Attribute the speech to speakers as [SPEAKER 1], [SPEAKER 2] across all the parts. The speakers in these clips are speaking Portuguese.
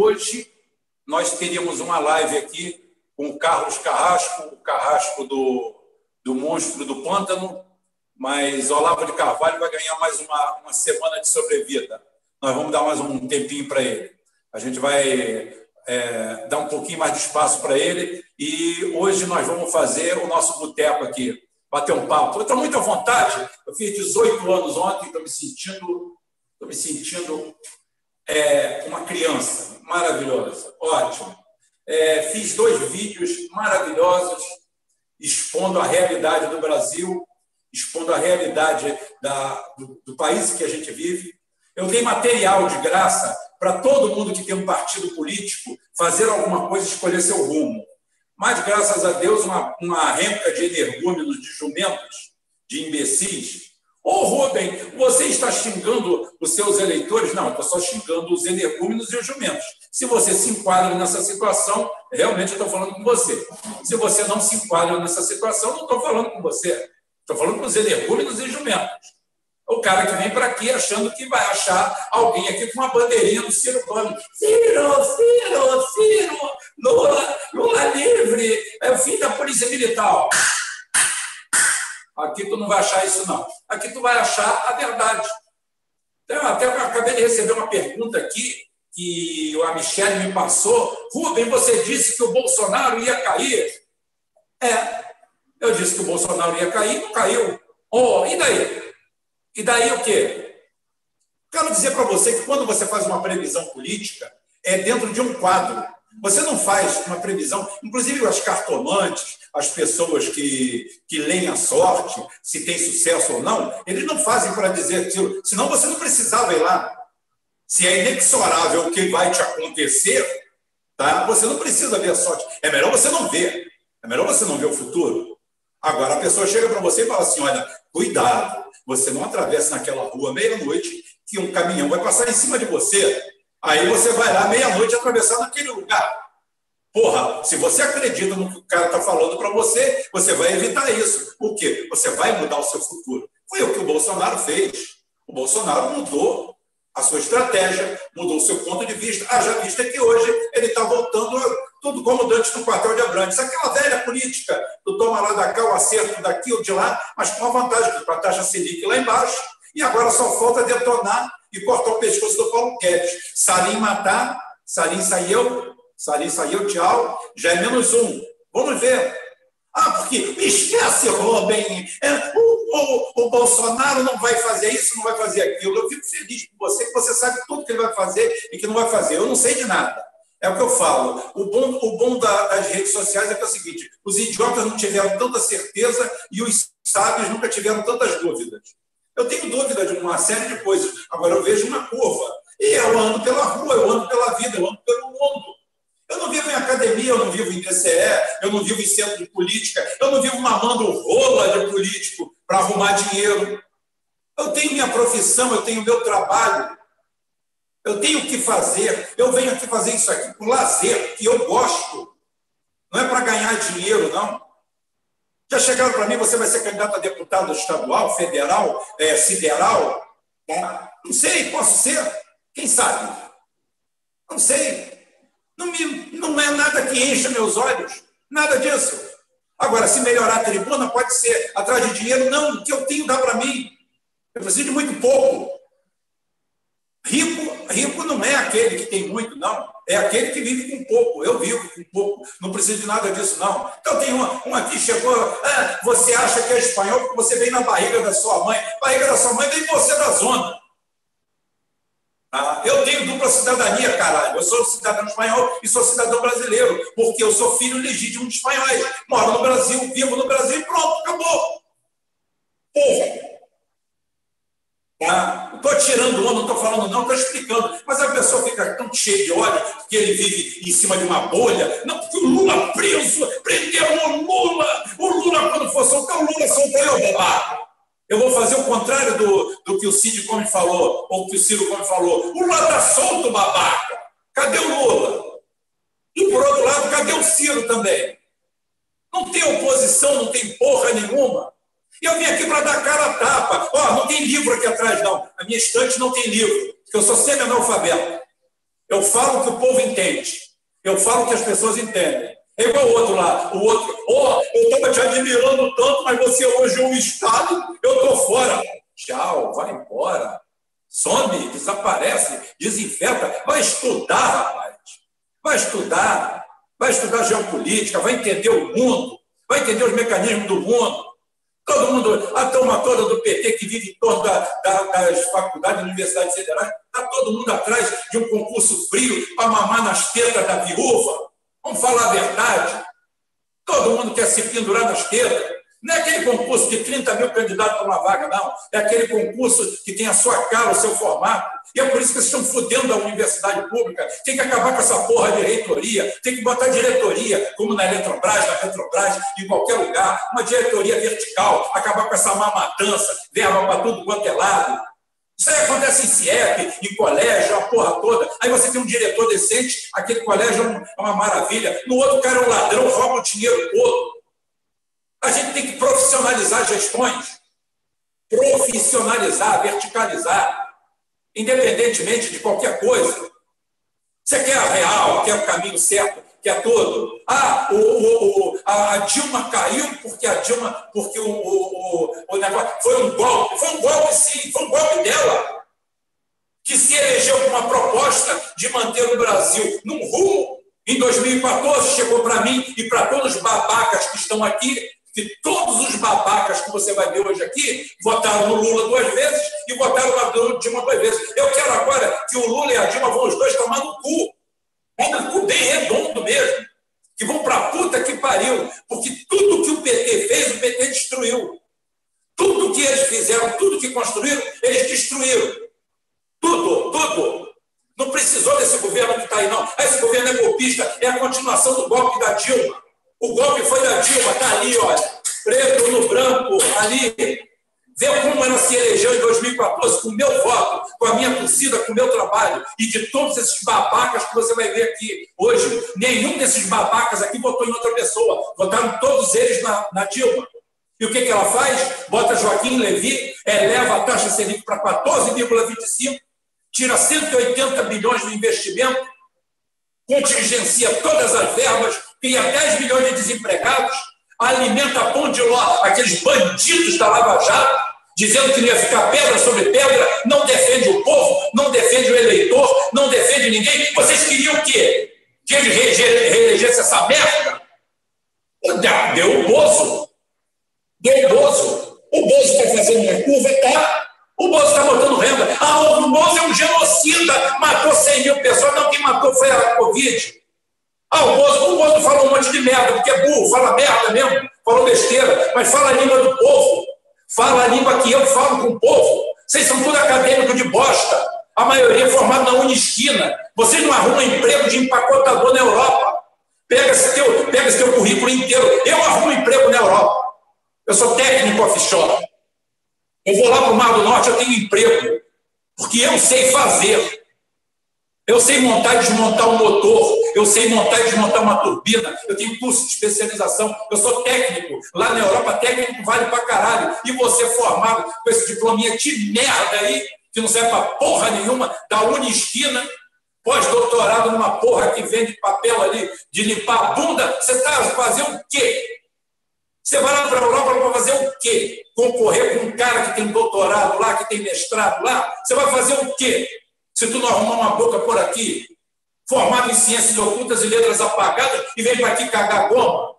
[SPEAKER 1] hoje nós teríamos uma live aqui com o Carlos Carrasco, o Carrasco do, do Monstro do Pântano, mas Olavo de Carvalho vai ganhar mais uma, uma semana de sobrevida. Nós vamos dar mais um tempinho para ele. A gente vai é, dar um pouquinho mais de espaço para ele e hoje nós vamos fazer o nosso boteco aqui, bater um papo. Eu estou muito à vontade, eu fiz 18 anos ontem, estou me sentindo, estou me sentindo é, uma criança maravilhosa, ótimo. É, fiz dois vídeos maravilhosos expondo a realidade do Brasil, expondo a realidade da, do, do país que a gente vive. Eu dei material de graça para todo mundo que tem um partido político fazer alguma coisa, escolher seu rumo. Mas, graças a Deus, uma, uma renca de energúmenos, de jumentos, de imbecis, Ô, Rubem, você está xingando os seus eleitores? Não, estou só xingando os energúmenos e os jumentos. Se você se enquadra nessa situação, realmente estou falando com você. Se você não se enquadra nessa situação, não estou falando com você. Estou falando com os energúmenos e jumentos. O cara que vem para aqui achando que vai achar alguém aqui com uma bandeirinha do Ciro Gomes. Ciro, Ciro, Ciro, Lula, Lula livre, é o fim da polícia militar. Aqui tu não vai achar isso, não. Aqui tu vai achar a verdade. Então, até eu acabei de receber uma pergunta aqui que a Michelle me passou. Rubem, você disse que o Bolsonaro ia cair. É, eu disse que o Bolsonaro ia cair, não caiu. Oh, e daí? E daí o quê? Quero dizer para você que quando você faz uma previsão política, é dentro de um quadro. Você não faz uma previsão, inclusive as cartomantes, as pessoas que, que leem a sorte, se tem sucesso ou não, eles não fazem para dizer aquilo, senão você não precisava ir lá. Se é inexorável o que vai te acontecer, tá? você não precisa ver a sorte. É melhor você não ver. É melhor você não ver o futuro. Agora, a pessoa chega para você e fala assim: olha, cuidado, você não atravessa naquela rua meia-noite que um caminhão vai passar em cima de você. Aí você vai lá meia-noite atravessar naquele lugar. Porra, se você acredita no que o cara está falando para você, você vai evitar isso. Por quê? Você vai mudar o seu futuro. Foi o que o Bolsonaro fez. O Bolsonaro mudou a sua estratégia, mudou o seu ponto de vista. Haja vista que hoje ele está voltando tudo como antes no quartel de Abrantes. Aquela velha política do toma lá da cá, o acerto daqui ou de lá, mas com a vantagem com a taxa Selic lá embaixo. E agora só falta detonar e cortar o pescoço do Paulo Guedes. Salim matar, Salim saiu, Salim saiu, tchau, já é menos um. Vamos ver. Ah, porque esquece, Robin, é, o, o, o, Bolsonaro não vai fazer isso, não vai fazer aquilo. Eu fico feliz com você, que você sabe tudo que ele vai fazer e que não vai fazer. Eu não sei de nada. É o que eu falo. O bom, o bom da, das redes sociais é que é o seguinte: os idiotas não tiveram tanta certeza e os sábios nunca tiveram tantas dúvidas. Eu tenho dúvida de uma série de coisas. Agora eu vejo uma curva. E eu ando pela rua, eu ando pela vida, eu ando pelo mundo. Eu não vivo em academia, eu não vivo em DCE, eu não vivo em centro de política, eu não vivo mamando rola de político para arrumar dinheiro. Eu tenho minha profissão, eu tenho meu trabalho. Eu tenho o que fazer. Eu venho aqui fazer isso aqui por lazer, que eu gosto. Não é para ganhar dinheiro, não. Já chegaram para mim, você vai ser candidato a deputado estadual, federal, é, sideral? Não sei, posso ser. Quem sabe? Não sei. Não, me, não é nada que encha meus olhos, nada disso. Agora, se melhorar a tribuna, pode ser atrás de dinheiro. Não, o que eu tenho dá para mim. Eu preciso de muito pouco. Rico, rico não é aquele que tem muito, não. É aquele que vive com pouco. Eu vivo com pouco. Não preciso de nada disso, não. Então tem uma, uma que chegou. Ah, você acha que é espanhol porque você vem na barriga da sua mãe. Barriga da sua mãe vem você da zona. Ah, eu tenho dupla cidadania, caralho. Eu sou cidadão espanhol e sou cidadão brasileiro, porque eu sou filho legítimo de espanhóis. Moro no Brasil, vivo no Brasil e pronto, acabou. Porra. Tá? Não estou tirando onda, não estou falando não, estou explicando. Mas a pessoa fica tão cheia de ódio que ele vive em cima de uma bolha. Não, porque o Lula preso, prenderam o Lula. O Lula, quando for soltar, o Lula soltou eu, babaca. Eu vou fazer o contrário do, do que o Cid Come falou, ou que o Ciro Come falou. O Lula está solto, babaca. Cadê o Lula? E, por outro lado, cadê o Ciro também? Não tem oposição, não tem porra nenhuma. Eu vim aqui para dar cara a tapa. Ó, oh, não tem livro aqui atrás, não. A minha estante não tem livro, porque eu sou semi-analfabeto. Eu falo o que o povo entende. Eu falo o que as pessoas entendem. É igual o outro lá. O outro, ó, oh, eu estava te admirando tanto, mas você elogiou o Estado, eu estou fora. Tchau, vai embora. Some, desaparece, desinfeta. Vai estudar, rapaz. Vai estudar. Vai estudar geopolítica, vai entender o mundo, vai entender os mecanismos do mundo. Todo mundo, a turma toda do PT que vive em torno da, da, das faculdades universidades federais, está todo mundo atrás de um concurso frio para mamar nas tetas da viúva. Vamos falar a verdade. Todo mundo quer se pendurar nas tetas. Não é aquele concurso de 30 mil candidatos para uma vaga, não. É aquele concurso que tem a sua cara, o seu formato. E é por isso que vocês estão fudendo a universidade pública. Tem que acabar com essa porra de reitoria. Tem que botar diretoria, como na Eletrobras, na Petrobras, em qualquer lugar. Uma diretoria vertical. Acabar com essa má matança, verba para tudo quanto é lado. Isso aí acontece em CIEP, em colégio, a porra toda. Aí você tem um diretor decente, aquele colégio é uma maravilha. No outro cara é um ladrão, rouba o dinheiro todo. A gente tem que profissionalizar gestões, profissionalizar, verticalizar, independentemente de qualquer coisa. Você quer a real, quer o caminho certo, quer todo. Ah, o, o, o, a Dilma caiu porque a Dilma, porque o, o, o, negócio foi um golpe. Foi um golpe, sim, foi um golpe dela. Que se elegeu com uma proposta de manter o Brasil num rumo. Em 2014 chegou para mim e para todos os babacas que estão aqui que todos os babacas que você vai ver hoje aqui votaram no Lula duas vezes e votaram na Dilma duas vezes. Eu quero agora que o Lula e a Dilma vão os dois tomar no cu. No cu bem redondo mesmo. Que vão para puta que pariu. Porque tudo que o PT fez, o PT destruiu. Tudo que eles fizeram, tudo que construíram, eles destruíram. Tudo, tudo. Não precisou desse governo que está aí, não. Esse governo é golpista, é a continuação do golpe da Dilma. O golpe foi da Dilma, está ali, olha, preto no branco, ali. Vê como ela se elegeu em 2014 com o meu voto, com a minha torcida, com o meu trabalho e de todos esses babacas que você vai ver aqui hoje. Nenhum desses babacas aqui votou em outra pessoa, votaram todos eles na, na Dilma. E o que, que ela faz? Bota Joaquim Levi, eleva a taxa Selic para 14,25, tira 180 bilhões do investimento, contingencia todas as verbas, cria 10 milhões de desempregados, alimenta pão de ló, aqueles bandidos da Lava Jato, dizendo que não ia ficar pedra sobre pedra, não defende o povo, não defende o eleitor, não defende ninguém. Vocês queriam o quê? Que ele reelegesse essa merda? Deu o Bozo. Deu o Bozo. O Bozo está fazendo uma curva, tá? O Bozo está botando renda. Ah, o Bozo é um genocida, matou 100 mil pessoas. Não, quem matou foi a Covid. Ah, o Bozo, o Bozo falou um monte de merda, porque é burro, fala merda mesmo, falou besteira, mas fala a língua do povo, fala a língua que eu falo com o povo. Vocês são tudo acadêmico de bosta, a maioria é formado na Unisquina. Vocês não arrumam emprego de empacotador na Europa. Pega esse, teu, pega esse teu currículo inteiro. Eu arrumo emprego na Europa. Eu sou técnico offshore. Eu vou lá para o Mar do Norte, eu tenho emprego. Porque eu sei fazer. Eu sei montar e desmontar um motor, eu sei montar e desmontar uma turbina, eu tenho curso de especialização, eu sou técnico. Lá na Europa, técnico vale pra caralho. E você formado com esse diplominha de merda aí, que não serve pra porra nenhuma, da Unisquina, pós-doutorado numa porra que vende papel ali de limpar a bunda, você está fazendo o quê? Você vai lá para a Europa para fazer o quê? Concorrer com um cara que tem doutorado lá, que tem mestrado lá? Você vai fazer o quê? Se tu não arrumar uma boca por aqui, formado em ciências ocultas e letras apagadas, e vem para aqui cagar goma,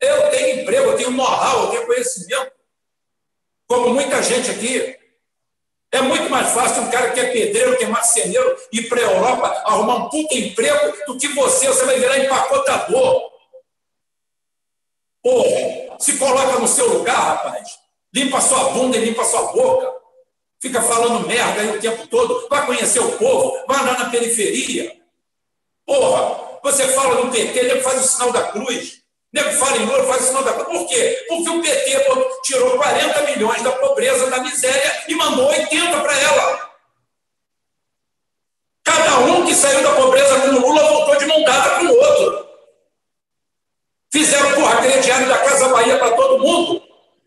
[SPEAKER 1] eu tenho emprego, eu tenho know-how, eu tenho conhecimento. Como muita gente aqui. É muito mais fácil um cara que é pedreiro, que é marceneiro, ir para a Europa arrumar um puta emprego do que você. Você vai virar empacotador. Porra, se coloca no seu lugar, rapaz. Limpa sua bunda e limpa sua boca fica falando merda aí o tempo todo, vai conhecer o povo, vai lá na periferia. Porra, você fala no PT, nego faz o sinal da cruz, nego fala em Lula, faz o sinal da cruz. Por quê? Porque o PT tirou 40 milhões da pobreza, da miséria e mandou 80 para ela. Cada um que saiu da pobreza com o Lula voltou de mão dada com o outro. Fizeram, porra, crediário da Casa Bahia para todo mundo.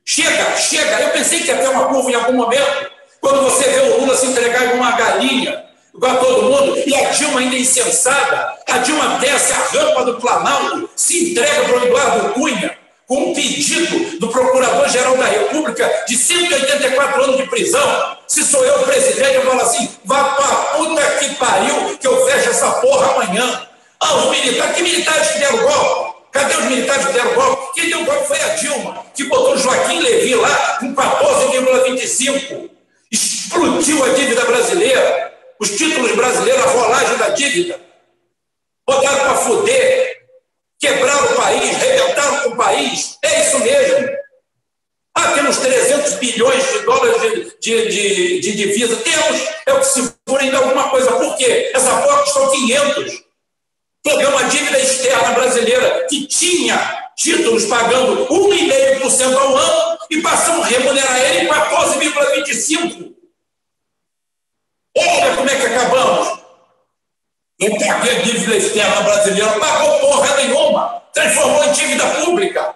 [SPEAKER 1] Chega, chega. Eu pensei que ia ter uma curva em algum momento. Quando você vê o Lula se entregar em uma galinha, igual a todo mundo, E a Dilma, ainda insensada, a Dilma desce a rampa do Planalto, se entrega para o Eduardo Cunha, com um pedido do Procurador-Geral da República de 184 anos de prisão. Se sou eu presidente, eu falo assim: vá para puta que pariu, que eu fecho essa porra amanhã. Ah, os militares, que militares que deram golpe? Cadê os militares que deram golpe? Quem deu golpe foi a Dilma, que botou Joaquim Levi lá com 14,25. Explodiu a dívida brasileira, os títulos brasileiros, a rolagem da dívida. Botaram para fuder, quebraram o país, rebentaram com o país. É isso mesmo. Ah, temos 300 bilhões de dólares de, de, de, de divisa. Temos, é o que segura ainda alguma coisa. Por quê? Essa porra custou 500. Peguei uma dívida externa brasileira que tinha títulos pagando 1,5% ao ano e passamos a remunerar ele em 14,25%. Olha como é que acabamos. Não paguei dívida externa brasileira, pagou porra nenhuma, transformou em dívida pública.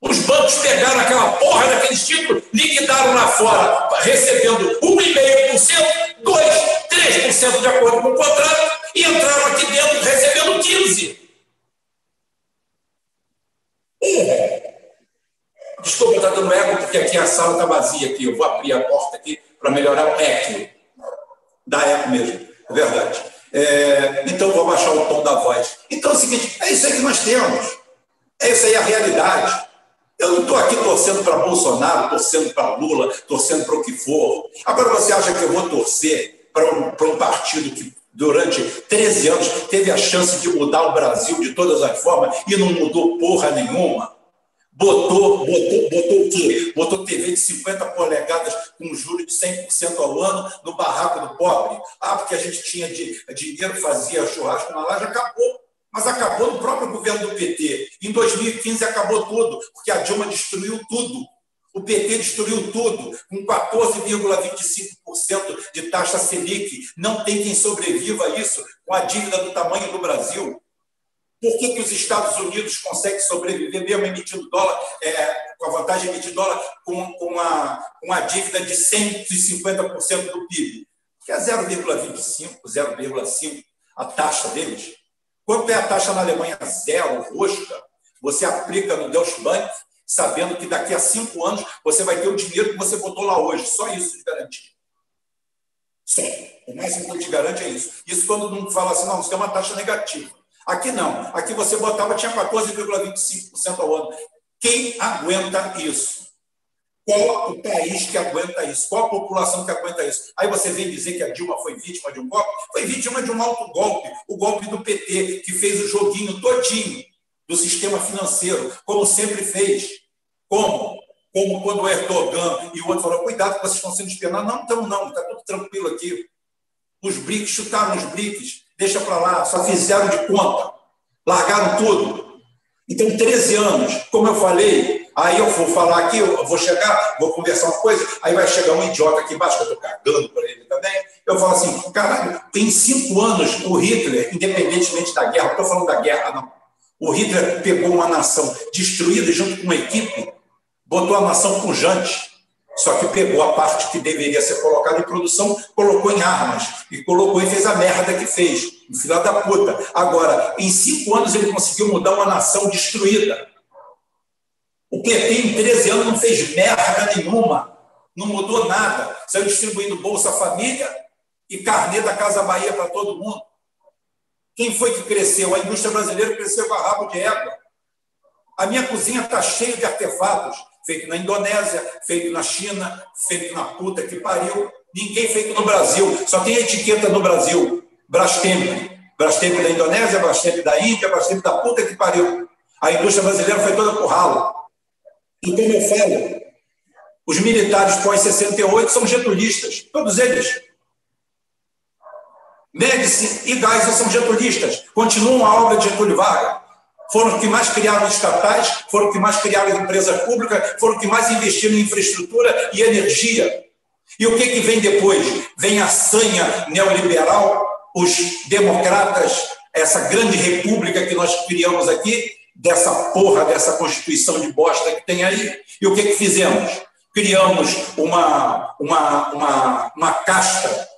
[SPEAKER 1] Os bancos pegaram aquela porra daqueles títulos, liquidaram lá fora, recebendo 1,5%, 2%, 3% de acordo com o contrato, e entraram aqui dentro recebendo 15%. Desculpa, está dando eco, porque aqui a sala está vazia. Aqui. Eu vou abrir a porta aqui para melhorar o eco. Dá eco mesmo, é verdade. É, então vou abaixar o tom da voz. Então é o seguinte: é isso aí que nós temos. É isso aí a realidade. Eu não estou aqui torcendo para Bolsonaro, torcendo para Lula, torcendo para o que for. Agora você acha que eu vou torcer para um, um partido que durante 13 anos teve a chance de mudar o Brasil de todas as formas e não mudou porra nenhuma? Botou, botou, botou o quê? Botou TV de 50 polegadas com juros de 100% ao ano no barraco do pobre. Ah, porque a gente tinha de, dinheiro, fazia churrasco na laje, acabou. Mas acabou no próprio governo do PT. Em 2015 acabou tudo, porque a Dilma destruiu tudo. O PT destruiu tudo, com 14,25% de taxa Selic. Não tem quem sobreviva a isso com a dívida do tamanho do Brasil. Por que, que os Estados Unidos conseguem sobreviver, mesmo emitindo dólar, é, com a vantagem de emitir dólar, com, com, a, com a dívida de 150% do PIB? Que é 0,25, 0,5 a taxa deles. Quanto é a taxa na Alemanha? Zero, rosca. Você aplica no Deutsche Bank, sabendo que daqui a cinco anos você vai ter o dinheiro que você botou lá hoje. Só isso de garantia. Só. O mais importante garante é isso. Isso quando não fala assim, não, isso é uma taxa negativa. Aqui não. Aqui você botava, tinha 14,25% ao ano. Quem aguenta isso? Qual o país que aguenta isso? Qual a população que aguenta isso? Aí você vem dizer que a Dilma foi vítima de um golpe? Foi vítima de um alto golpe, o golpe do PT, que fez o joguinho todinho do sistema financeiro, como sempre fez. Como? Como quando o Erdogan e o outro falaram, cuidado que vocês estão sendo espionados. Não, então não, está tudo tranquilo aqui. Os BRICS chutaram os BRICS, deixa para lá, só fizeram de conta, largaram tudo. Então, 13 anos, como eu falei, aí eu vou falar aqui, eu vou chegar, vou conversar uma coisa, aí vai chegar um idiota aqui embaixo, que eu estou cagando para ele também. Eu falo assim, caralho, tem cinco anos o Hitler, independentemente da guerra, não estou falando da guerra, não. O Hitler pegou uma nação destruída junto com uma equipe, botou a nação pujante, só que pegou a parte que deveria ser colocada em produção, colocou em armas. E colocou e fez a merda que fez. Filho da puta. Agora, em cinco anos ele conseguiu mudar uma nação destruída. O PT em 13 anos não fez merda nenhuma. Não mudou nada. Saiu distribuindo Bolsa Família e carnê da Casa Bahia para todo mundo. Quem foi que cresceu? A indústria brasileira cresceu com a rabo de égua. A minha cozinha está cheia de artefatos feito na Indonésia, feito na China, feito na puta que pariu. Ninguém feito no Brasil. Só tem etiqueta no Brasil. Brastemp. Brastemp da Indonésia, Brastemp da Índia, Brastemp da puta que pariu. A indústria brasileira foi toda por ralo. E como eu falo, os militares pós-68 são getulistas. Todos eles. Médici e Geisel são getulistas. Continuam a obra de Getúlio Vargas foram que mais criaram estatais, foram que mais criaram empresas públicas, foram que mais investiram em infraestrutura e energia. E o que, que vem depois? Vem a sanha neoliberal, os democratas, essa grande república que nós criamos aqui, dessa porra, dessa constituição de bosta que tem aí. E o que, que fizemos? Criamos uma, uma, uma, uma casta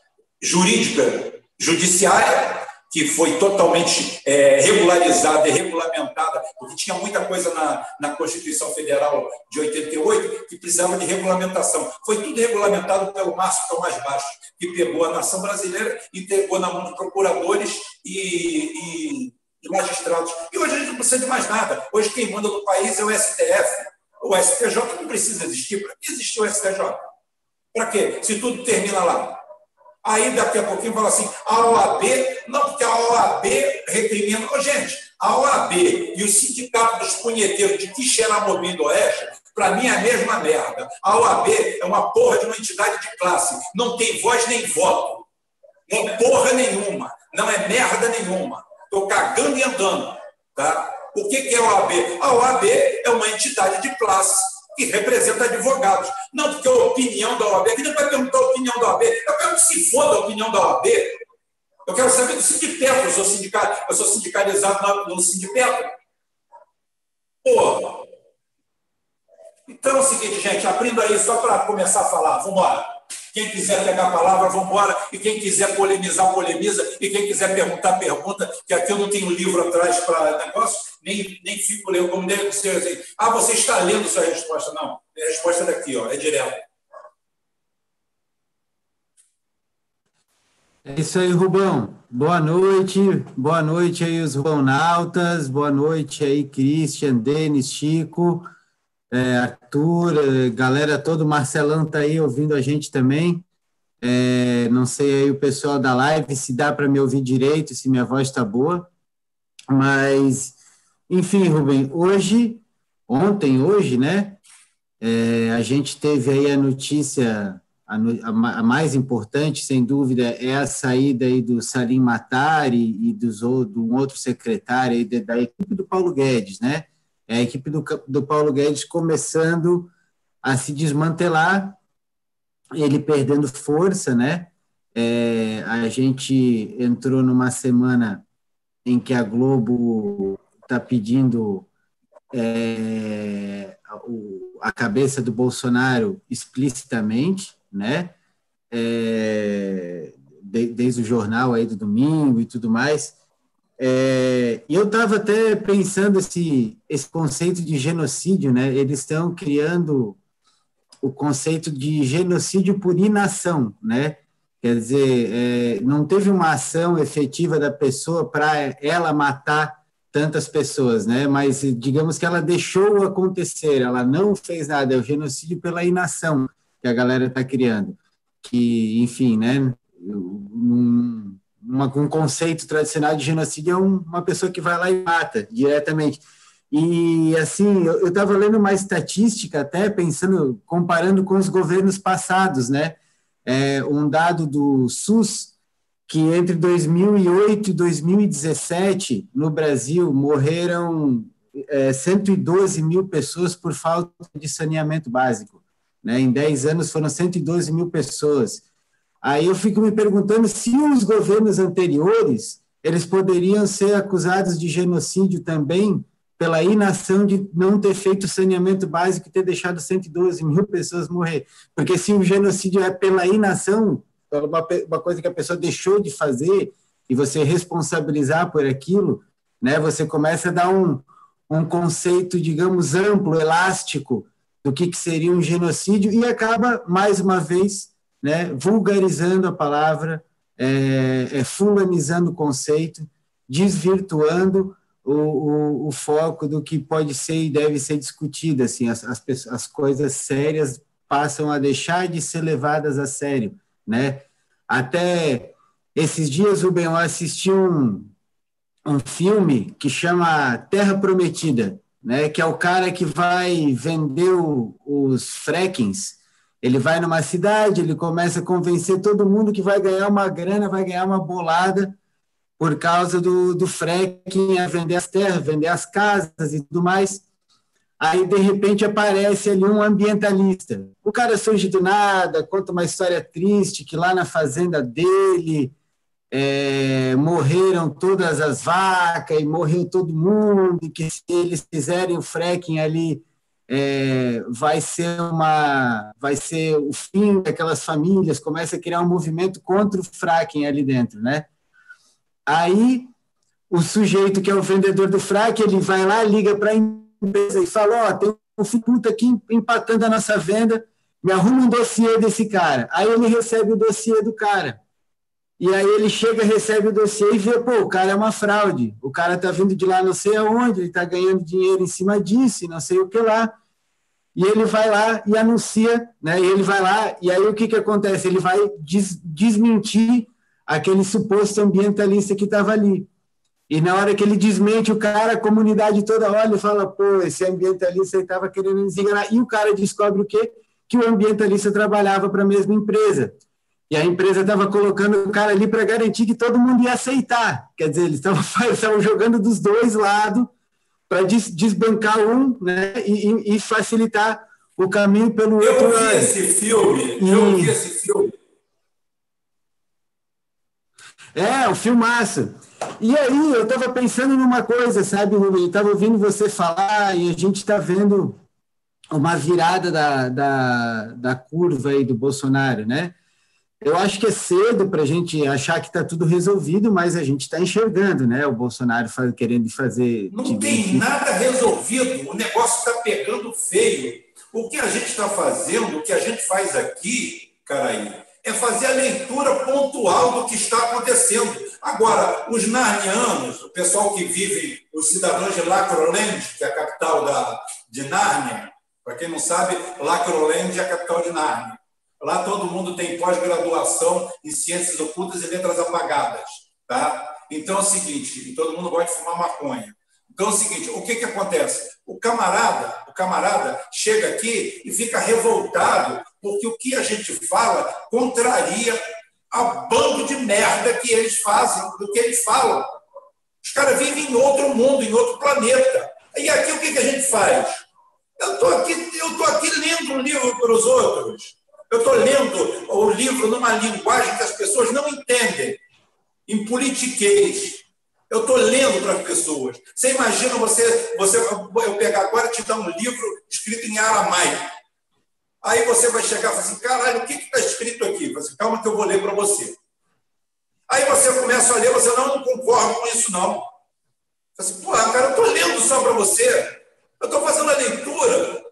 [SPEAKER 1] jurídica judiciária, que foi totalmente é, regularizada e regulamentada, porque tinha muita coisa na, na Constituição Federal de 88 que precisava de regulamentação. Foi tudo regulamentado pelo Márcio Tomás Baixo, que pegou a nação brasileira e entregou na mão de procuradores e, e, e magistrados. E hoje a gente não precisa de mais nada. Hoje quem manda no país é o STF. O STJ não precisa existir. Para que existiu o STJ? Para quê? Se tudo termina lá. Aí daqui a pouquinho fala assim, a OAB, não, porque a OAB recrimina. Gente, a OAB e o sindicato dos punheteiros de Quixeramobim do Oeste, para mim é a mesma merda. A OAB é uma porra de uma entidade de classe, não tem voz nem voto. Não é porra nenhuma, não é merda nenhuma. Estou cagando e andando. Tá? O que é a OAB? A OAB é uma entidade de classe que representa advogados. Não porque a opinião da OAB, que não vai perguntar a opinião da OAB, eu quero que se foda a opinião da OAB. Eu quero saber do sindicato, eu sou, sindical, eu sou sindicalizado no, no sindicato. Porra. Então é o seguinte, gente, abrindo aí só para começar a falar, vamos embora. Quem quiser pegar a palavra, vamos embora. E quem quiser polemizar, polemiza. E quem quiser perguntar, pergunta. Que aqui eu não tenho livro atrás para negócio, nem, nem fico lendo como deve ser assim. Ah, você está lendo sua resposta. Não, a resposta é daqui, ó, é direto.
[SPEAKER 2] É isso aí, Rubão. Boa noite. Boa noite aí, os Rubonautas. Boa noite aí, Christian, Denis, Chico é, Arthur, é, galera todo, Marcelão tá aí ouvindo a gente também. É, não sei aí o pessoal da live se dá para me ouvir direito, se minha voz está boa. Mas, enfim, Rubem, hoje, ontem, hoje, né? É, a gente teve aí a notícia, a, a, mais importante, sem dúvida, é a saída aí do Salim Matari e dos, do um outro secretário aí da equipe do Paulo Guedes, né? É a equipe do, do Paulo Guedes começando a se desmantelar, ele perdendo força, né? É, a gente entrou numa semana em que a Globo está pedindo é, a cabeça do Bolsonaro explicitamente, né? É, desde o jornal aí do domingo e tudo mais. É, eu estava até pensando esse, esse conceito de genocídio, né? Eles estão criando o conceito de genocídio por inação, né? Quer dizer, é, não teve uma ação efetiva da pessoa para ela matar tantas pessoas, né? Mas digamos que ela deixou acontecer, ela não fez nada, é o genocídio pela inação que a galera está criando, que, enfim, né? Num, uma, um conceito tradicional de genocídio é um, uma pessoa que vai lá e mata diretamente. E, assim, eu estava lendo uma estatística, até pensando, comparando com os governos passados, né? É, um dado do SUS, que entre 2008 e 2017, no Brasil, morreram é, 112 mil pessoas por falta de saneamento básico. Né? Em 10 anos foram 112 mil pessoas. Aí eu fico me perguntando se os governos anteriores eles poderiam ser acusados de genocídio também pela inação de não ter feito saneamento básico e ter deixado 112 mil pessoas morrer. Porque se o genocídio é pela inação, uma, uma coisa que a pessoa deixou de fazer, e você responsabilizar por aquilo, né, você começa a dar um, um conceito, digamos, amplo, elástico, do que, que seria um genocídio, e acaba, mais uma vez, né, vulgarizando a palavra, é, é, fulanizando o conceito, desvirtuando o, o, o, foco do que pode ser e deve ser discutido. Assim, as, as, as coisas sérias passam a deixar de ser levadas a sério. Né? Até esses dias, Rubem, eu assisti um, um filme que chama Terra Prometida, né, que é o cara que vai vender o, os frackings ele vai numa cidade, ele começa a convencer todo mundo que vai ganhar uma grana, vai ganhar uma bolada por causa do, do fracking, a vender as terras, vender as casas e tudo mais. Aí, de repente, aparece ali um ambientalista. O cara surge do nada, conta uma história triste, que lá na fazenda dele é, morreram todas as vacas e morreu todo mundo, e que se eles fizerem o fracking ali é, vai ser uma vai ser o fim daquelas famílias começa a criar um movimento contra o fracking ali dentro né Aí o sujeito que é o vendedor do fraque, ele vai lá, liga para a empresa e fala, ó, oh, tem um filho aqui empatando a nossa venda, me arruma um dossiê desse cara. Aí ele recebe o dossiê do cara. E aí ele chega, recebe o dossiê e vê, pô, o cara é uma fraude. O cara tá vindo de lá não sei aonde, ele tá ganhando dinheiro em cima disso, não sei o que lá. E ele vai lá e anuncia, né? E ele vai lá, e aí o que que acontece? Ele vai des desmentir aquele suposto ambientalista que estava ali. E na hora que ele desmente o cara, a comunidade toda olha e fala, pô, esse ambientalista estava querendo desenganar. E o cara descobre o quê? Que o ambientalista trabalhava para a mesma empresa. E a empresa estava colocando o cara ali para garantir que todo mundo ia aceitar. Quer dizer, eles estavam jogando dos dois lados para des, desbancar um né, e, e, facilitar o caminho pelo
[SPEAKER 1] eu
[SPEAKER 2] outro.
[SPEAKER 1] Eu vi esse filme, e, eu vi esse filme.
[SPEAKER 2] É, o filmaço. E aí, eu estava pensando numa coisa, sabe, Rubem? Estava ouvindo você falar e a gente está vendo uma virada da, da, da curva aí do Bolsonaro, né? Eu acho que é cedo para a gente achar que está tudo resolvido, mas a gente está enxergando, né? O Bolsonaro faz, querendo fazer.
[SPEAKER 1] Não tem nada resolvido, o negócio está pegando feio. O que a gente está fazendo, o que a gente faz aqui, Caraí, é fazer a leitura pontual do que está acontecendo. Agora, os narnianos, o pessoal que vive, os cidadãos de Lacroland, que é a capital da, de Nárnia, para quem não sabe, Lacroland é a capital de Nárnia. Lá todo mundo tem pós-graduação em ciências ocultas e letras apagadas. Tá? Então é o seguinte, todo mundo gosta de fumar maconha. Então é o seguinte, o que, que acontece? O camarada, o camarada chega aqui e fica revoltado porque o que a gente fala contraria a bando de merda que eles fazem, do que eles falam. Os caras vivem em outro mundo, em outro planeta. E aqui o que, que a gente faz? Eu estou aqui, eu aqui lendo um livro para os outros. Eu estou lendo o livro numa linguagem que as pessoas não entendem, em politiquês. Eu estou lendo para as pessoas. Você imagina você, você, eu pegar agora e te dar um livro escrito em aramaico. Aí você vai chegar e falar assim, caralho, o que está escrito aqui? Assim, Calma que eu vou ler para você. Aí você começa a ler, você não, não concordo com isso, não. Você assim, porra, cara, eu estou lendo só para você. Eu estou fazendo a leitura.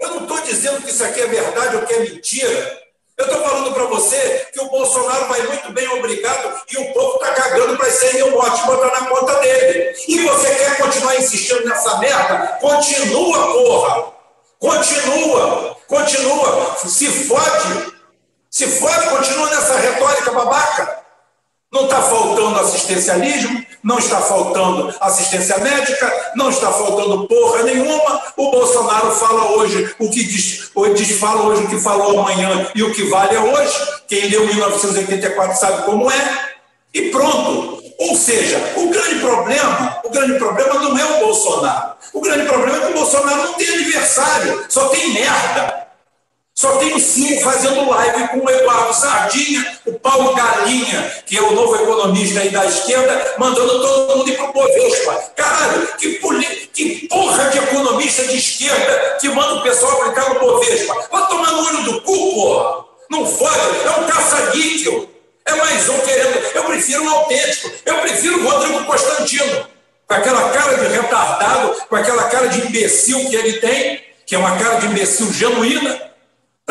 [SPEAKER 1] Eu não estou dizendo que isso aqui é verdade ou que é mentira. Eu estou falando para você que o Bolsonaro vai muito bem, obrigado, e o povo está cagando para esse mil mortes botar na conta dele. E você quer continuar insistindo nessa merda? Continua, porra! Continua, continua, se fode, se fode, continua nessa retórica babaca. Não está faltando assistencialismo, não está faltando assistência médica, não está faltando porra nenhuma. O Bolsonaro fala hoje o que diz, diz, fala hoje o que falou amanhã e o que vale é hoje. Quem leu 1984 sabe como é. E pronto. Ou seja, o grande problema, o grande problema não é o Bolsonaro. O grande problema é que o Bolsonaro não tem adversário, só tem merda. Só tem o Sim fazendo live com o Eduardo Sardinha, o Paulo Galinha, que é o novo economista aí da esquerda, mandando todo mundo ir para o Bovespa. Caralho, que, que porra de economista de esquerda que manda o pessoal aplicar no Bovespa? Vai tomar no olho do cu, porra. Não fode, é um caça-níquel. É mais um querendo. Eu prefiro um autêntico. Eu prefiro o Rodrigo Constantino. Com aquela cara de retardado, com aquela cara de imbecil que ele tem, que é uma cara de imbecil genuína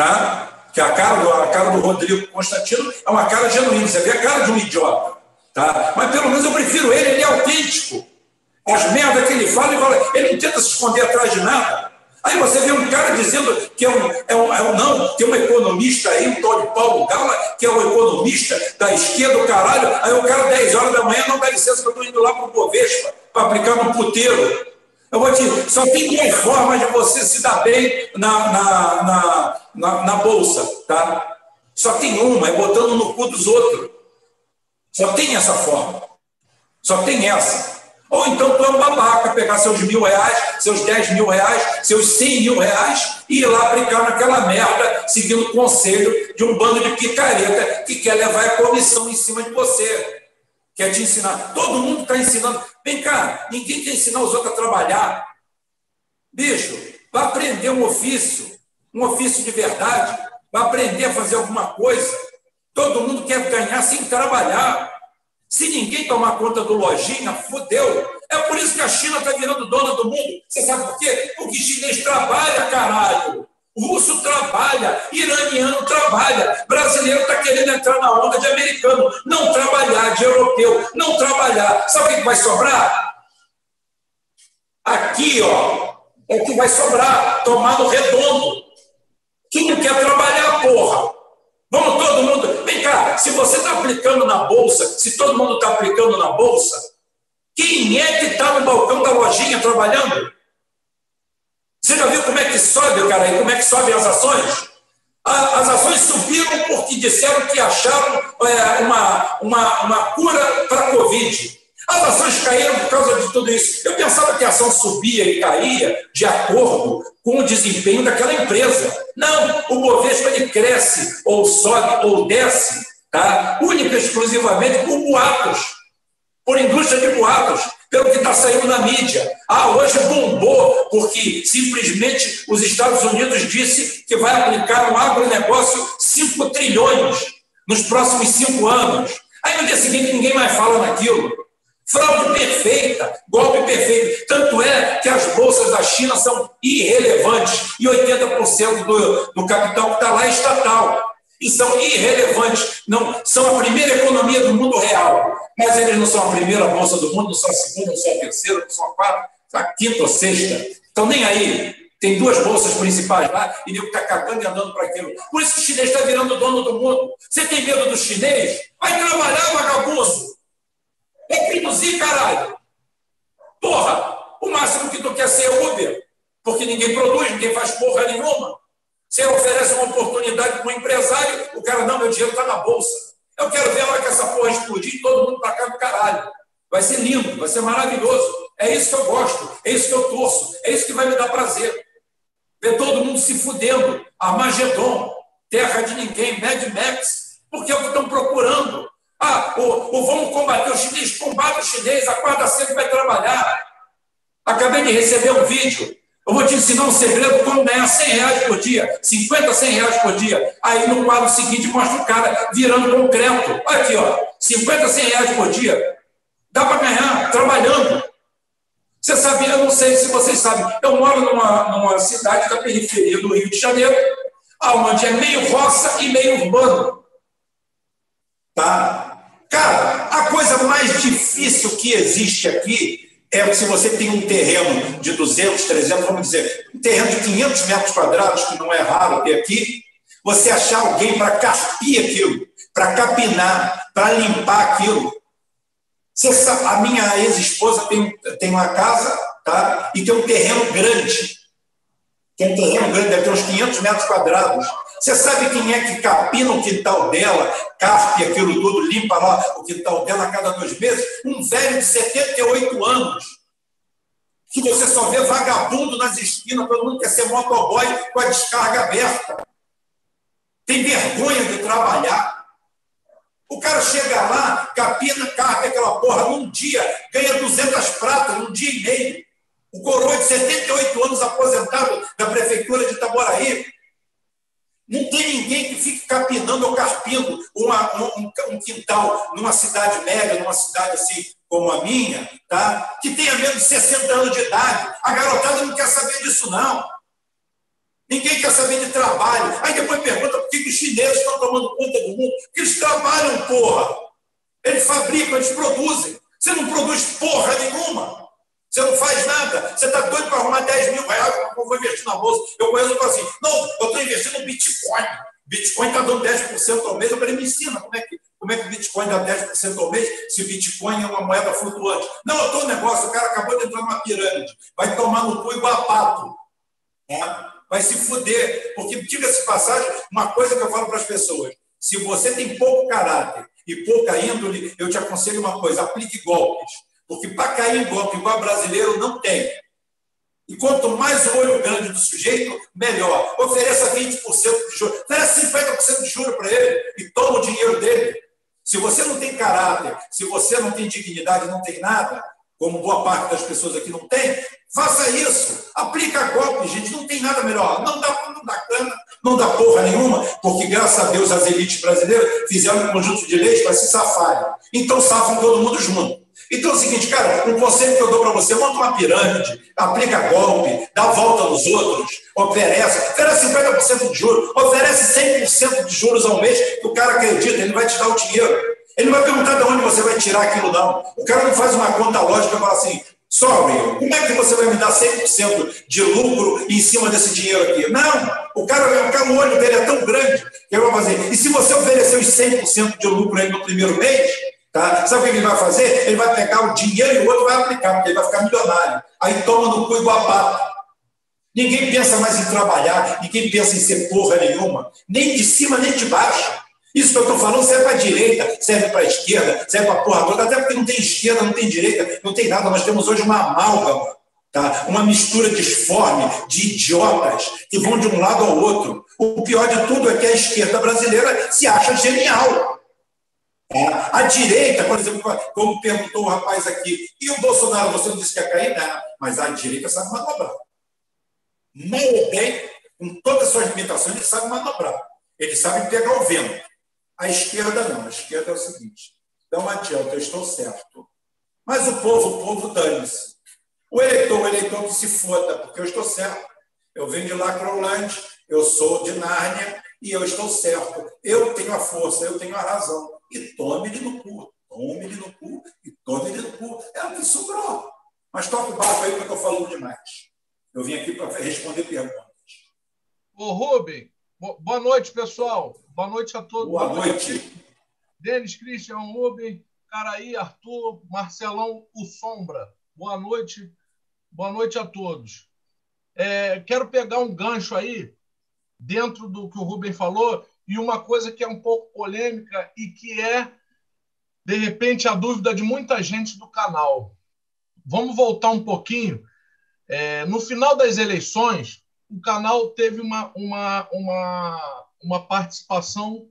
[SPEAKER 1] tá? Que a cara, do, a cara do Rodrigo Constantino é uma cara genuína, você vê a cara de um idiota, tá? Mas pelo menos eu prefiro ele, ele é autêntico. As merdas que ele fala, ele, fala, ele não tenta se esconder atrás de nada. Aí você vê um cara dizendo que é um, é um, é um não, tem um economista aí, um tal de Paulo Gala, que é um economista da esquerda do caralho. Aí o cara, 10 horas da manhã, não dá licença que eu estou indo lá para o Bovespa para aplicar no puteiro. Eu vou te. Só tem duas formas de você se dar bem na, na, na, na, na bolsa, tá? Só tem uma, é botando no cu dos outros. Só tem essa forma. Só tem essa. Ou então tu é um babaca, pegar seus mil reais, seus dez mil reais, seus cem mil reais e ir lá aplicar naquela merda, seguindo o conselho de um bando de picareta que quer levar a comissão em cima de você quer te ensinar. Todo mundo está ensinando. Vem cá, ninguém quer ensinar os outros a trabalhar. Bicho, vai aprender um ofício, um ofício de verdade, vai aprender a fazer alguma coisa. Todo mundo quer ganhar sem trabalhar. Se ninguém tomar conta do lojinha, fodeu. É por isso que a China está virando dona do mundo. Você sabe por quê? Porque chinês trabalha, caralho. Russo trabalha, iraniano trabalha, brasileiro está querendo entrar na onda de americano, não trabalhar, de europeu, não trabalhar. Sabe o que vai sobrar? Aqui, ó, é que vai sobrar, tomar no redondo. Quem não quer trabalhar, porra? Vamos todo mundo. Vem cá, se você está aplicando na bolsa, se todo mundo está aplicando na bolsa, quem é que está no balcão da lojinha trabalhando? Você já viu como é que sobe, cara, e como é que sobem as ações? As ações subiram porque disseram que acharam é, uma, uma, uma cura para a Covid. As ações caíram por causa de tudo isso. Eu pensava que a ação subia e caía de acordo com o desempenho daquela empresa. Não, o Bovespa ele cresce, ou sobe, ou desce, tá? única e exclusivamente por boatos, por indústria de boatos, pelo que está saindo na mídia. Ah, hoje bombou, porque simplesmente os Estados Unidos disse que vai aplicar no agronegócio 5 trilhões nos próximos cinco anos. Aí no dia seguinte ninguém mais fala naquilo. Fraude perfeita, golpe perfeito. Tanto é que as bolsas da China são irrelevantes e 80% do, do capital que está lá é estatal. E são irrelevantes, não são a primeira economia do mundo real. Mas eles não são a primeira bolsa do mundo, não são a segunda, não são a terceira, não são a quarta, a quinta ou sexta. Então, nem aí. Tem duas bolsas principais lá e nego está cagando e andando para aquilo. Por isso que o chinês está virando dono do mundo. Você tem medo do chinês? Vai trabalhar, vagabundo! É produzir, caralho. Porra, o máximo que tu quer ser é Uber, porque ninguém produz, ninguém faz porra nenhuma. Você oferece uma oportunidade para um empresário, o cara, não, meu dinheiro está na bolsa. Eu quero ver a hora que essa porra explodir e todo mundo para cá do caralho. Vai ser lindo, vai ser maravilhoso. É isso que eu gosto, é isso que eu torço, é isso que vai me dar prazer. Ver todo mundo se fudendo. Armagedon, terra de ninguém, Mad Max, porque é o que estão procurando. Ah, o, o vamos combater o chinês, combate o chinês, acorda cedo vai trabalhar. Acabei de receber um vídeo. Eu vou te ensinar um segredo como ganhar 100 reais por dia, 50, 100 reais por dia. Aí no quadro seguinte mostra o cara virando concreto. Olha aqui, ó, 50, 100 reais por dia. Dá para ganhar trabalhando. Você sabia, eu não sei se vocês sabem, eu moro numa, numa cidade da periferia do Rio de Janeiro, onde é meio roça e meio urbano. Tá? Cara, a coisa mais difícil que existe aqui é se você tem um terreno de 200, 300, vamos dizer, um terreno de 500 metros quadrados, que não é raro ter aqui, você achar alguém para carpir aquilo, para capinar, para limpar aquilo. Sabe, a minha ex-esposa tem, tem uma casa tá? e tem um terreno grande. Tem um terreno grande, deve ter uns 500 metros quadrados. Você sabe quem é que capina o quintal dela, carpe aquilo tudo, limpa lá o quintal dela a cada dois meses? Um velho de 78 anos. Que você só vê vagabundo nas esquinas, todo mundo quer ser motoboy com a descarga aberta. Tem vergonha de trabalhar. O cara chega lá, capina, carga aquela porra num dia, ganha 200 pratas num dia e meio. O coroa de 78 anos aposentado da prefeitura de Itaboraí não tem ninguém que fique capinando ou carpindo uma, um, um, quintal numa cidade média, numa cidade assim como a minha, tá? que tenha menos de 60 anos de idade. A garotada não quer saber disso, não. Ninguém quer saber de trabalho. Aí depois pergunta por que os chineses estão tomando conta do mundo. Porque eles trabalham, porra. Eles fabricam, eles produzem. Você não produz porra nenhuma. Você não faz nada. Você está doido para arrumar 10 mil reais, eu vou investir na bolsa. Eu conheço e assim, não, eu estou investindo no Bitcoin. Bitcoin está dando 10% ao mês. Eu falei, me ensina como é que, como é que o Bitcoin dá 10% ao mês se Bitcoin é uma moeda flutuante. Não, eu estou negócio, o cara acabou de entrar numa pirâmide. Vai tomar no cu igual a pato. É? Vai se fuder. Porque, diga-se passagem, uma coisa que eu falo para as pessoas. Se você tem pouco caráter e pouca índole, eu te aconselho uma coisa, aplique golpes porque para cair em golpe igual brasileiro não tem. E quanto mais o olho grande do sujeito, melhor. Ofereça 20% de juros, ofereça 50% de juros para ele e toma o dinheiro dele. Se você não tem caráter, se você não tem dignidade, não tem nada, como boa parte das pessoas aqui não tem, faça isso. Aplica golpe, gente. Não tem nada melhor. Não dá, não dá cana, não dá porra nenhuma, porque graças a Deus as elites brasileiras fizeram um conjunto de leis para se safarem. Então safam todo mundo junto. Então é o seguinte, cara, um conselho que eu dou para você, monta uma pirâmide, aplica golpe, dá volta nos outros, oferece, oferece 50% de juros, oferece 100% de juros ao mês, que o cara acredita, ele vai te dar o dinheiro. Ele vai perguntar de onde você vai tirar aquilo, não. O cara não faz uma conta lógica e fala assim, sorry, como é que você vai me dar 100% de lucro em cima desse dinheiro aqui? Não, o cara, o, cara, o olho dele é tão grande que ele vai fazer. E se você oferecer os 100% de lucro aí no primeiro mês, Tá? Sabe o que ele vai fazer? Ele vai pegar o dinheiro e o outro vai aplicar, porque ele vai ficar milionário. Aí toma no cu igual a pata. Ninguém pensa mais em trabalhar, ninguém pensa em ser porra nenhuma, nem de cima nem de baixo. Isso que eu estou falando serve para a direita, serve para a esquerda, serve para a porra toda, até porque não tem esquerda, não tem direita, não tem nada. Nós temos hoje uma amálgama, tá? uma mistura disforme de idiotas que vão de um lado ao outro. O pior de tudo é que a esquerda brasileira se acha genial. É, a direita, por exemplo, como perguntou o rapaz aqui, e o Bolsonaro, você não disse que ia cair? Não, mas a direita sabe manobrar. Mal ou bem, com todas as suas limitações, ele sabe manobrar. Ele sabe pegar o vento. A esquerda não. A esquerda é o seguinte: não adianta, eu estou certo. Mas o povo, o povo dane-se. O eleitor, o eleitor que se foda, porque eu estou certo. Eu venho de Lacrolândia, eu sou de Nárnia e eu estou certo. Eu tenho a força, eu tenho a razão e tome-lhe no cu. Tome-lhe no cu e tome-lhe no cu. É o que sobrou. Mas toca o barco aí, porque eu estou falando demais. Eu vim aqui para responder perguntas.
[SPEAKER 3] Ô, Rubem, boa noite, pessoal. Boa noite a todos.
[SPEAKER 1] Boa noite.
[SPEAKER 3] Denis, Christian, Rubem, Caraí, Arthur, Marcelão, o Sombra. Boa noite. Boa noite a todos. É, quero pegar um gancho aí, dentro do que o Rubem falou, e uma coisa que é um pouco polêmica e que é, de repente, a dúvida de muita gente do canal. Vamos voltar um pouquinho. É, no final das eleições, o canal teve uma, uma, uma, uma participação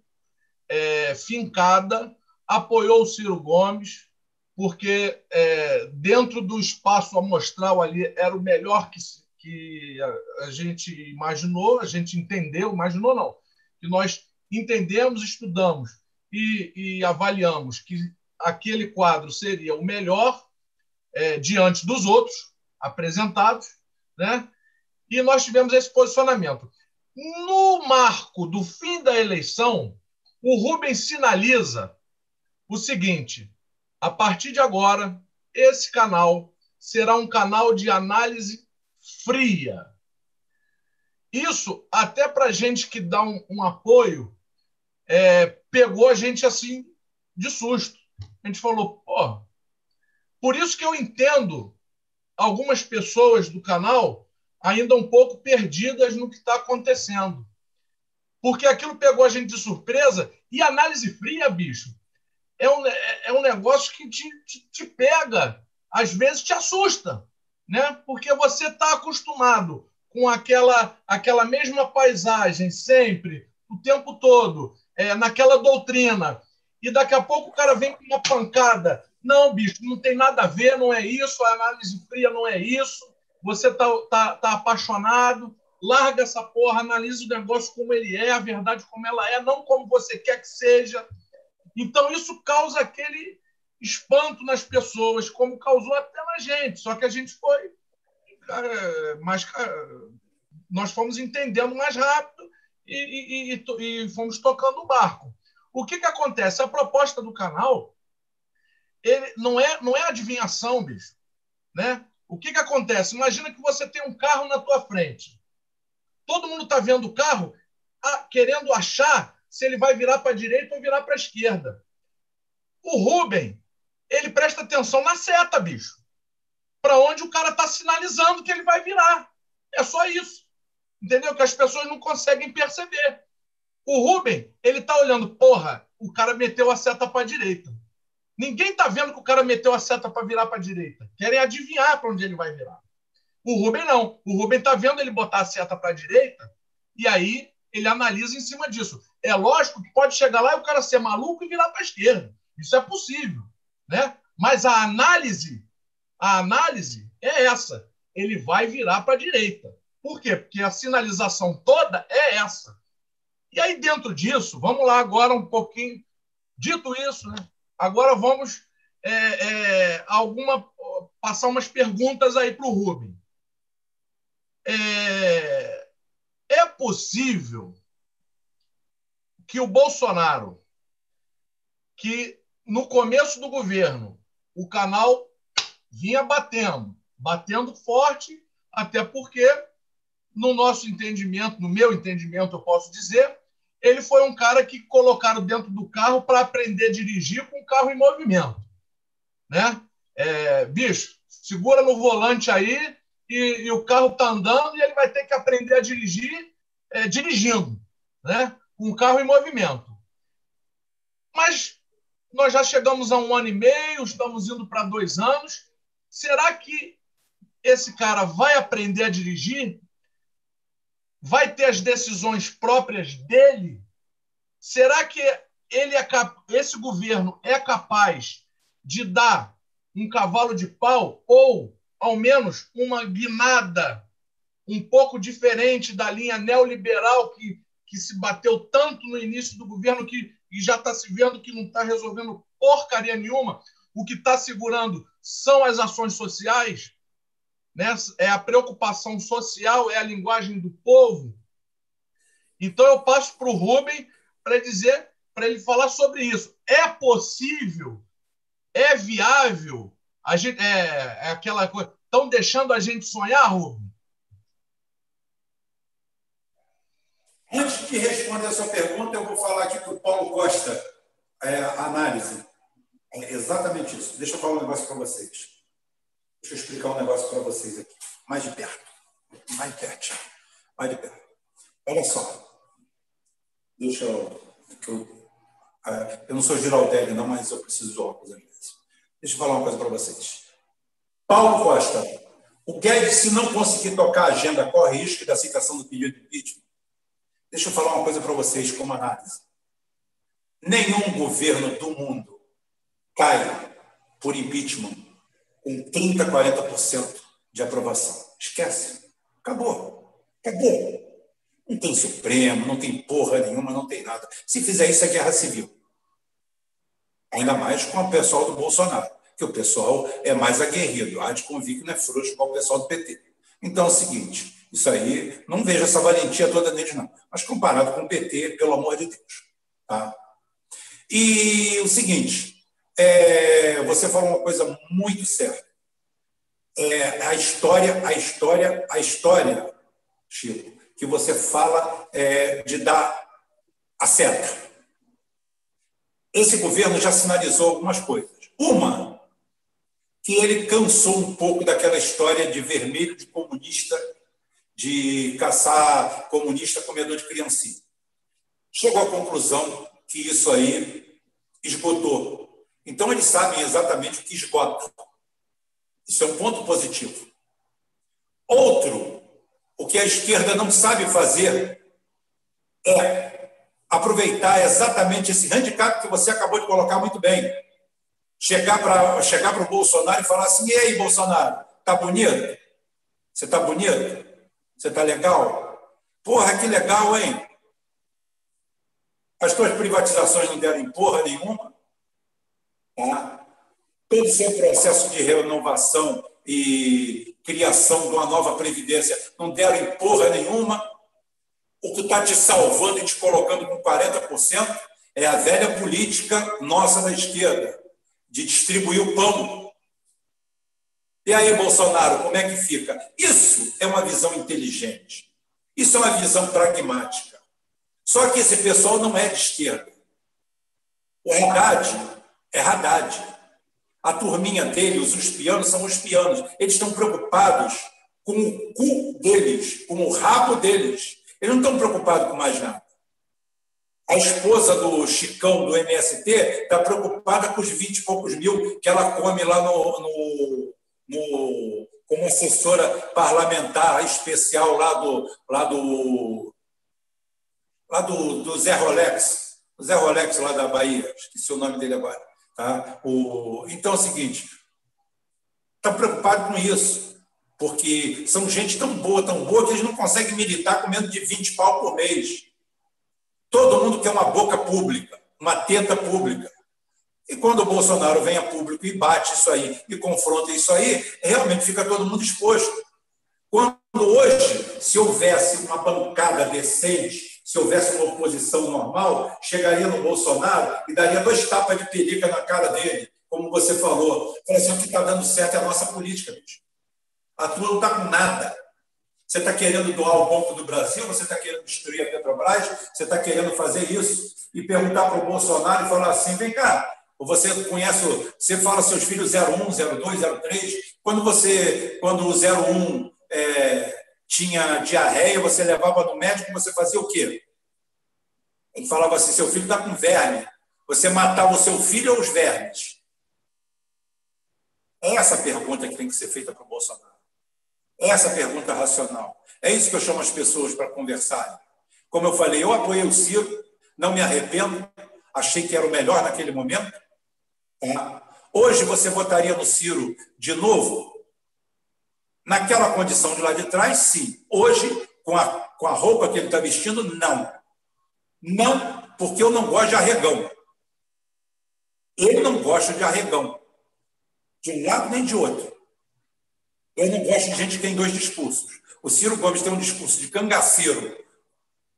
[SPEAKER 3] é, fincada, apoiou o Ciro Gomes, porque é, dentro do espaço amostral ali era o melhor que, que a, a gente imaginou, a gente entendeu, imaginou não, que nós entendemos, estudamos e, e avaliamos que aquele quadro seria o melhor é, diante dos outros apresentados, né? E nós tivemos esse posicionamento. No marco do fim da eleição, o Rubens sinaliza o seguinte: a partir de agora, esse canal será um canal de análise fria. Isso, até para gente que dá um, um apoio é, pegou a gente assim de susto. A gente falou, pô. Por isso que eu entendo algumas pessoas do canal ainda um pouco perdidas no que está acontecendo. Porque aquilo pegou a gente de surpresa e análise fria, bicho, é um, é um negócio que te, te, te pega, às vezes te assusta, né? Porque você está acostumado com aquela, aquela mesma paisagem sempre, o tempo todo, é, naquela doutrina. E daqui a pouco o cara vem com uma pancada. Não, bicho, não tem nada a ver, não é isso, a análise fria não é isso. Você tá, tá, tá apaixonado, larga essa porra, analisa o negócio como ele é, a verdade como ela é, não como você quer que seja. Então isso causa aquele espanto nas pessoas, como causou até na gente. Só que a gente foi mais nós fomos entendendo mais rápido e, e, e fomos tocando o barco. O que, que acontece? A proposta do canal ele não é, não é adivinhação, bicho. Né? O que, que acontece? Imagina que você tem um carro na tua frente. Todo mundo está vendo o carro querendo achar se ele vai virar para a direita ou virar para a esquerda. O Ruben, ele presta atenção na seta, bicho. Para onde o cara está sinalizando que ele vai virar. É só isso entendeu? Que as pessoas não conseguem perceber. O Ruben, ele tá olhando, porra, o cara meteu a seta para direita. Ninguém tá vendo que o cara meteu a seta para virar para direita. Querem adivinhar para onde ele vai virar. O Ruben não. O Ruben tá vendo ele botar a seta para a direita e aí ele analisa em cima disso. É lógico que pode chegar lá e o cara ser maluco e virar para esquerda. Isso é possível, né? Mas a análise A análise é essa. Ele vai virar para a direita. Por quê? Porque a sinalização toda é essa. E aí, dentro disso, vamos lá agora um pouquinho. Dito isso, né? agora vamos é, é, alguma, passar umas perguntas aí para o Rubem. É, é possível que o Bolsonaro, que no começo do governo o canal vinha batendo, batendo forte, até porque, no nosso entendimento, no meu entendimento, eu posso dizer, ele foi um cara que colocaram dentro do carro para aprender a dirigir com o carro em movimento. Né? É, bicho, segura no volante aí e, e, o carro está andando e ele vai ter que aprender a dirigir é, dirigindo, né? com o carro em movimento. Mas nós já chegamos a um ano e meio, estamos indo para dois anos. Será que esse cara vai aprender a dirigir? Vai ter as decisões próprias dele? Será que ele é esse governo é capaz de dar um cavalo de pau ou, ao menos, uma guinada um pouco diferente da linha neoliberal que, que se bateu tanto no início do governo que e já está se vendo que não está resolvendo porcaria nenhuma. O que está segurando são as ações sociais, né? é a preocupação social, é a linguagem do povo. Então eu passo para o Rubem para dizer, para ele falar sobre isso. É possível? É viável? A gente, é, é aquela coisa. Estão deixando a gente sonhar, Rubem?
[SPEAKER 1] Antes de responder a sua pergunta, eu vou falar aqui para o Paulo Costa, é, análise. É exatamente isso. Deixa eu falar um negócio para vocês. Deixa eu explicar um negócio para vocês aqui. Mais de perto. Mais de perto. Mais de perto. Olha só. Deixa eu. Eu, é, eu não sou Giraldelli, não, mas eu preciso de óculos às vezes. Deixa eu falar uma coisa para vocês. Paulo Costa. O Guedes, se não conseguir tocar a agenda, corre risco da citação do pedido de impeachment Deixa eu falar uma coisa para vocês como análise. Nenhum governo do mundo cai por impeachment com 30%, 40% de aprovação. Esquece. Acabou. Acabou. Não tem Supremo, não tem porra nenhuma, não tem nada. Se fizer isso, é guerra civil. Ainda mais com o pessoal do Bolsonaro, que o pessoal é mais aguerrido. Há de convir que não é frouxo com o pessoal do PT. Então é o seguinte: isso aí, não vejo essa valentia toda neles, não. Mas comparado com o PT, pelo amor de Deus. Tá? E o seguinte, é, você falou uma coisa muito certa. É, a história, a história, a história, Chico, que você fala é, de dar a seta. Esse governo já sinalizou algumas coisas. Uma, que ele cansou um pouco daquela história de vermelho de comunista de caçar comunista comedor de criancinha. Chegou à conclusão que isso aí esgotou. Então, eles sabem exatamente o que esgota. Isso é um ponto positivo. Outro, o que a esquerda não sabe fazer é aproveitar exatamente esse handicap que você acabou de colocar muito bem. Chegar para chegar o Bolsonaro e falar assim: e aí, Bolsonaro, tá bonito? Você tá bonito? Você está legal? Porra, que legal, hein? As tuas privatizações não deram porra nenhuma. Tá? Todo o seu processo de renovação e criação de uma nova previdência não deram porra nenhuma. O que está te salvando e te colocando com 40% é a velha política nossa da esquerda, de distribuir o pão e aí, Bolsonaro, como é que fica? Isso é uma visão inteligente. Isso é uma visão pragmática. Só que esse pessoal não é de esquerda. O Haddad é Haddad. A turminha dele, os uspianos, são os pianos. Eles estão preocupados com o cu deles, com o rabo deles. Eles não estão preocupados com mais nada. A esposa do Chicão, do MST, está preocupada com os 20 e poucos mil que ela come lá no, no no, como assessora parlamentar especial lá do, lá do, lá do, do Zé Rolex, o Zé Rolex lá da Bahia, esqueci o nome dele agora. Tá? O, então é o seguinte, estão preocupados com isso, porque são gente tão boa, tão boa, que eles não conseguem militar com menos de 20 pau por mês. Todo mundo quer uma boca pública, uma teta pública. E quando o Bolsonaro vem a público e bate isso aí, e confronta isso aí, realmente fica todo mundo exposto. Quando hoje, se houvesse uma bancada decente, se houvesse uma oposição normal, chegaria no Bolsonaro e daria dois tapas de perica na cara dele, como você falou. Falei assim, o que está dando certo é a nossa política, bicho. A tua não está com nada. Você está querendo doar o Banco do Brasil, você está querendo destruir a Petrobras, você está querendo fazer isso e perguntar para o Bolsonaro e falar assim: vem cá, você conhece, você fala seus filhos 01, 02, 03. Quando você, quando o 01 é, tinha diarreia, você levava no médico, você fazia o quê? Ele falava assim: seu filho está com verme. Você matava o seu filho ou os vermes? É essa pergunta que tem que ser feita para o Bolsonaro. É essa pergunta racional. É isso que eu chamo as pessoas para conversarem. Como eu falei, eu apoiei o Ciro, não me arrependo, achei que era o melhor naquele momento. Tá? Hoje você votaria no Ciro de novo? Naquela condição de lá de trás, sim. Hoje, com a, com a roupa que ele está vestindo, não. Não, porque eu não gosto de arregão. Ele não gosta de arregão. De um lado nem de outro. Eu não gosto de gente que tem dois discursos. O Ciro Gomes tem um discurso de cangaceiro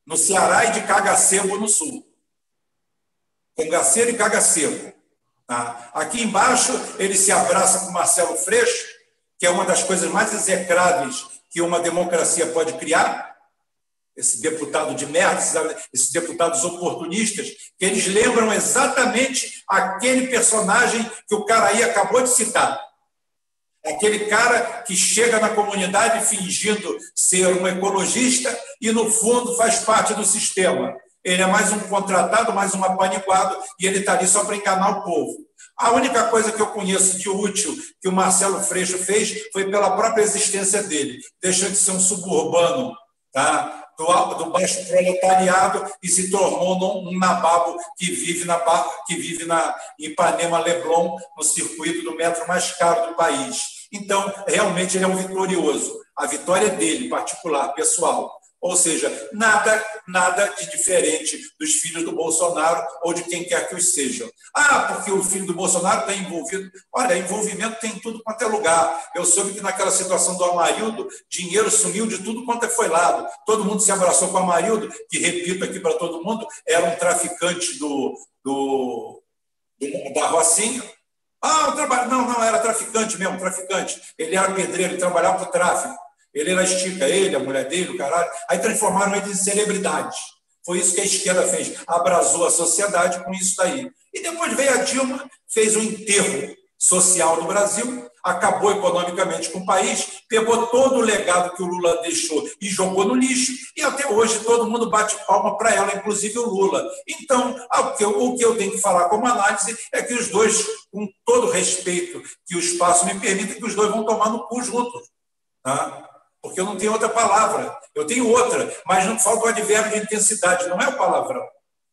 [SPEAKER 1] no Ceará e de cagacebo no Sul. Cangaceiro e cagacebo. Tá? Aqui embaixo, ele se abraça com Marcelo Freixo, que é uma das coisas mais execráveis que uma democracia pode criar. Esse deputado de merda, esses deputados oportunistas, que eles lembram exatamente aquele personagem que o cara aí acabou de citar Aquele cara que chega na comunidade fingindo ser um ecologista e, no fundo, faz parte do sistema. Ele é mais um contratado, mais um apaniguado, e ele está ali só para enganar o povo. A única coisa que eu conheço de útil que o Marcelo Freixo fez foi pela própria existência dele. Deixou de ser um suburbano, tá? do, do baixo proletariado e se tornou um nababo que vive, na, que vive na Ipanema Leblon, no circuito do metro mais caro do país. Então, realmente, ele é um vitorioso. A vitória é dele, particular, pessoal. Ou seja, nada, nada de diferente dos filhos do Bolsonaro ou de quem quer que os sejam. Ah, porque o filho do Bolsonaro está envolvido. Olha, envolvimento tem tudo quanto é lugar. Eu soube que naquela situação do Amarildo, dinheiro sumiu de tudo quanto foi lado. Todo mundo se abraçou com o Amarildo, que, repito aqui para todo mundo, era um traficante do, do, do da Rocinha. Ah, trabalho. Não, não, era traficante mesmo, traficante. Ele era pedreiro, ele trabalhava para o tráfico. Ele era estica, ele, a mulher dele, o caralho. Aí transformaram ele em celebridade. Foi isso que a esquerda fez. Abrasou a sociedade com isso daí. E depois veio a Dilma, fez um enterro social no Brasil, acabou economicamente com o país, pegou todo o legado que o Lula deixou e jogou no lixo, e até hoje todo mundo bate palma para ela, inclusive o Lula. Então, o que, eu, tenho que falar como análise é que os dois, com todo respeito que o espaço me permite, que os dois vão tomar no cu juntos. Tá? Porque eu não tenho outra palavra. Eu tenho outra, mas não falta o advérbio de intensidade, não é o palavrão.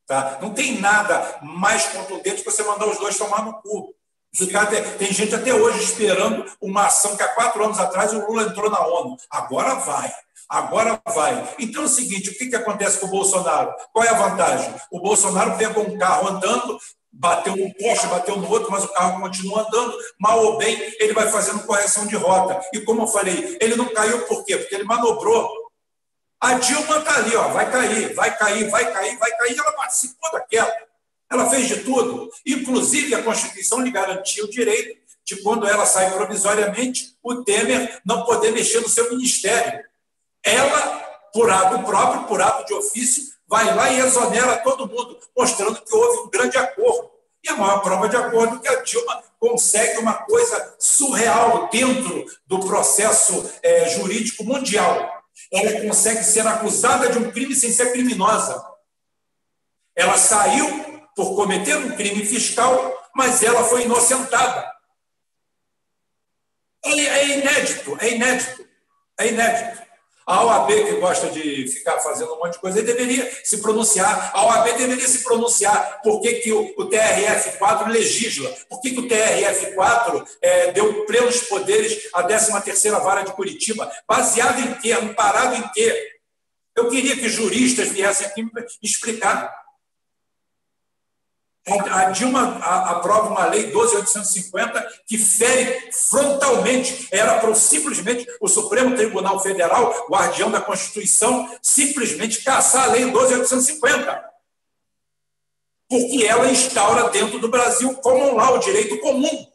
[SPEAKER 1] Tá? Não tem nada mais contundente que você mandar os dois tomar no cu. Tem gente até hoje esperando uma ação que há quatro anos atrás o Lula entrou na ONU. Agora vai. Agora vai. Então é o seguinte: o que, que acontece com o Bolsonaro? Qual é a vantagem? O Bolsonaro pegou um carro andando, bateu num poste, bateu no outro, mas o carro continua andando, mal ou bem, ele vai fazendo correção de rota. E como eu falei, ele não caiu por quê? Porque ele manobrou. A Dilma está ali, ó, vai cair, vai cair, vai cair, vai cair, ela participou daquela. Ela fez de tudo. Inclusive, a Constituição lhe garantia o direito de, quando ela sai provisoriamente, o Temer não poder mexer no seu ministério. Ela, por ato próprio, por ato de ofício, vai lá e exonera todo mundo, mostrando que houve um grande acordo. E a maior prova de acordo é que a Dilma consegue uma coisa surreal dentro do processo é, jurídico mundial. Ela consegue ser acusada de um crime sem ser criminosa. Ela saiu por cometer um crime fiscal, mas ela foi inocentada. É, é inédito, é inédito, é inédito. A OAB, que gosta de ficar fazendo um monte de coisa, deveria se pronunciar. A OAB deveria se pronunciar por que, que o, o TRF4 legisla, por que, que o TRF4 é, deu plenos poderes à 13ª Vara de Curitiba, baseado em quê? Amparado em quê? Eu queria que juristas viessem aqui me explicar. A Dilma aprova uma lei 12.850 que fere frontalmente, era para simplesmente o Supremo Tribunal Federal, guardião da Constituição, simplesmente caçar a lei 12.850. Porque ela instaura dentro do Brasil como lá o direito comum.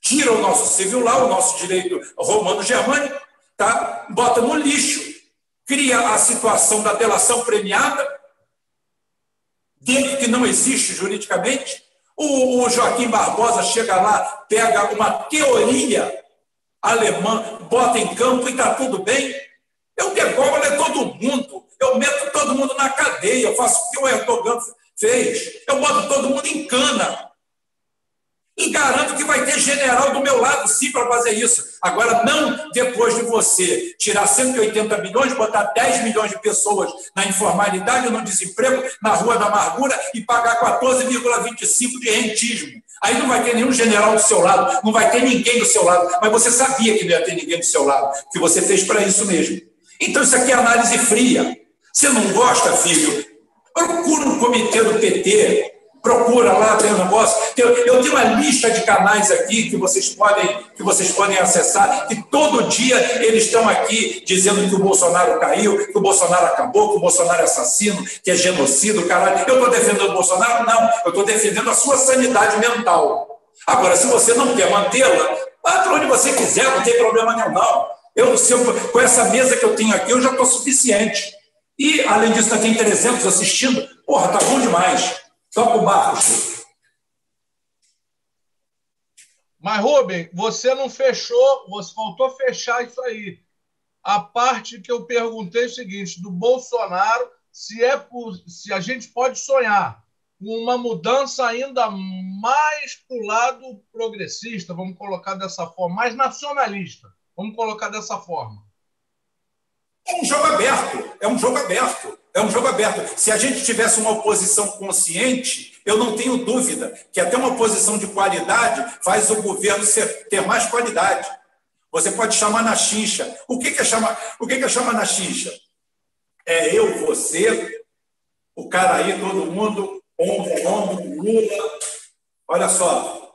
[SPEAKER 1] Tira o nosso civil lá, o nosso direito romano-germânico, tá? bota no lixo, cria a situação da delação premiada, dentro que não existe juridicamente. O, Joaquim Barbosa chega lá, pega uma teoria alemã, bota em campo e está tudo bem. Eu degolo é todo mundo, eu meto todo mundo na cadeia, eu faço o que o Erdogan fez, eu boto todo mundo em cana. E garanto que vai ter general do meu lado, sim, para fazer isso. Agora, não depois de você tirar 180 milhões, botar 10 milhões de pessoas na informalidade, no desemprego, na rua da amargura e pagar 14,25 de rentismo. Aí não vai ter nenhum general do seu lado, não vai ter ninguém do seu lado. Mas você sabia que não ia ter ninguém do seu lado, que você fez para isso mesmo. Então, isso aqui é análise fria. Você não gosta, filho? Procura um comitê do PT, procura lá, tem um negócio. Eu, tenho uma lista de canais aqui que vocês podem, que vocês podem acessar, que todo dia eles estão aqui dizendo que o Bolsonaro caiu, que o Bolsonaro acabou, que o Bolsonaro é assassino, que é genocídio, caralho. Eu estou defendendo o Bolsonaro? Não, eu estou defendendo a sua sanidade mental. Agora, se você não quer mantê-la, vá para onde você quiser, não tem problema nenhum, não. Eu, eu, com essa mesa que eu tenho aqui, eu já estou suficiente. E, além disso, ainda tem 300 assistindo. Porra, tá bom demais. Toca o barco,
[SPEAKER 3] Mas, Rubem, você não fechou, você faltou fechar isso aí. A parte que eu perguntei é o seguinte: do Bolsonaro, se, é, se a gente pode sonhar com uma mudança ainda mais para o lado progressista, vamos colocar dessa forma, mais nacionalista, vamos colocar dessa forma.
[SPEAKER 1] É um jogo aberto, é um jogo aberto. É um jogo aberto. Se a gente tivesse uma oposição consciente, eu não tenho dúvida que até uma oposição de qualidade faz o governo ter mais qualidade. Você pode chamar na xincha. O que, é chamar? O que, que é chamar na xincha? É eu, você, o cara aí, todo mundo, ombro ombro, Lula. Olha só,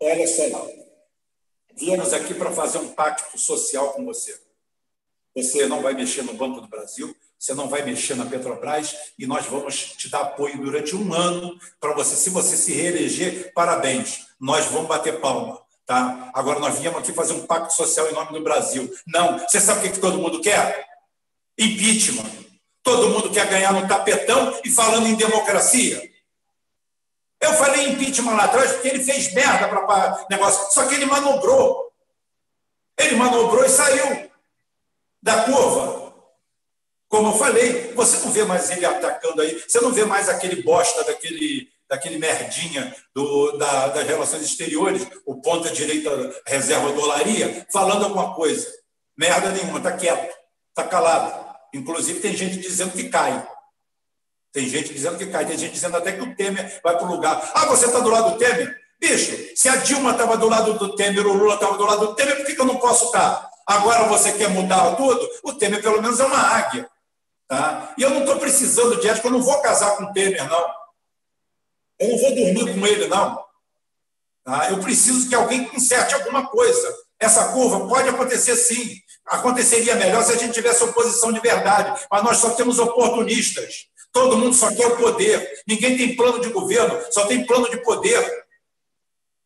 [SPEAKER 1] olha só. Viemos aqui para fazer um pacto social com você. Você não vai mexer no Banco do Brasil, você não vai mexer na Petrobras e nós vamos te dar apoio durante um ano para você. Se você se reeleger, parabéns, nós vamos bater palma. Tá? Agora nós viemos aqui fazer um pacto social em nome do Brasil. Não, você sabe o que, todo mundo quer? Impeachment. Todo mundo quer ganhar no tapetão e falando em democracia. Eu falei impeachment lá atrás porque ele fez merda para negócio, só que ele manobrou. Ele manobrou e saiu da curva. Como eu falei, você não vê mais ele atacando aí, você não vê mais aquele bosta daquele, daquele merdinha do, da, das relações exteriores, o ponta direita reserva dolaria, falando alguma coisa. Merda nenhuma, está quieto, está calado. Inclusive, tem gente dizendo que cai. Tem gente dizendo que cai, tem gente dizendo até que o Temer vai para o lugar. Ah, você está do lado do Temer? Bicho, se a Dilma estava do lado do Temer, o Lula estava do lado do Temer, por que, que eu não posso estar? Agora você quer mudar tudo? O Temer, pelo menos, é uma águia. Tá? E eu não estou precisando de ética, eu não vou casar com o Temer, não. Eu não vou dormir com ele, não. Tá? Eu preciso que alguém conserte alguma coisa. Essa curva pode acontecer sim. Aconteceria melhor se a gente tivesse oposição de verdade, mas nós só temos oportunistas. Todo mundo só quer o poder. Ninguém tem plano de governo, só tem plano de poder.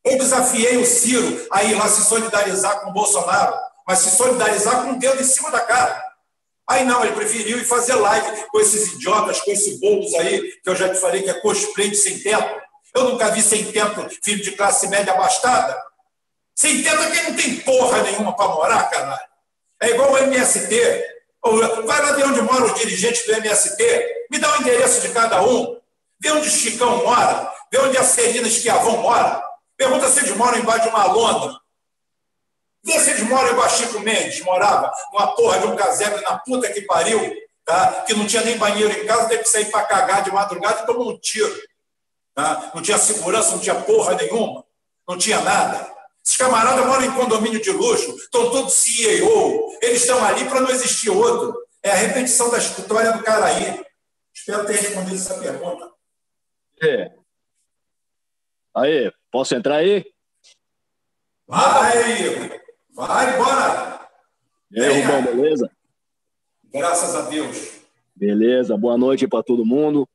[SPEAKER 1] Eu desafiei o Ciro a ir lá se solidarizar com o Bolsonaro, mas se solidarizar com o dedo em cima da cara. Aí não, ele preferiu ir fazer live com esses idiotas, com esses bolos aí, que eu já te falei que é cosplay de sem teto. Eu nunca vi sem teto filho de classe média abastada. Sem teto é quem não tem porra nenhuma para morar, caralho. É igual o MST. Vai lá ver onde moram os dirigentes do MST. Me dá o endereço de cada um. Vê onde Chicão mora. Vê onde a Celina Esquiavão mora. Pergunta se eles moram embaixo de uma lona. Eles moram igual Chico Mendes morava, numa porra de um casebre na puta que pariu, tá? que não tinha nem banheiro em casa, teve que sair para cagar de madrugada e tomar um tiro. Tá? Não tinha segurança, não tinha porra nenhuma, não tinha nada. Esses camaradas moram em condomínio de luxo, estão todos CEO, eles estão ali para não existir outro. É a repetição da história do cara aí. Espero ter respondido essa pergunta.
[SPEAKER 4] É. Aí, posso entrar aí?
[SPEAKER 1] Vai, vai, bora.
[SPEAKER 4] E aí, Rubão, beleza?
[SPEAKER 1] Graças a Deus.
[SPEAKER 4] Beleza, boa noite para todo mundo.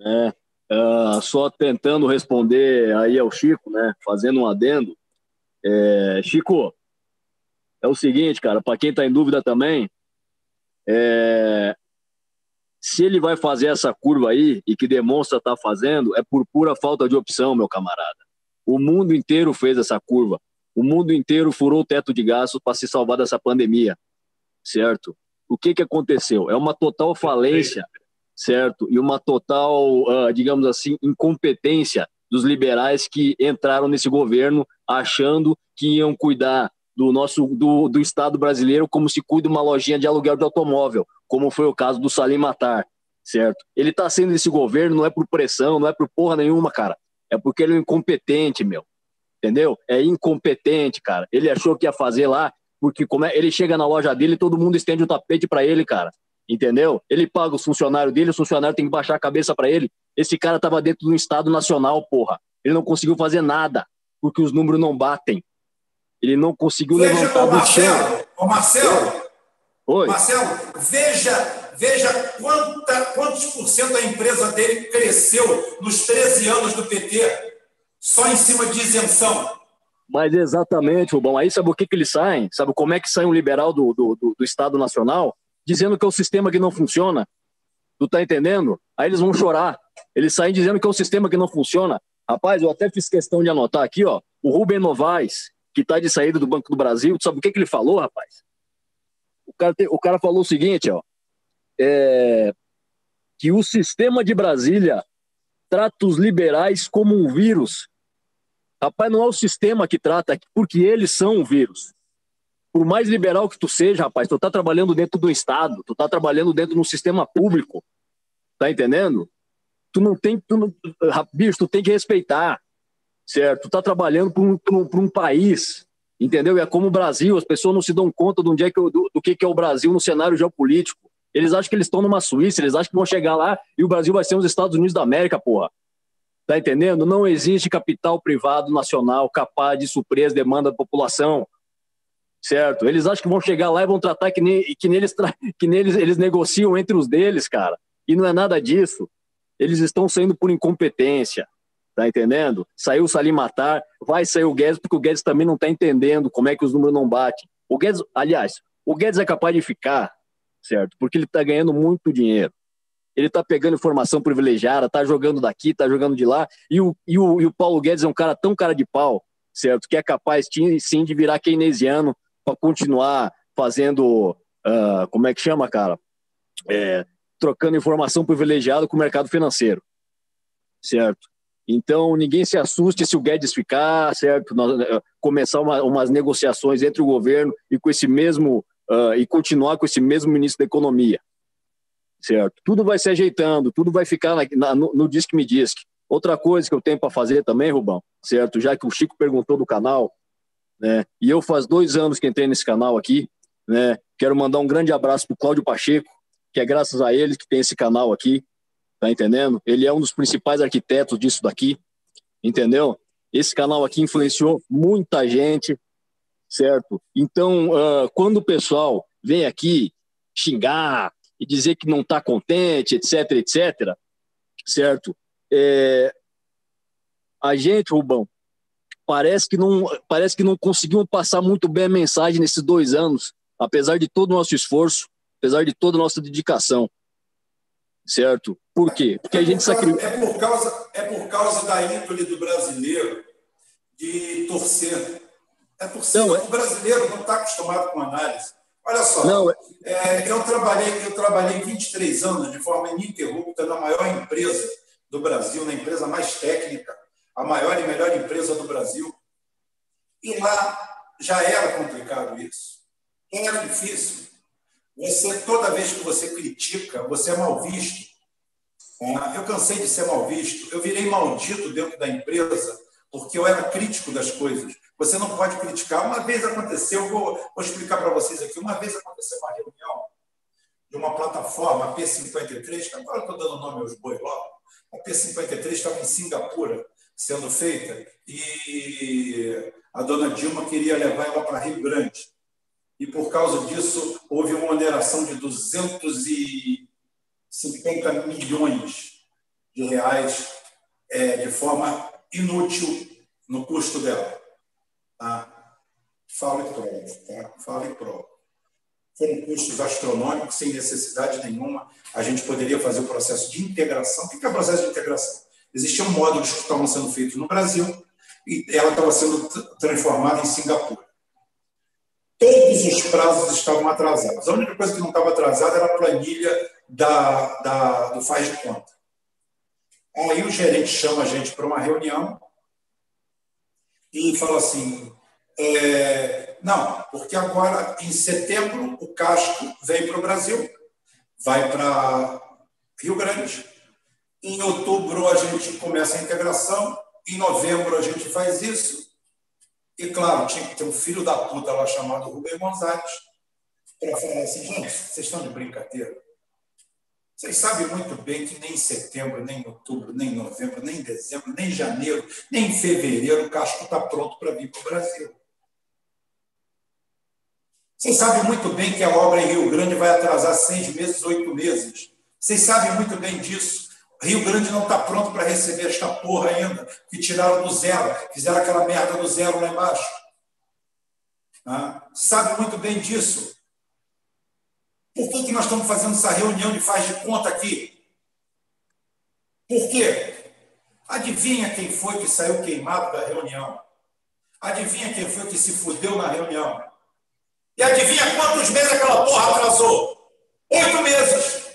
[SPEAKER 4] É, uh, só tentando responder aí ao Chico, né? Fazendo um adendo. É, Chico, é o seguinte, cara, para quem está em dúvida também, é, se ele vai fazer essa curva aí e que demonstra estar tá fazendo, é por pura falta de opção, meu camarada. O mundo inteiro fez essa curva. O mundo inteiro furou o teto de gastos para se salvar dessa pandemia, certo? O que, que aconteceu? É uma total falência, certo? E uma total, uh, digamos assim, incompetência dos liberais que entraram nesse governo achando que iam cuidar do nosso do, do Estado brasileiro como se cuida uma lojinha de aluguel de automóvel, como foi o caso do Salim Matar, certo? Ele está sendo esse governo não é por pressão, não é por porra nenhuma, cara. É porque ele é incompetente, meu. Entendeu? É incompetente, cara. Ele achou que ia fazer lá, porque como é, ele chega na loja dele, todo mundo estende o tapete para ele, cara. Entendeu? Ele paga os funcionários dele, o funcionário tem que baixar a cabeça para ele. Esse cara tava dentro do Estado Nacional, porra. Ele não conseguiu fazer nada, porque os números não batem. Ele não conseguiu veja, levantar do chão.
[SPEAKER 1] Ô Marcelo, Oi. Marcelo, veja, veja quanta, quantos por cento da empresa dele cresceu nos 13 anos do PT, só em cima de isenção.
[SPEAKER 4] Mas exatamente, Rubão. Aí sabe o que, que eles saem? Sabe como é que sai um liberal do, do, do, do Estado Nacional? Dizendo que é o sistema que não funciona. Tu tá entendendo? Aí eles vão chorar. Eles saem dizendo que é o sistema que não funciona. Rapaz, eu até fiz questão de anotar aqui, ó. O Rubem Novaes, que está de saída do Banco do Brasil, tu sabe o que, que ele falou, rapaz? O cara, te, o cara falou o seguinte, ó, é, que o sistema de Brasília trata os liberais como um vírus. Rapaz, não é o sistema que trata, porque eles são um vírus. Por mais liberal que tu seja, rapaz, tu tá trabalhando dentro do Estado, tu tá trabalhando dentro de um sistema público, tá entendendo? Tu não tem, tu não, bicho, tu tem que respeitar certo? Tu tá trabalhando para um, um, um, país, entendeu? E é como o Brasil, as pessoas não se dão conta do, é que, do, do que, que é o Brasil no cenário geopolítico. Eles acham que eles estão numa Suíça, eles acham que vão chegar lá e o Brasil vai ser os Estados Unidos da América, porra. Tá entendendo? Não existe capital privado nacional capaz de suprir as demandas da população. Certo? Eles acham que vão chegar lá e vão tratar que, nem, que, neles, que neles eles negociam entre os deles, cara. E não é nada disso. Eles estão saindo por incompetência. Tá entendendo? Saiu o Salim Matar, vai sair o Guedes, porque o Guedes também não tá entendendo como é que os números não batem. O Guedes, aliás, o Guedes é capaz de ficar, certo? Porque ele tá ganhando muito dinheiro. Ele tá pegando informação privilegiada, tá jogando daqui, tá jogando de lá. E o, e o, e o Paulo Guedes é um cara tão cara de pau, certo? Que é capaz, sim, de virar keynesiano para continuar fazendo. Uh, como é que chama, cara? É, trocando informação privilegiada com o mercado financeiro, certo? Então, ninguém se assuste se o Guedes ficar, certo? Eh, começar uma, umas negociações entre o governo e com esse mesmo uh, e continuar com esse mesmo ministro da Economia, certo? Tudo vai se ajeitando, tudo vai ficar na, na, no, no Disque Me Disque. Outra coisa que eu tenho para fazer também, Rubão, certo? Já que o Chico perguntou do canal, né? E eu faz dois anos que entrei nesse canal aqui, né? Quero mandar um grande abraço para o Cláudio Pacheco, que é graças a ele que tem esse canal aqui, Tá entendendo? Ele é um dos principais arquitetos disso daqui, entendeu? Esse canal aqui influenciou muita gente, certo? Então, uh, quando o pessoal vem aqui xingar e dizer que não está contente, etc, etc, certo? É, a gente, Rubão, parece que não parece que não conseguimos passar muito bem a mensagem nesses dois anos, apesar de todo o nosso esforço, apesar de toda a nossa dedicação certo? Por quê? Porque
[SPEAKER 1] é
[SPEAKER 4] a gente
[SPEAKER 1] sacrifica. É por, causa, é por causa da índole do brasileiro de torcer. É torcer. Não, é... O brasileiro não está acostumado com análise. Olha só, não, é... É, eu, trabalhei, eu trabalhei 23 anos de forma ininterrupta na maior empresa do Brasil, na empresa mais técnica, a maior e melhor empresa do Brasil. E lá já era complicado isso. Era difícil. Você, toda vez que você critica, você é mal visto. É, eu cansei de ser mal visto. Eu virei maldito dentro da empresa porque eu era crítico das coisas. Você não pode criticar. Uma vez aconteceu, vou, vou explicar para vocês aqui. Uma vez aconteceu uma reunião de uma plataforma, a P53, que agora estou dando nome aos boi logo. A P53 estava em Singapura sendo feita e a dona Dilma queria levar ela para Rio Grande. E por causa disso houve uma oneração de 250 milhões de reais é, de forma inútil no custo dela. Tá? Fala e prova. Tá? Fala e prova. Foram custos astronômicos, sem necessidade nenhuma. A gente poderia fazer o processo de integração. O que é o processo de integração? Existiam módulos que estavam sendo feitos no Brasil e ela estava sendo transformada em Singapura. Todos os prazos estavam atrasados. A única coisa que não estava atrasada era a planilha da, da, do faz de conta. Aí o gerente chama a gente para uma reunião e fala assim: é, não, porque agora em setembro o casco vem para o Brasil, vai para Rio Grande. Em outubro a gente começa a integração, em novembro a gente faz isso. E claro, tinha que ter um filho da puta lá chamado Rubem Gonzalez para falar assim: gente, vocês estão de brincadeira. Vocês sabem muito bem que nem em setembro, nem em outubro, nem em novembro, nem em dezembro, nem em janeiro, nem em fevereiro o casco está pronto para vir para o Brasil. Vocês sabem muito bem que a obra em Rio Grande vai atrasar seis meses, oito meses. Vocês sabem muito bem disso. Rio Grande não está pronto para receber esta porra ainda, que tiraram do zero, fizeram aquela merda do zero lá embaixo. Ah, sabe muito bem disso. Por que, que nós estamos fazendo essa reunião de faz de conta aqui? Por quê? Adivinha quem foi que saiu queimado da reunião? Adivinha quem foi que se fudeu na reunião? E adivinha quantos meses aquela porra atrasou? Oito meses.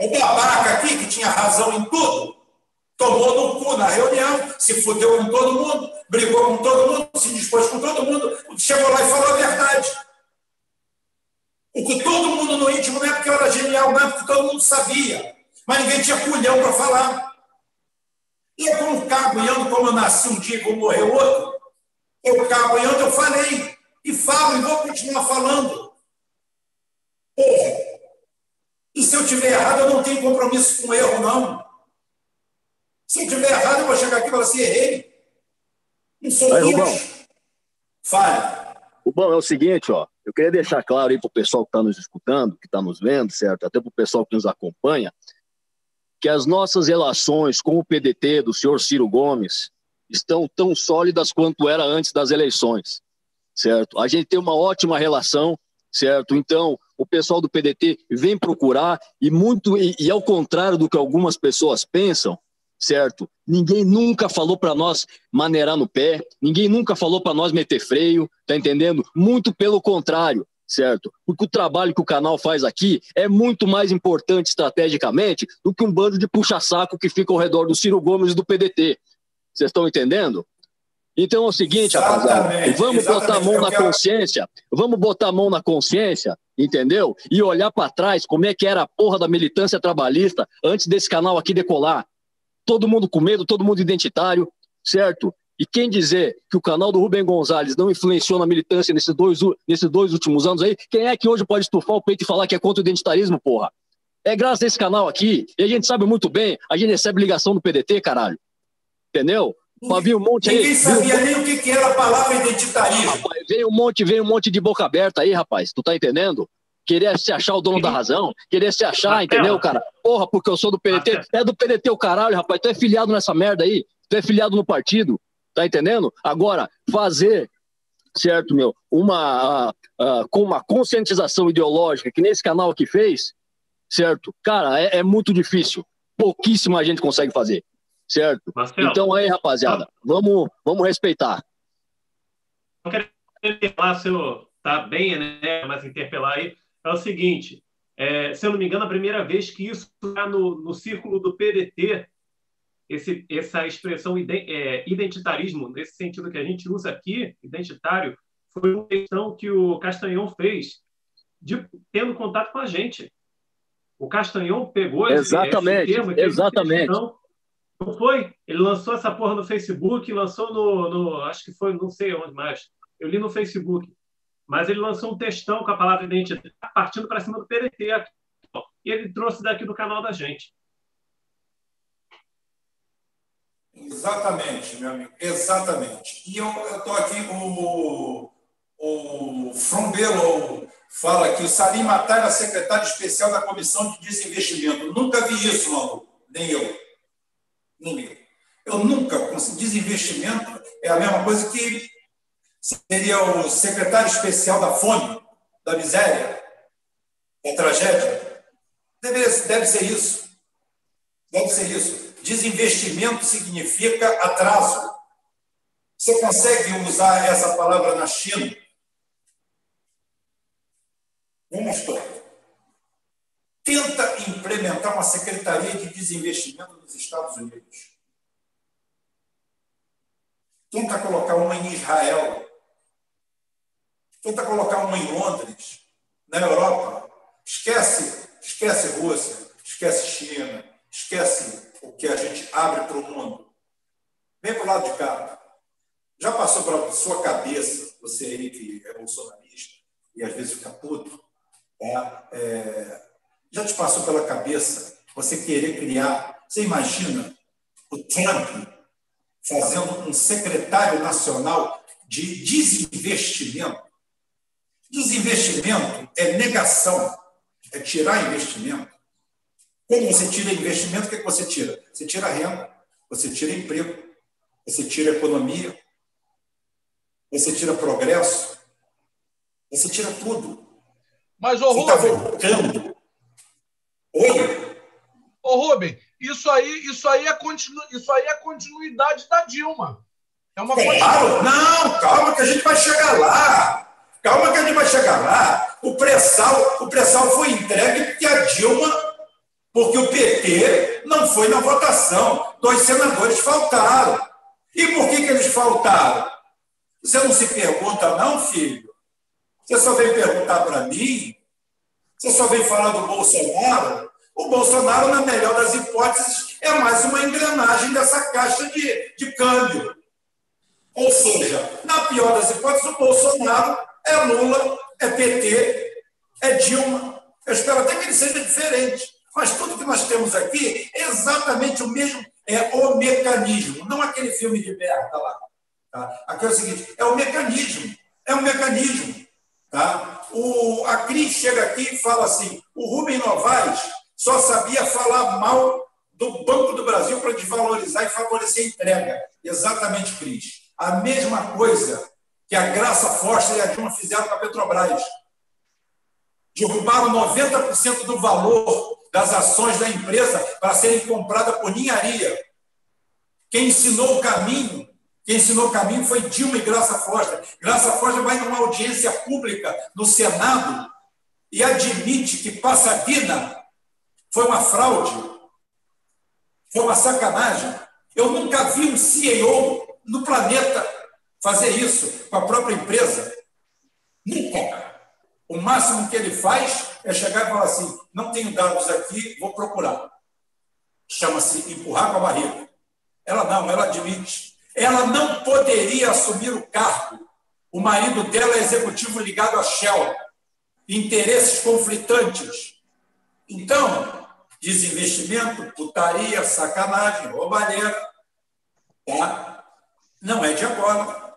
[SPEAKER 1] O babaca aqui, que tinha razão em tudo, tomou no cu na reunião, se fudeu com todo mundo, brigou com todo mundo, se dispôs com todo mundo, chegou lá e falou a verdade. O que todo mundo no íntimo não é porque eu era genial, não é porque todo mundo sabia. Mas ninguém tinha culhão para falar. E eu, como caguiando, como eu nasci um dia e vou morrer outro, eu caguiando, eu falei. E falo e vou continuar falando. Porra. E se eu tiver errado, eu não tenho compromisso com o erro, não. Se eu tiver errado, eu vou chegar aqui e falar assim, errei. Não sou Aí, Deus. Fale.
[SPEAKER 4] O bom é o seguinte, ó. Eu queria deixar claro aí para o pessoal que está nos escutando, que está nos vendo, certo? Até para o pessoal que nos acompanha, que as nossas relações com o PDT do senhor Ciro Gomes estão tão sólidas quanto era antes das eleições, certo? A gente tem uma ótima relação, certo? Então, o pessoal do PDT vem procurar e muito e, e ao contrário do que algumas pessoas pensam, certo? Ninguém nunca falou para nós maneirar no pé, ninguém nunca falou para nós meter freio, tá entendendo? Muito pelo contrário, certo? Porque o trabalho que o canal faz aqui é muito mais importante estrategicamente do que um bando de puxa-saco que fica ao redor do Ciro Gomes e do PDT. Vocês estão entendendo? Então é o seguinte, rapaziada, vamos botar a mão na consciência, vamos botar a mão na consciência, entendeu? E olhar para trás como é que era a porra da militância trabalhista antes desse canal aqui decolar todo mundo com medo, todo mundo identitário, certo? E quem dizer que o canal do Rubem Gonzalez não influenciou na militância nesses dois, nesses dois últimos anos aí, quem é que hoje pode estufar o peito e falar que é contra o identitarismo, porra? É graças a esse canal aqui, e a gente sabe muito bem, a gente recebe ligação do PDT, caralho. Entendeu?
[SPEAKER 1] Havia um monte Ninguém aí. Ninguém sabia viu? nem o que era a palavra identitarismo.
[SPEAKER 4] Rapaz, veio um monte, veio um monte de boca aberta aí, rapaz. Tu tá entendendo? Querer se achar o dono da razão, querer se achar, entendeu, cara? Porra, porque eu sou do PDT. É do PDT o caralho, rapaz. Tu é filiado nessa merda aí. Tu é filiado no partido. Tá entendendo? Agora, fazer, certo, meu, uma, uh, uh, com uma conscientização ideológica que nesse canal aqui fez, certo? Cara, é, é muito difícil. Pouquíssima gente consegue fazer, certo? Marcelo, então aí, rapaziada, vamos, vamos respeitar.
[SPEAKER 5] Eu quero falar se eu tá bem, né? Mas interpelar aí é o seguinte: é, se eu não me engano, a primeira vez que isso está no, no círculo do PDT esse, essa expressão é, identitarismo, nesse sentido que a gente usa aqui, identitário, foi uma questão que o Castanhão fez de, tendo contato com a gente. O Castanhão pegou
[SPEAKER 4] exatamente,
[SPEAKER 5] esse termo.
[SPEAKER 4] Exatamente.
[SPEAKER 5] Não foi? Ele lançou essa porra no Facebook, lançou no, no, Acho que foi, não sei onde mais. Eu li no Facebook. Mas ele lançou um textão com a palavra identidade, partindo para cima do PDT. E ele trouxe daqui do canal da gente.
[SPEAKER 1] Exatamente, meu amigo, exatamente. E eu estou aqui, o, o Frombelo fala que o Salim Matar era secretário especial da Comissão de Desinvestimento. Nunca vi isso, maluco, nem eu. Nem eu. Eu nunca. Desinvestimento é a mesma coisa que seria o secretário especial da fome, da miséria, da tragédia. Deve, deve ser isso. Deve ser isso. Desinvestimento significa atraso. Você consegue usar essa palavra na China? Vamos mostrou. Tenta implementar uma secretaria de desinvestimento nos Estados Unidos. Tenta colocar uma em Israel. Tenta colocar uma em Londres, na Europa. Esquece, esquece Rússia, esquece China, esquece o que a gente abre para o mundo. Vem para o lado de cá. Já passou para sua cabeça, você aí que é bolsonarista e às vezes fica puto, é, é, já te passou pela cabeça você querer criar? Você imagina o Trump fazendo um secretário nacional de desinvestimento? Desinvestimento é negação, é tirar investimento. Quando você tira investimento, o que, é que você tira? Você tira renda, você tira emprego, você tira economia, você tira progresso, você tira tudo.
[SPEAKER 3] Mas, ô tá Rubem. Oi? Ô, Rubem, isso aí, isso, aí é continu, isso aí é continuidade da Dilma.
[SPEAKER 1] É uma claro, não, calma que a gente vai chegar lá. Calma que a gente vai chegar lá. O pré-sal, o pré-sal foi entregue porque a Dilma, porque o PT não foi na votação. Dois senadores faltaram. E por que, que eles faltaram? Você não se pergunta, não, filho? Você só vem perguntar para mim? Você só vem falar do Bolsonaro? O Bolsonaro, na melhor das hipóteses, é mais uma engrenagem dessa caixa de, de câmbio. Ou seja, na pior das hipóteses, o Bolsonaro é Lula, é PT, é Dilma. Eu espero até que ele seja diferente. Mas tudo que nós temos aqui é exatamente o mesmo, é o mecanismo, não aquele filme de merda lá. Tá? Aqui é o seguinte: é o mecanismo, é o mecanismo. Tá? O, a Cris chega aqui e fala assim: o Rubem Novaes só sabia falar mal do Banco do Brasil para desvalorizar e favorecer a entrega. Exatamente, Cris. A mesma coisa que a Graça Força e a Dilma fizeram com a Petrobras. Derrubaram 90% do valor das ações da empresa para serem compradas por ninharia. Quem ensinou o caminho quem ensinou o caminho foi Dilma e Graça Foster. Graça Foster vai numa audiência pública no Senado e admite que Passadina foi uma fraude, foi uma sacanagem. Eu nunca vi um CEO no planeta fazer isso com a própria empresa. Nunca. O máximo que ele faz é chegar e falar assim: não tenho dados aqui, vou procurar. Chama-se empurrar com a barriga. Ela não, ela admite ela não poderia assumir o cargo. O marido dela é executivo ligado à Shell. Interesses conflitantes. Então, desinvestimento, putaria, sacanagem, roubalheira. Tá? Não é de agora,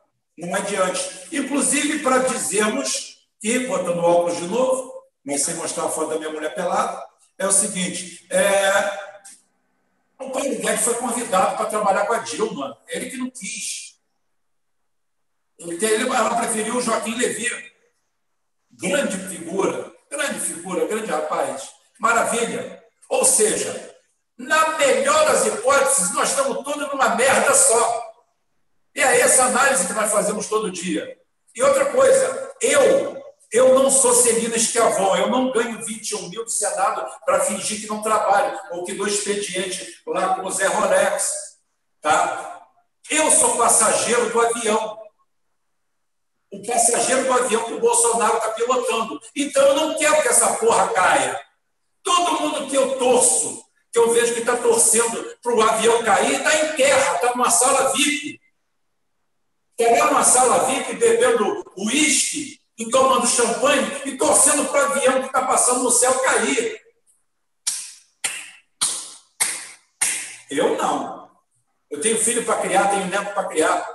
[SPEAKER 1] não de antes. Inclusive, para dizermos que, botando óculos de novo, mas sem mostrar a foto da minha mulher pelada, é o seguinte: é, o Paulo Guedes foi convidado para trabalhar com a Dilma. Ele que não quis. Ele, ela preferiu o Joaquim Levy. Grande figura, grande figura, grande rapaz. Maravilha. Ou seja, na melhor das hipóteses, nós estamos todos numa merda só. E é essa análise que nós fazemos todo dia. E outra coisa, eu, Eu não sou Celina Esquiavon, eu não ganho 21 mil do Senado para fingir que não trabalho, ou que dou expediente lá com o Zé Rolex. Tá? Eu sou passageiro do avião. O passageiro do avião que o Bolsonaro está pilotando. Então eu não quero que essa porra caia. Todo mundo que eu torço, que eu vejo que está torcendo para o avião cair, está em terra, está numa sala VIP. Está numa sala VIP bebendo uísque e tomando champanhe e torcendo para o avião que está passando no céu cair. Eu não. Eu tenho filho para criar, tenho neto para criar.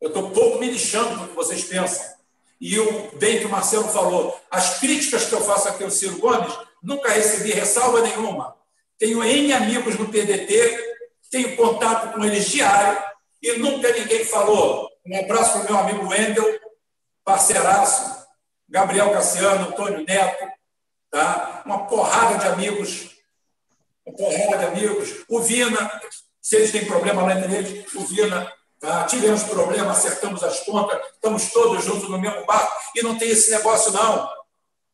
[SPEAKER 1] Eu estou pouco me lixando do que vocês pensam. E o bem que o Marcelo falou, as críticas que eu faço aqui ao Ciro Gomes, nunca recebi ressalva nenhuma. Tenho N amigos no PDT, tenho contato com eles diário, e nunca ninguém falou. Um abraço para o meu amigo Wendel, parceiraço, Gabriel Cassiano, Antônio Neto, tá? uma porrada de amigos, uma porrada de amigos, o Vina, se eles têm problema lá entre eles, o Vina, tá? tivemos problema, acertamos as contas, estamos todos juntos no mesmo barco, e não tem esse negócio, não.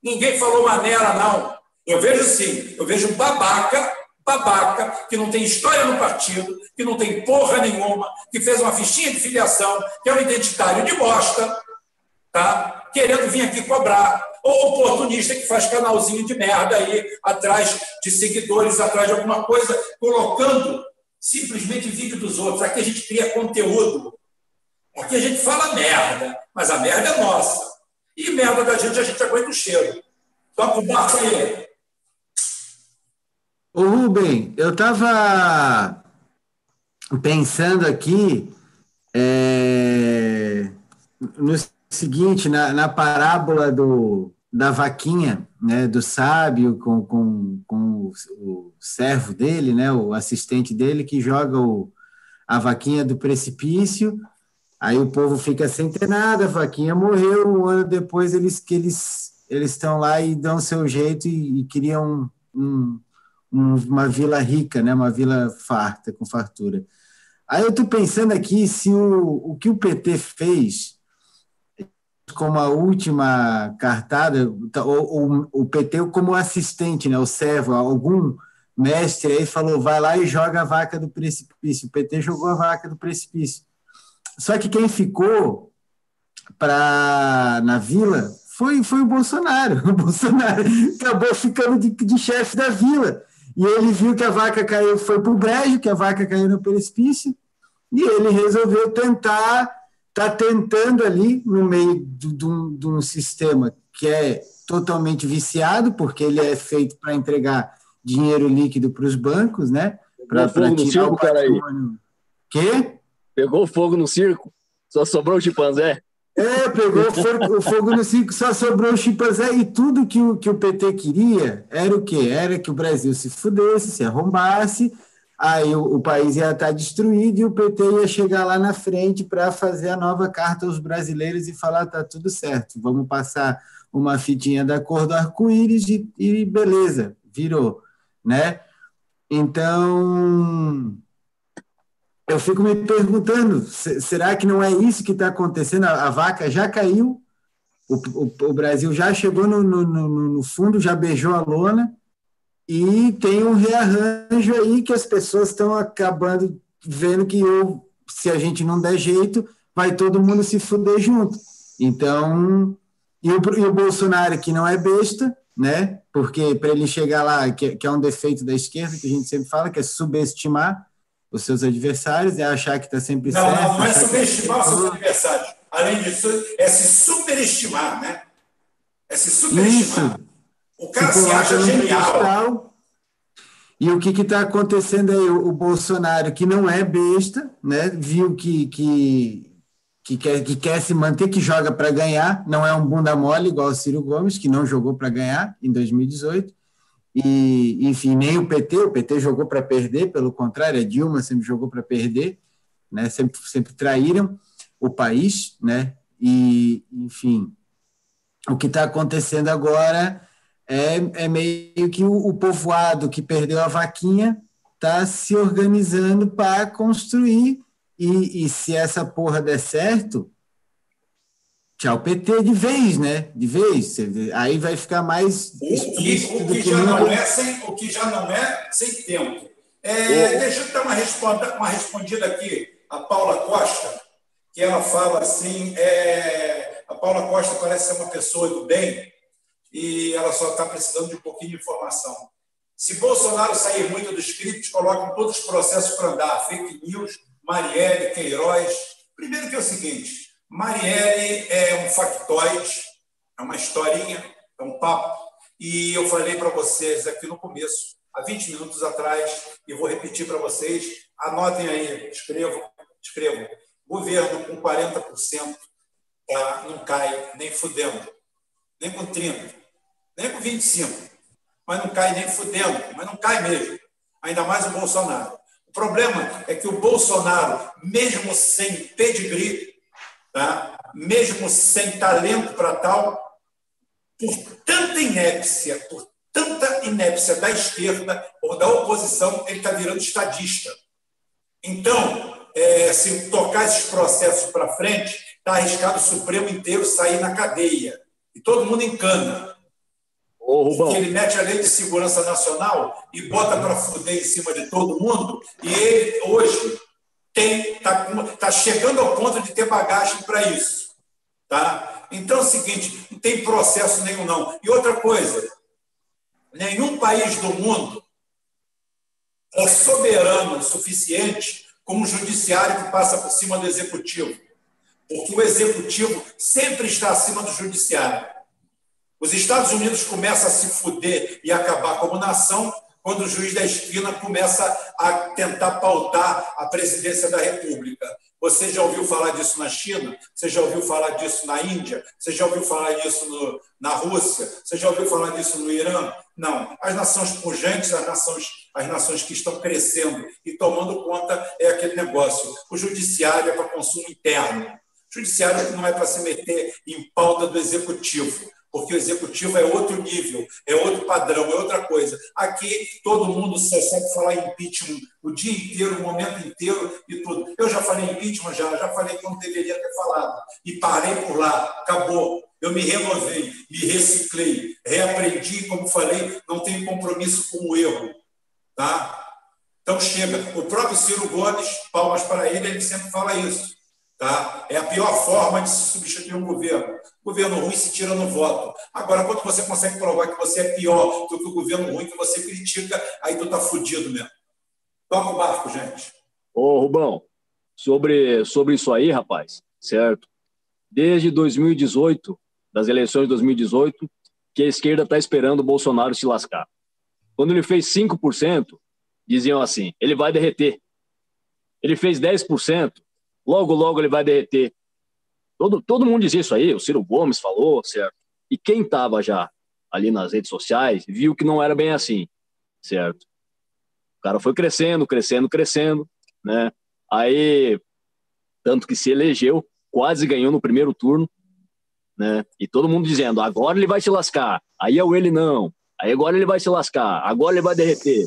[SPEAKER 1] Ninguém falou maneira, não. Eu vejo sim, eu vejo babaca, babaca, que não tem história no partido, que não tem porra nenhuma, que fez uma fichinha de filiação, que é um identitário de bosta, tá? querendo vir aqui cobrar. Ou oportunista que faz canalzinho de merda aí, atrás de seguidores, atrás de alguma coisa, colocando simplesmente vídeo dos outros. Aqui a gente cria conteúdo. Aqui a gente fala merda, mas a merda é nossa. E merda da gente, a gente aguenta o cheiro. Toca o barco aí.
[SPEAKER 2] Ô Rubem, eu estava pensando aqui é, no seguinte, na, na parábola do, da vaquinha, né, do sábio com, com, com o, o, servo dele, né, o assistente dele, que joga o, a vaquinha do precipício, aí o povo fica sem ter nada, a vaquinha morreu, um ano depois eles que eles eles estão lá e dão seu jeito e, e criam um, um, uma vila rica, né, uma vila farta, com fartura. Aí eu estou pensando aqui se o, o que o PT fez como a última cartada, tá, o, o, PT como assistente, né, o servo, algum mestre aí falou, vai lá e joga a vaca do precipício. O PT jogou a vaca do precipício. Só que quem ficou para na vila foi, foi o Bolsonaro. O Bolsonaro acabou ficando de, de chefe da vila. E ele viu que a vaca caiu, foi para o brejo, que a vaca caiu no precipício, e ele resolveu tentar está tentando ali, no meio de um, sistema que é totalmente viciado, porque ele é feito para entregar dinheiro líquido para os bancos, né?
[SPEAKER 4] Para tirar circo, o patrimônio.
[SPEAKER 2] Quê?
[SPEAKER 4] Pegou fogo no circo? Só sobrou o chimpanzé?
[SPEAKER 2] É, pegou o fogo no circo, só sobrou o chimpanzé e tudo que o, que o PT queria era o quê? Era que o Brasil se fudesse, se arrombasse, aí o, o, país ia estar destruído e o PT ia chegar lá na frente para fazer a nova carta aos brasileiros e falar tá tudo certo, vamos passar uma fitinha da cor do arco-íris e, e beleza, virou, né? Então, eu fico me perguntando, será que não é isso que está acontecendo? A, vaca já caiu, o, o, o Brasil já chegou no, no, no, no fundo, já beijou a lona, e tem um rearranjo aí que as pessoas estão acabando vendo que eu, se a gente não der jeito, vai todo mundo se fuder junto. Então, e o, e o Bolsonaro, que não é besta, né? Porque para ele chegar lá, que, que, é um defeito da esquerda, que a gente sempre fala, que é subestimar os seus adversários, é achar que está sempre
[SPEAKER 1] não,
[SPEAKER 2] certo.
[SPEAKER 1] Não, não é subestimar os seus adversários. Além disso, é se superestimar, né? É se superestimar. Isso. O cara se, se acha genial.
[SPEAKER 2] E o que está acontecendo aí? O, o, Bolsonaro, que não é besta, né, viu que, que, que, quer, que quer se manter, que joga para ganhar, não é um bunda mole igual o Ciro Gomes, que não jogou para ganhar em 2018. E, enfim, nem o PT, o PT jogou para perder, pelo contrário, a Dilma sempre jogou para perder, né, sempre, sempre traíram o país, né, e, enfim, o que está acontecendo agora é, é meio que o, o povoado que perdeu a vaquinha está se organizando para construir, e, e se essa porra der certo, tchau PT de vez, né? De vez. Aí vai ficar mais.
[SPEAKER 1] O que, o que, já, não é sem, o que já não é sem tempo. É, deixa eu dar uma, responda, uma respondida aqui a Paula Costa, que ela fala assim: é, a Paula Costa parece ser uma pessoa do bem e ela só está precisando de um pouquinho de informação. Se Bolsonaro sair muito do script, colocam todos os processos para andar, fake news, Marielle, Queiroz. Primeiro que é o seguinte, Marielle é um factoide, é uma historinha, é um papo. E eu falei para vocês aqui no começo, há 20 minutos atrás, e vou repetir para vocês, anotem aí, escrevam, escrevam. Governo com 40% tá, não cai nem fudendo, nem com 30%, nem com 25%, mas não cai nem fudendo, mas não cai mesmo. Ainda mais o Bolsonaro. O problema é que o Bolsonaro, mesmo sem pedigree, tá? mesmo sem talento para tal, por tanta inépcia, por tanta inépcia da esquerda ou da oposição, ele está virando estadista. Então, é, se tocar esses processos para frente, está arriscado o Supremo inteiro sair na cadeia. E todo mundo encana. Ô, ele mete a lei de segurança nacional e bota para fuder em cima de todo mundo, e ele hoje está tá chegando ao ponto de ter bagagem para isso. Tá? Então é o seguinte, não tem processo nenhum, não. E outra coisa, nenhum país do mundo é soberano o suficiente como o judiciário que passa por cima do executivo. Porque o executivo sempre está acima do judiciário. Os Estados Unidos começam a se fuder e acabar como nação quando o juiz da esquina começa a tentar pautar a presidência da República. Você já ouviu falar disso na China? Você já ouviu falar disso na Índia? Você já ouviu falar disso no, na Rússia? Você já ouviu falar disso no Irã? Não. As nações pujantes, as nações, as nações que estão crescendo e tomando conta é aquele negócio. O judiciário é para consumo interno. O judiciário não é para se meter em pauta do executivo porque o executivo é outro nível, é outro padrão, é outra coisa. Aqui todo mundo sabe falar impeachment o dia inteiro, o momento inteiro e tudo. Eu já falei impeachment, já, já falei quando deveria ter falado. E parei por lá, acabou. Eu me renovei, me reciclei, reaprendi, como falei, não tenho compromisso com o erro. Tá? Então chega. O próprio Ciro Gomes, palmas para ele, ele sempre fala isso. Tá? É a pior forma de se substituir um governo. Governo ruim se tira no voto. Agora, quando você consegue provar que você é pior do que o governo ruim que você critica, aí tu tá fudido mesmo. Toca o barco, gente.
[SPEAKER 4] Ô, Rubão, sobre, sobre isso aí, rapaz, certo? Desde 2018, das eleições de 2018, que a esquerda está esperando o Bolsonaro se lascar. Quando ele fez 5%, diziam assim: ele vai derreter. Ele fez 10%, logo, logo ele vai derreter. Todo, todo mundo dizia isso aí, o Ciro Gomes falou, certo? E quem estava já ali nas redes sociais viu que não era bem assim, certo? O cara foi crescendo, crescendo, crescendo, né? Aí, tanto que se elegeu, quase ganhou no primeiro turno, né? E todo mundo dizendo, agora ele vai se lascar. Aí é o ele não. Aí agora ele vai se lascar. Agora ele vai derreter.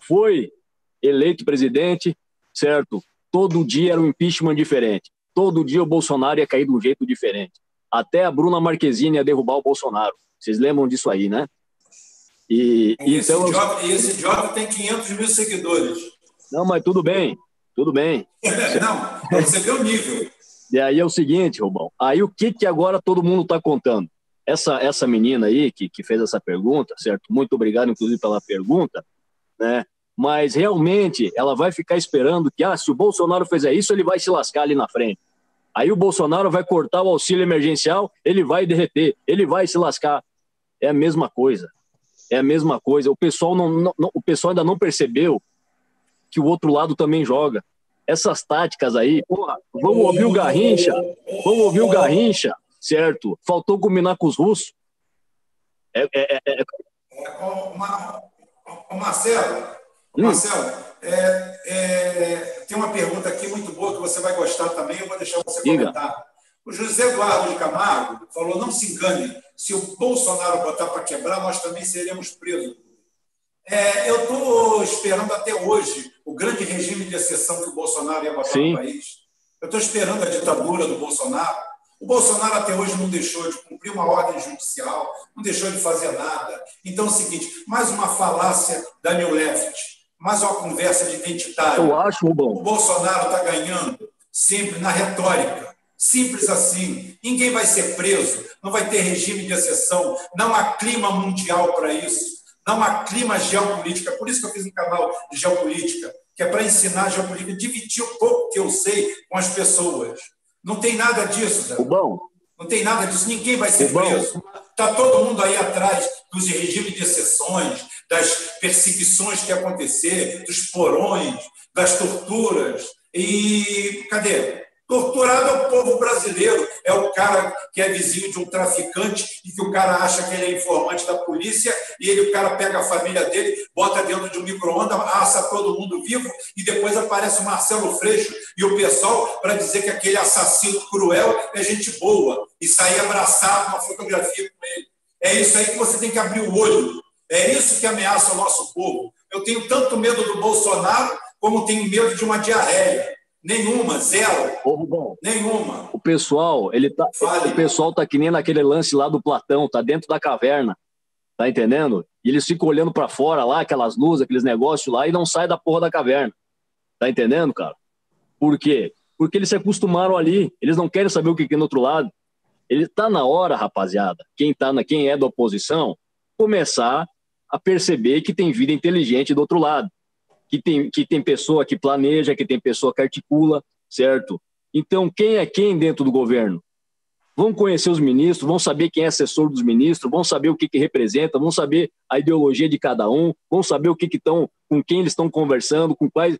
[SPEAKER 4] Foi eleito presidente, certo? Todo dia era um impeachment diferente. Todo dia o Bolsonaro ia cair de um jeito diferente. Até a Bruna Marquezine ia derrubar o Bolsonaro. Vocês lembram disso aí, né?
[SPEAKER 1] E, e esse, então, idiota, esse idiota tem 500 mil seguidores.
[SPEAKER 4] Não, mas tudo bem, tudo bem.
[SPEAKER 1] não, você vê o nível.
[SPEAKER 4] E aí é o seguinte, Rubão. Aí o que, que agora todo mundo está contando? Essa, essa menina aí que, que fez essa pergunta, certo? Muito obrigado, inclusive, pela pergunta, né? Mas realmente ela vai ficar esperando que, ah, se o Bolsonaro fizer isso, ele vai se lascar ali na frente. Aí o Bolsonaro vai cortar o auxílio emergencial, ele vai derreter, ele vai se lascar. É a mesma coisa. É a mesma coisa. O pessoal, não, não, o pessoal ainda não percebeu que o outro lado também joga. Essas táticas aí, porra, vamos ouvir o Garrincha, vamos ouvir o Garrincha, certo? Faltou combinar com os russos.
[SPEAKER 1] É, é, é, é... Marcelo, Hum. Marcelo, é, é, tem uma pergunta aqui muito boa que você vai gostar também, eu vou deixar você Diga. comentar. O José Eduardo de Camargo falou: não se engane, se o Bolsonaro botar para quebrar, nós também seremos presos. É, eu estou esperando até hoje o grande regime de exceção que o Bolsonaro ia botar Sim. no país. Eu estou esperando a ditadura do Bolsonaro, O Bolsonaro até hoje não deixou de cumprir uma ordem judicial, não deixou de fazer nada. Então é o seguinte, mais uma falácia da New Left, mais uma conversa de identitário.
[SPEAKER 4] Eu acho, bom.
[SPEAKER 1] O Bolsonaro está ganhando sempre na retórica. Simples assim. Ninguém vai ser preso, não vai ter regime de exceção, não há clima mundial para isso, não há clima geopolítica. Por isso que eu fiz um canal de geopolítica, que é para ensinar geopolítica, dividir o pouco que eu sei com as pessoas. Não tem nada disso, Zé.
[SPEAKER 4] bom.
[SPEAKER 1] Não tem nada disso, ninguém vai ser preso. Está todo mundo aí atrás dos regimes de exceções, das perseguições que acontecer, dos porões, das torturas. E cadê? Torturado é o povo brasileiro, é o cara que é vizinho de um traficante e que o cara acha que ele é informante da polícia e ele, o cara pega a família dele, bota dentro de um micro-ondas, assa todo mundo vivo e depois aparece o Marcelo Freixo e o pessoal para dizer que aquele assassino cruel é gente boa e sair abraçado uma fotografia com ele. É isso aí que você tem que abrir o olho. É isso que ameaça o nosso povo. Eu tenho tanto medo do Bolsonaro como tenho medo de uma diarreia. Nenhuma, zero.
[SPEAKER 4] Ô,
[SPEAKER 1] Nenhuma.
[SPEAKER 4] O pessoal, ele tá,
[SPEAKER 1] Fale.
[SPEAKER 4] o pessoal tá que nem naquele lance lá do Platão, tá dentro da caverna. Tá entendendo? E eles ficam olhando para fora lá, aquelas luzes, aqueles negócios lá e não sai da porra da caverna. Tá entendendo, cara? Por quê? Porque eles se acostumaram ali, eles não querem saber o que tem do outro lado. Ele tá na hora, rapaziada, quem tá na quem é da oposição, começar a perceber que tem vida inteligente do outro lado que tem, que tem pessoa que planeja, que tem pessoa que articula, certo? Então, quem é quem dentro do governo? Vão conhecer os ministros, vão saber quem é assessor dos ministros, vão saber o que, que representa, vão saber a ideologia de cada um, vão saber o que estão, com quem eles estão conversando, com quais,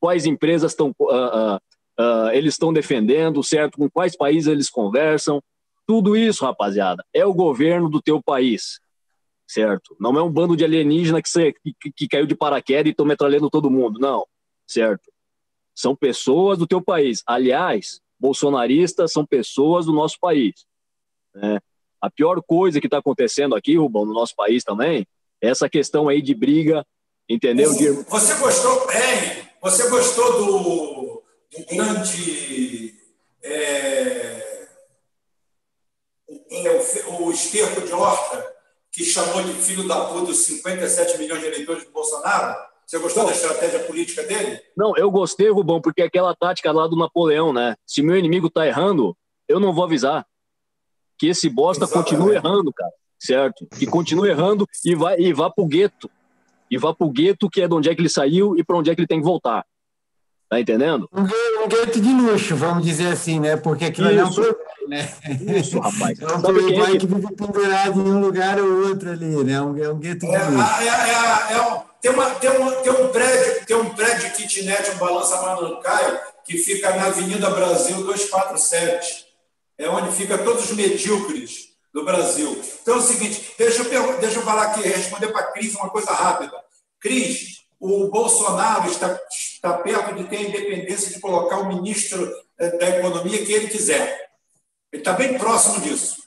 [SPEAKER 4] quais empresas estão, uh, uh, uh, eles estão defendendo, certo? Com quais países eles conversam. Tudo isso, rapaziada, é o governo do teu país certo? Não é um bando de alienígena que, você, que, que caiu de paraquedas e estão metralhando todo mundo, não, certo? São pessoas do teu país. Aliás, bolsonaristas são pessoas do nosso país. Né? A pior coisa que está acontecendo aqui, Rubão, no nosso país também, é essa questão aí de briga, entendeu?
[SPEAKER 1] Você gostou, bem? você gostou do, do grande é, o, o esterco de horta que chamou de filho da puta os 57 milhões de eleitores do Bolsonaro? Você gostou da estratégia política dele?
[SPEAKER 4] Não, eu gostei, Rubão, porque é aquela tática lá do Napoleão, né? Se meu inimigo tá errando, eu não vou avisar. Que esse bosta Exatamente. continue errando, cara. Certo? Que continue errando e vá, e vá pro gueto. E vá pro gueto, que é de onde é que ele saiu e para onde é que ele tem que voltar. Tá entendendo?
[SPEAKER 2] Um gueto de luxo, vamos dizer assim, né? Porque aquilo é um né?
[SPEAKER 4] Isso, rapaz.
[SPEAKER 2] É um playboy que... que vive pendurado em um lugar ou outro ali, né? Um, é um gueto de
[SPEAKER 1] é, luxo. É, é, é, um, tem, uma, tem, uma, tem um prédio, tem um prédio kitnet, um balança Manancaio, que fica na Avenida Brasil 247. É onde fica todos os medíocres do Brasil. Então é o seguinte, deixa eu, deixa eu falar aqui, responder para a Cris uma coisa rápida. Cris, o Bolsonaro está, está perto de ter a independência de colocar o ministro eh, da Economia que ele quiser. Ele está bem próximo disso.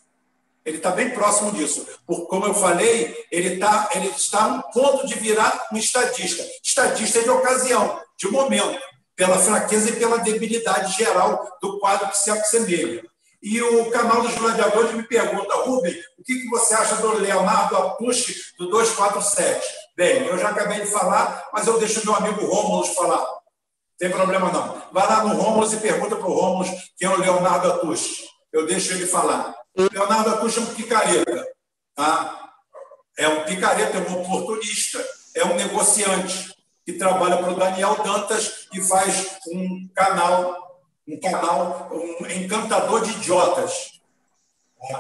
[SPEAKER 1] Ele está bem próximo disso. Por, como eu falei, ele, tá, ele está a um ponto de virar um estadista. Estadista de ocasião, de momento, pela fraqueza e pela debilidade geral do quadro que se assemelha. E o canal dos gladiadores me pergunta, Rubem, o que, que você acha do Leonardo Atushi do 247? Bem, eu já acabei de falar, mas eu deixo meu amigo Rômulo falar. Tem problema não. Vai lá no Rômulo e pergunta para o Rômulo quem é o Leonardo Atushi. Eu deixo ele falar. Leonardo Atushi é um picareta. Tá? É um picareta, é um oportunista, é um negociante que trabalha para o Daniel Dantas e faz um canal um canal, um encantador de idiotas.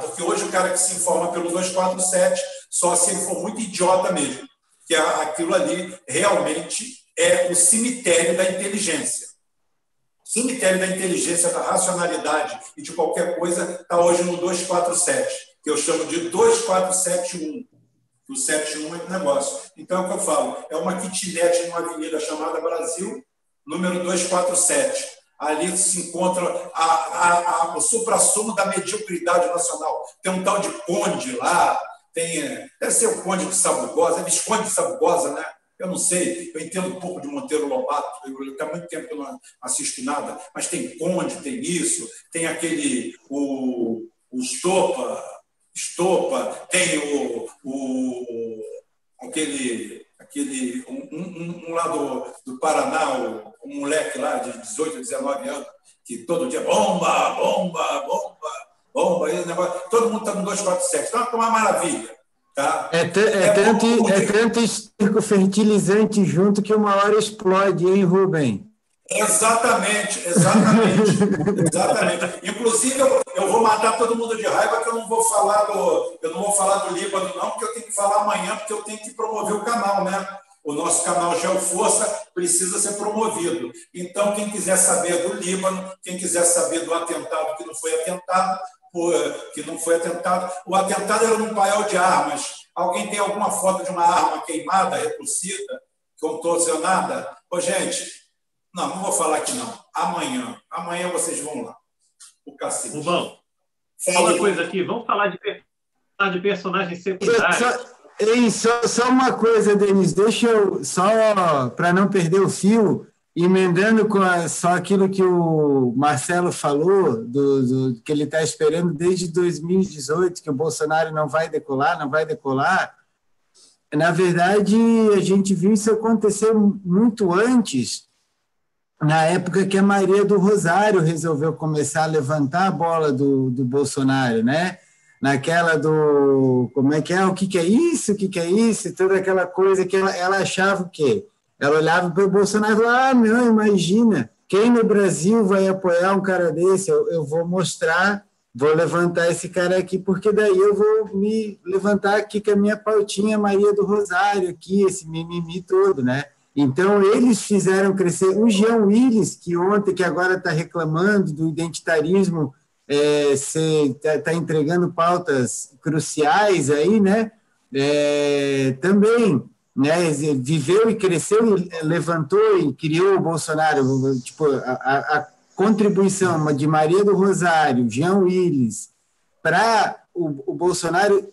[SPEAKER 1] Porque hoje o cara que se informa pelo 247, só se ele for muito idiota mesmo, que aquilo ali realmente é o cemitério da inteligência. O cemitério da inteligência, da racionalidade e de qualquer coisa está hoje no 247, que eu chamo de 2471. O 71 é um negócio. Então é o que eu falo, é uma kitnet numa avenida chamada Brasil, número 247 ali se encontra a, a, a, o supra-sumo da mediocridade nacional. Tem um tal de Conde lá, tem, deve ser o Conde de Sabugosa, é Visconde de Sabugosa, né? Eu não sei, eu entendo um pouco de Monteiro Lobato, eu, há muito tempo que eu não assisto nada, mas tem Conde, tem isso, tem aquele, o, o Estopa, Estopa, tem o, o aquele, aquele um, um, um lá do, do Paraná, um moleque lá de 18, 19 anos, que todo dia bomba, bomba, bomba, bomba, aí, negócio, todo mundo está no 247. Então, é uma maravilha. Tá?
[SPEAKER 2] É, é, é, tanto, é tanto esterco fertilizante junto que uma hora explode, hein, Rubem?
[SPEAKER 1] Exatamente, exatamente, exatamente. Inclusive, eu, eu, vou matar todo mundo de raiva que eu não vou falar do, eu não vou falar do Líbano, não, porque eu tenho que falar amanhã, porque eu tenho que promover o canal, né? O nosso canal Geoforça precisa ser promovido. Então, quem quiser saber do Líbano, quem quiser saber do atentado que não foi atentado, que não foi atentado, o atentado era num paiol de armas. Alguém tem alguma foto de uma arma queimada, repulsida, contorcionada? Ô, gente, não, não vou falar aqui não. Amanhã, amanhã vocês vão lá. O cacete.
[SPEAKER 5] Bom, uma coisa aqui, vamos falar de, de personagens secundários.
[SPEAKER 2] Ei, só, só uma coisa, Denis, deixa eu, só para não perder o fio, emendando com a, só aquilo que o Marcelo falou, do, do que ele está esperando desde 2018, que o Bolsonaro não vai decolar, não vai decolar. Na verdade, a gente viu isso acontecer muito antes, na época que a Maria do Rosário resolveu começar a levantar a bola do, do Bolsonaro, né? naquela do como é que é, o que, que é isso, o que, que é isso, toda aquela coisa que ela, ela achava o quê? Ela olhava para o Bolsonaro e falava, ah, não, imagina, quem no Brasil vai apoiar um cara desse? Eu, eu vou mostrar, vou levantar esse cara aqui, porque daí eu vou me levantar aqui com a minha pautinha Maria do Rosário, aqui, esse mimimi todo, né? Então, eles fizeram crescer. O Jean Willis, que ontem, que agora está reclamando do identitarismo é, você está tá entregando pautas cruciais aí, né? É, também, né? Viveu e cresceu levantou e criou o Bolsonaro. Tipo, a, a contribuição de Maria do Rosário, Jean Willis, para o, o Bolsonaro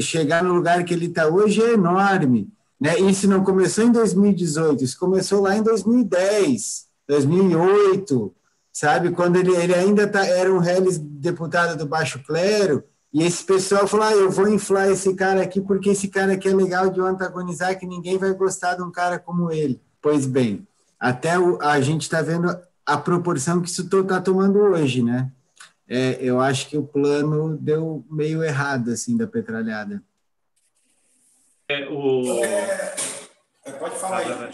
[SPEAKER 2] chegar no lugar que ele está hoje é enorme. Né? Isso não começou em 2018, isso começou lá em 2010, 2008, sabe? Quando ele, ele ainda tá, era um Reles deputado do Baixo Clero, e esse pessoal falou: ah, eu vou inflar esse cara aqui porque esse cara aqui é legal de antagonizar, que ninguém vai gostar de um cara como ele. Pois bem, até o, a gente está vendo a proporção que isso está tomando hoje, né? É, eu acho que o plano deu meio errado, assim, da petralhada.
[SPEAKER 5] É, o...
[SPEAKER 1] É, pode falar aí.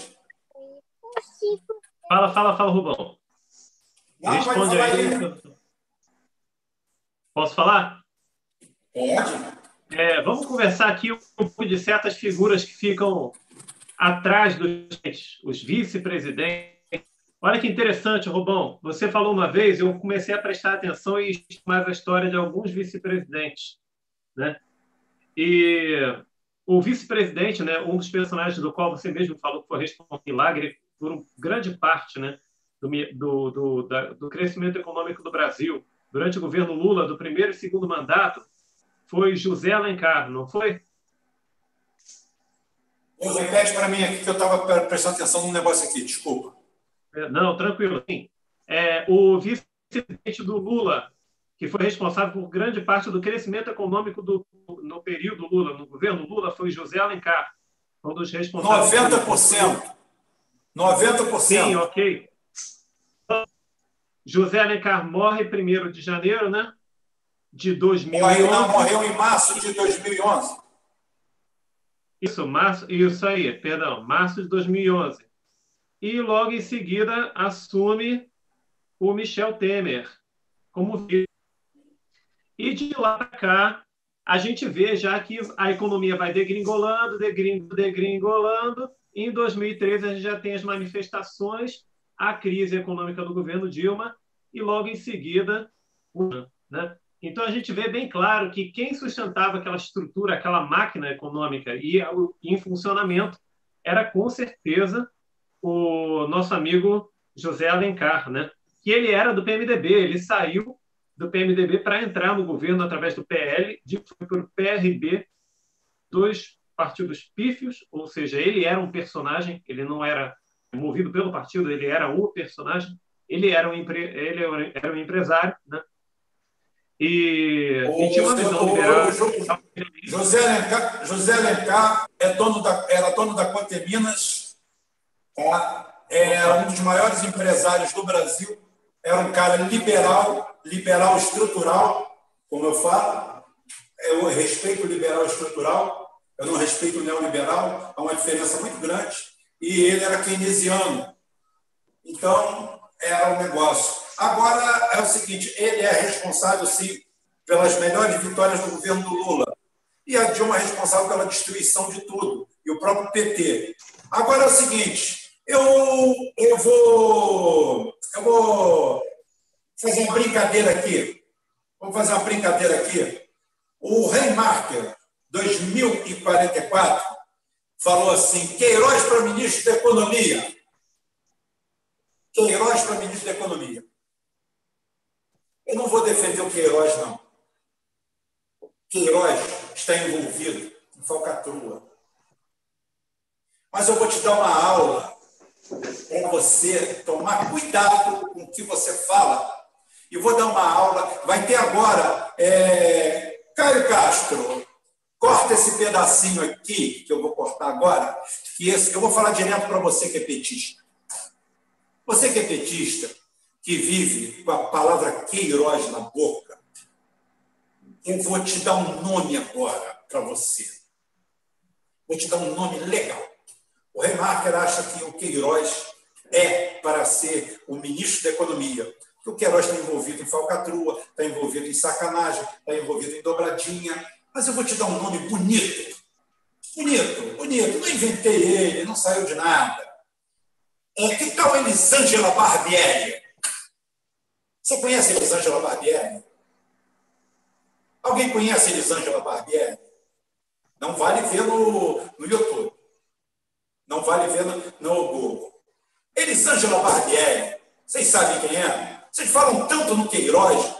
[SPEAKER 5] Fala, fala, fala, Rubão. Não, Responde aí. Posso falar?
[SPEAKER 1] Pode.
[SPEAKER 5] É, vamos conversar aqui um pouco de certas figuras que ficam atrás dos os vice-presidentes. Olha que interessante, Rubão. Você falou uma vez, eu comecei a prestar atenção e mais a história de alguns vice-presidentes, né? E o vice-presidente, né, um dos personagens do qual você mesmo falou que foi responsável por milagre por grande parte, né, do, do, da, do crescimento econômico do Brasil durante o governo Lula, do primeiro e segundo mandato, foi José Alencar, não foi?
[SPEAKER 1] Repete para mim aqui que eu estava prestando atenção num negócio aqui, desculpa.
[SPEAKER 5] É, não, tranquilo. Sim. É, o vice-presidente do Lula, que foi responsável por grande parte do crescimento econômico do, no período Lula, no governo Lula, foi José Alencar, um dos responsáveis.
[SPEAKER 1] 90%. 90%.
[SPEAKER 5] Sim, ok. José Alencar morre 1 de janeiro, né? De 2011.
[SPEAKER 1] Morreu, não, morreu em março de 2011.
[SPEAKER 5] Isso, março, isso aí, perdão, março de 2011. E logo em seguida assume o Michel Temer como vice. E de lá para cá, a gente vê já que a economia vai degringolando, degringolando. Em 2013, a gente já tem as manifestações a crise econômica do governo Dilma e logo em seguida, né? Então a gente vê bem claro que quem sustentava aquela estrutura, aquela máquina econômica e em funcionamento era com certeza o nosso amigo José Alencar, né? Que ele era do PMDB, ele saiu do PMDB para entrar no governo através do PL, de foi para o PRB dos partidos pífios, ou seja, ele era um personagem, ele não era movido pelo partido, ele era o personagem, ele era um, empre... ele era um empresário, né? E,
[SPEAKER 1] o, e tinha uma visão liberal. José Alencar, José Alencar é dono da, era dono da Minas, tá? era um dos maiores empresários do Brasil, era um cara liberal, liberal estrutural, como eu falo. Eu respeito o liberal estrutural, eu não respeito o neoliberal, há uma diferença muito grande. E ele era keynesiano. Então, era um negócio. Agora, é o seguinte: ele é responsável, sim, pelas melhores vitórias do governo do Lula. E a Dilma é responsável pela destruição de tudo. E o próprio PT. Agora é o seguinte: eu, eu, vou, eu vou fazer uma brincadeira aqui. Vamos fazer uma brincadeira aqui. O Reimarker, 2044, falou assim: Queiroz para ministro da Economia. Queiroz para ministro da Economia. Eu não vou defender o Queiroz, não. Queiroz está envolvido em falcatrua. Mas eu vou te dar uma aula para você tomar cuidado com o que você fala. E vou dar uma aula. Vai ter agora. É... Caio Castro, corta esse pedacinho aqui, que eu vou cortar agora, que esse, eu vou falar direto para você que é petista. Você que é petista, que vive com a palavra Queiroz na boca, eu vou te dar um nome agora para você. Vou te dar um nome legal. O Remarker acha que o Queiroz é para ser o ministro da Economia. Porque o Queiroz está envolvido em falcatrua, está envolvido em sacanagem, está envolvido em dobradinha. Mas eu vou te dar um nome bonito. Bonito, bonito. Não inventei ele, não saiu de nada. É, que tal Elisângela Barbieri? Você conhece Elisângela Barbieri? Alguém conhece Elisângela Barbieri? Não vale ver no, no YouTube. Não vale ver no, no Google. Elisângela Barbieri, vocês sabem quem é? Vocês falam tanto no Queiroz.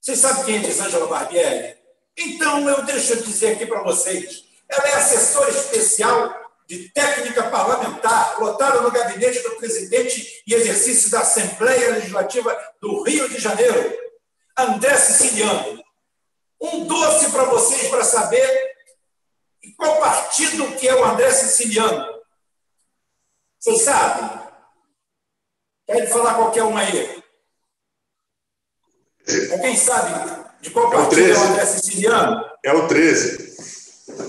[SPEAKER 1] Vocês sabem quem é Elisângela Barbieri? Então, eu deixo dizer aqui para vocês. Ela é assessora especial de técnica parlamentar, lotada no gabinete do presidente e exercício da Assembleia Legislativa do Rio de Janeiro, André Siciliano. Um doce para vocês para saber qual partido que é o André Siciliano. Vocês sabem? Quer falar qualquer um aí? Quem sabe de qual partido é o, é o André Siciliano?
[SPEAKER 6] É o 13.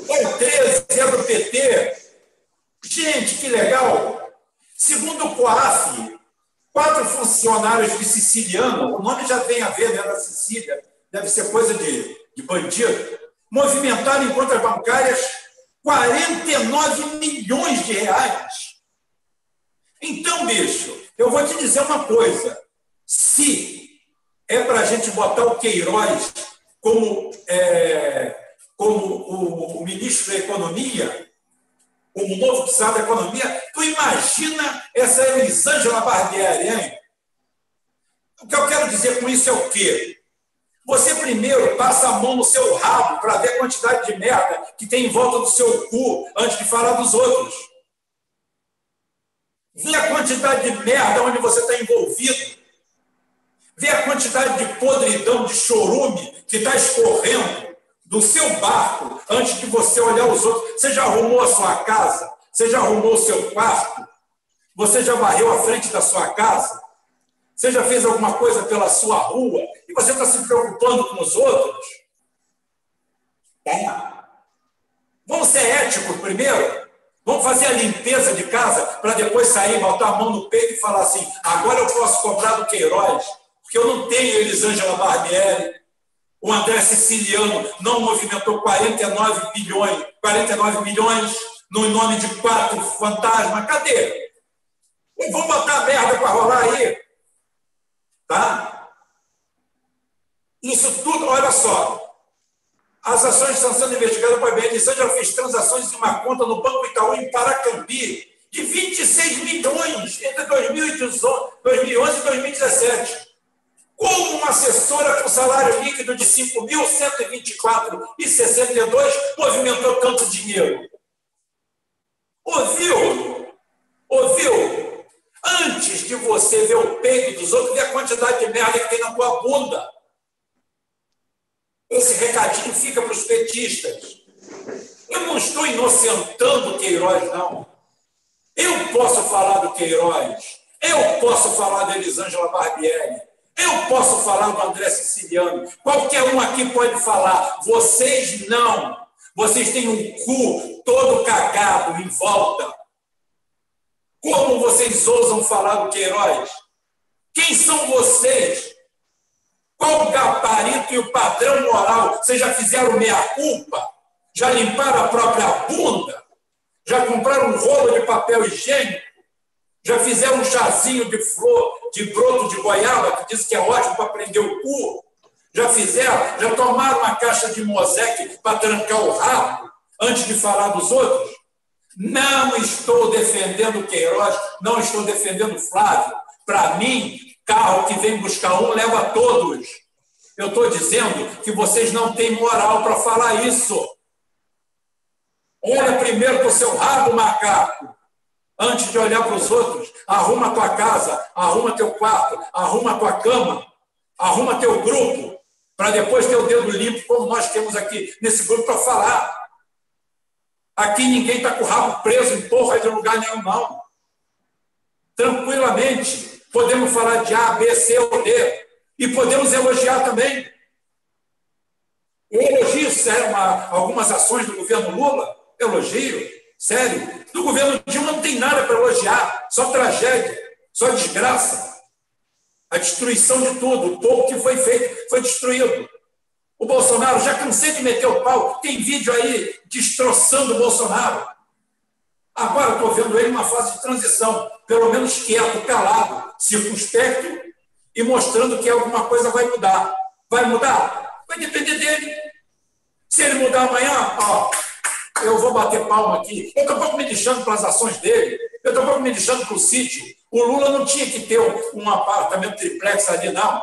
[SPEAKER 1] É o 13, é do PT. Gente, que legal! Segundo o COAF, quatro funcionários de Siciliano, o nome já tem a ver, né, da Sicília, deve ser coisa de, de bandido, movimentaram em contas bancárias 49 milhões de reais. Então, bicho, eu vou te dizer uma coisa. Se é para a gente botar o Queiroz como, é, como o, o ministro da Economia, como novo oficial da economia, tu imagina essa Elisângela Barbieri, hein? O que eu quero dizer com isso é o quê? Você primeiro passa a mão no seu rabo para ver a quantidade de merda que tem em volta do seu cu antes de falar dos outros. Vê a quantidade de merda onde você está envolvido. Vê a quantidade de podridão, de chorume que está escorrendo do seu barco antes de você olhar os outros. Você já arrumou a sua casa? Você já arrumou o seu quarto? Você já varreu a frente da sua casa? Você já fez alguma coisa pela sua rua e você está se preocupando com os outros? É. Vamos ser éticos primeiro? Vamos fazer a limpeza de casa para depois sair, botar a mão no peito e falar assim: agora eu posso cobrar do Queiroz, porque eu não tenho Elisângela Barbieri, o André Siciliano não movimentou 49 bilhões, 49 milhões no nome de quatro fantasmas. Cadê? Vamos botar a merda para rolar aí. Tá? Isso tudo, olha só. As ações estão sendo investigadas por BN. já fez transações em uma conta no Banco Itaú em Paracambi de 26 milhões entre 2011 e 2017. Como uma assessora com salário líquido de 5.124,62 movimentou tanto dinheiro? Ouviu? Ouviu? Antes de você ver o peito dos outros, vê a quantidade de merda que tem na tua bunda. Esse recadinho fica para os petistas. Eu não estou inocentando Queiroz, não. Eu posso falar do Queiroz. Eu posso falar da Elisângela Barbieri. Eu posso falar do André Siciliano. Qualquer um aqui pode falar. Vocês não. Vocês têm um cu todo cagado em volta. Como vocês ousam falar do Queiroz? Quem são vocês? Qual o gabarito e o padrão moral? Vocês já fizeram meia-culpa? Já limparam a própria bunda? Já compraram um rolo de papel higiênico? Já fizeram um chazinho de flor, de broto de goiaba, que diz que é ótimo para prender o cu? Já fizeram? Já tomaram uma caixa de moseque para trancar o rabo antes de falar dos outros? Não estou defendendo Queiroz, não estou defendendo Flávio. Para mim, carro que vem buscar um leva todos. Eu estou dizendo que vocês não têm moral para falar isso. Olha primeiro para o seu rabo, macaco. Antes de olhar para os outros, arruma a tua casa, arruma teu quarto, arruma a tua cama, arruma teu grupo, para depois ter o dedo limpo, como nós temos aqui nesse grupo, para falar. Aqui ninguém está com o rabo preso em porra de lugar nenhum, não. Tranquilamente, podemos falar de A, B, C ou D. E podemos elogiar também. Elogio uma, algumas ações do governo Lula, elogio, sério. Do governo Dilma não tem nada para elogiar, só tragédia, só desgraça. A destruição de tudo, o pouco que foi feito foi destruído. O Bolsonaro, já cansei de meter o pau, tem vídeo aí destroçando o Bolsonaro. Agora estou vendo ele numa fase de transição, pelo menos quieto, calado, circunspecto e mostrando que alguma coisa vai mudar. Vai mudar? Vai depender dele. Se ele mudar amanhã, ó, eu vou bater palma aqui. Eu estou pouco me deixando para as ações dele. Eu estou pouco me deixando para o sítio. O Lula não tinha que ter um apartamento triplex ali, não.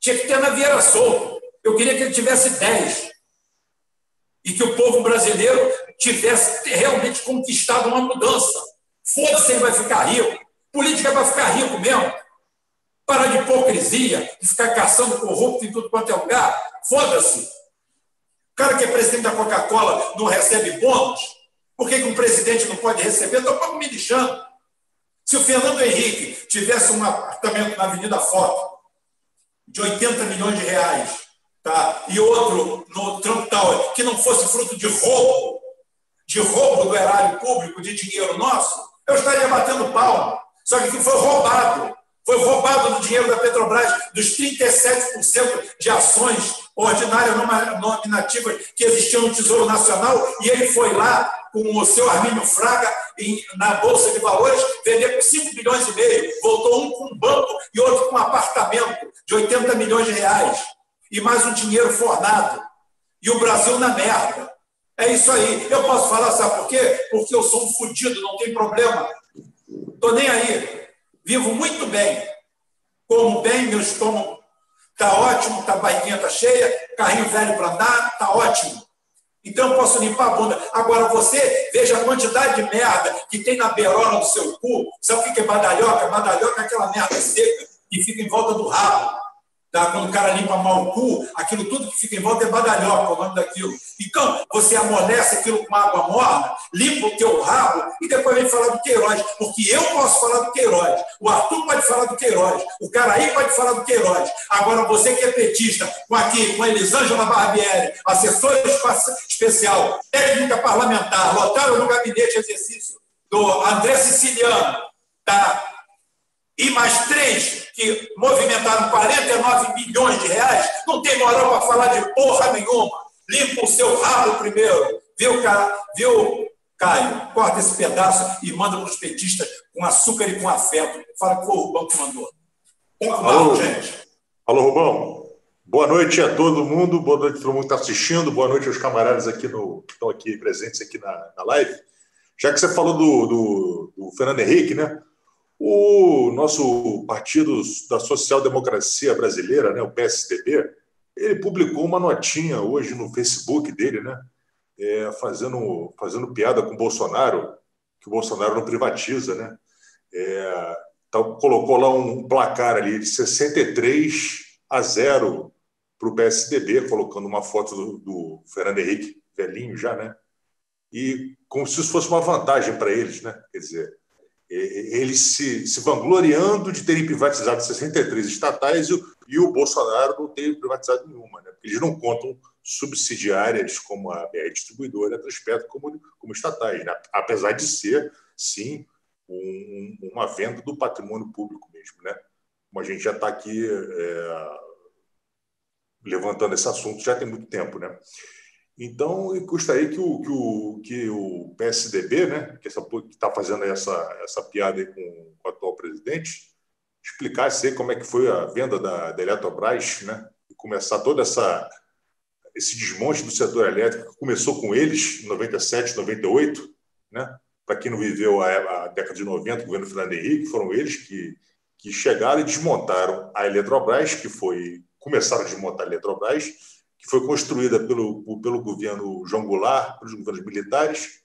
[SPEAKER 1] Tinha que ter na Vieira Solto. Eu queria que ele tivesse 10. E que o povo brasileiro tivesse realmente conquistado uma mudança. Foda-se, ele vai ficar rico. Política vai ficar rico mesmo. Para de hipocrisia, de ficar caçando corrupto em tudo quanto é lugar. Foda-se. Cara que é presidente da Coca-Cola não recebe bônus. Por que, que um presidente não pode receber? Estou pouco me lixando. Se o Fernando Henrique tivesse um apartamento na Avenida Foto de 80 milhões de reais, tá? e outro no Trump Tower, que não fosse fruto de roubo, de roubo do erário público, de dinheiro nosso, eu estaria batendo palma. Só que foi roubado. Foi roubado no dinheiro da Petrobras dos 37% de ações ordinárias nominativas que existiam no Tesouro Nacional, e ele foi lá com o seu Armínio Fraga em, na Bolsa de Valores, vender por 5 bilhões e meio. Voltou um com um banco e outro com um apartamento de 80 milhões de reais. E mais um dinheiro fornado. E o Brasil na merda. É isso aí. Eu posso falar, sabe por quê? Porque eu sou um fudido, não tem problema. Estou nem aí. Vivo muito bem. Como bem, meu estômago está ótimo, tá, a barriguinha está cheia, carrinho velho para andar, está ótimo. Então eu posso limpar a bunda. Agora você veja a quantidade de merda que tem na beirola do seu cu. Sabe o que é badalhoca? Badalhoca é aquela merda seca que fica em volta do rabo. Tá? Quando o cara limpa mal o cu, aquilo tudo que fica em volta é badalhoca, o nome daquilo. Então, você amolece aquilo com água morna, limpa o teu rabo e depois vem falar do Queiroz. Porque eu posso falar do Queiroz, o Arthur pode falar do Queiroz, o cara aí pode falar do Queiroz. Agora, você que é petista, com aqui, com a Elisângela Barbieri, assessora especial, técnica parlamentar, lotaram no gabinete exercício do André Siciliano, tá? e mais três que movimentaram 49 milhões de reais, não tem moral para falar de porra nenhuma. Limpa o seu rabo primeiro. Viu, cara? Viu, Caio? Corta esse pedaço e manda para os petistas com açúcar e com afeto. Fala que foi o Rubão que mandou.
[SPEAKER 6] Alô, Alô, gente. Alô, Rubão. Boa noite a todo mundo, boa noite a todo mundo que está assistindo, boa noite aos camaradas aqui no, que estão aqui presentes aqui na, na live. Já que você falou do, do, do Fernando Henrique, né? O nosso Partido da Social Democracia Brasileira, né, o PSDB, ele publicou uma notinha hoje no Facebook dele, né, é, fazendo, fazendo piada com o Bolsonaro, que o Bolsonaro não privatiza, né? É, então, colocou lá um placar ali de 63 a 0 para o PSDB, colocando uma foto do, do, Fernando Henrique, velhinho já, né? E como se isso fosse uma vantagem para eles, né? Quer dizer, eles se, se vangloriando de terem privatizado 63 estatais e e o Bolsonaro não ter privatizado nenhuma, né? Eles não contam subsidiárias como a BR Distribuidora e como, como estatais, né? apesar de ser, sim, um, uma venda do patrimônio público mesmo. Né? Como a gente já está aqui é, levantando esse assunto já tem muito tempo. Né? Então, gostaria que o, que o, que o PSDB, né, que está fazendo essa, essa piada com, com, o atual presidente, explicasse como é que foi a venda da, da Eletrobras, né, e começar toda essa esse desmonte do setor elétrico que começou com eles em 97, 98, né? Para quem não viveu a, a, década de 90, o governo Fernando Henrique, foram eles que, que chegaram e desmontaram a Eletrobras, que foi começaram a desmontar a Eletrobras, que foi construída pelo, pelo governo João Goulart, pelos governos militares.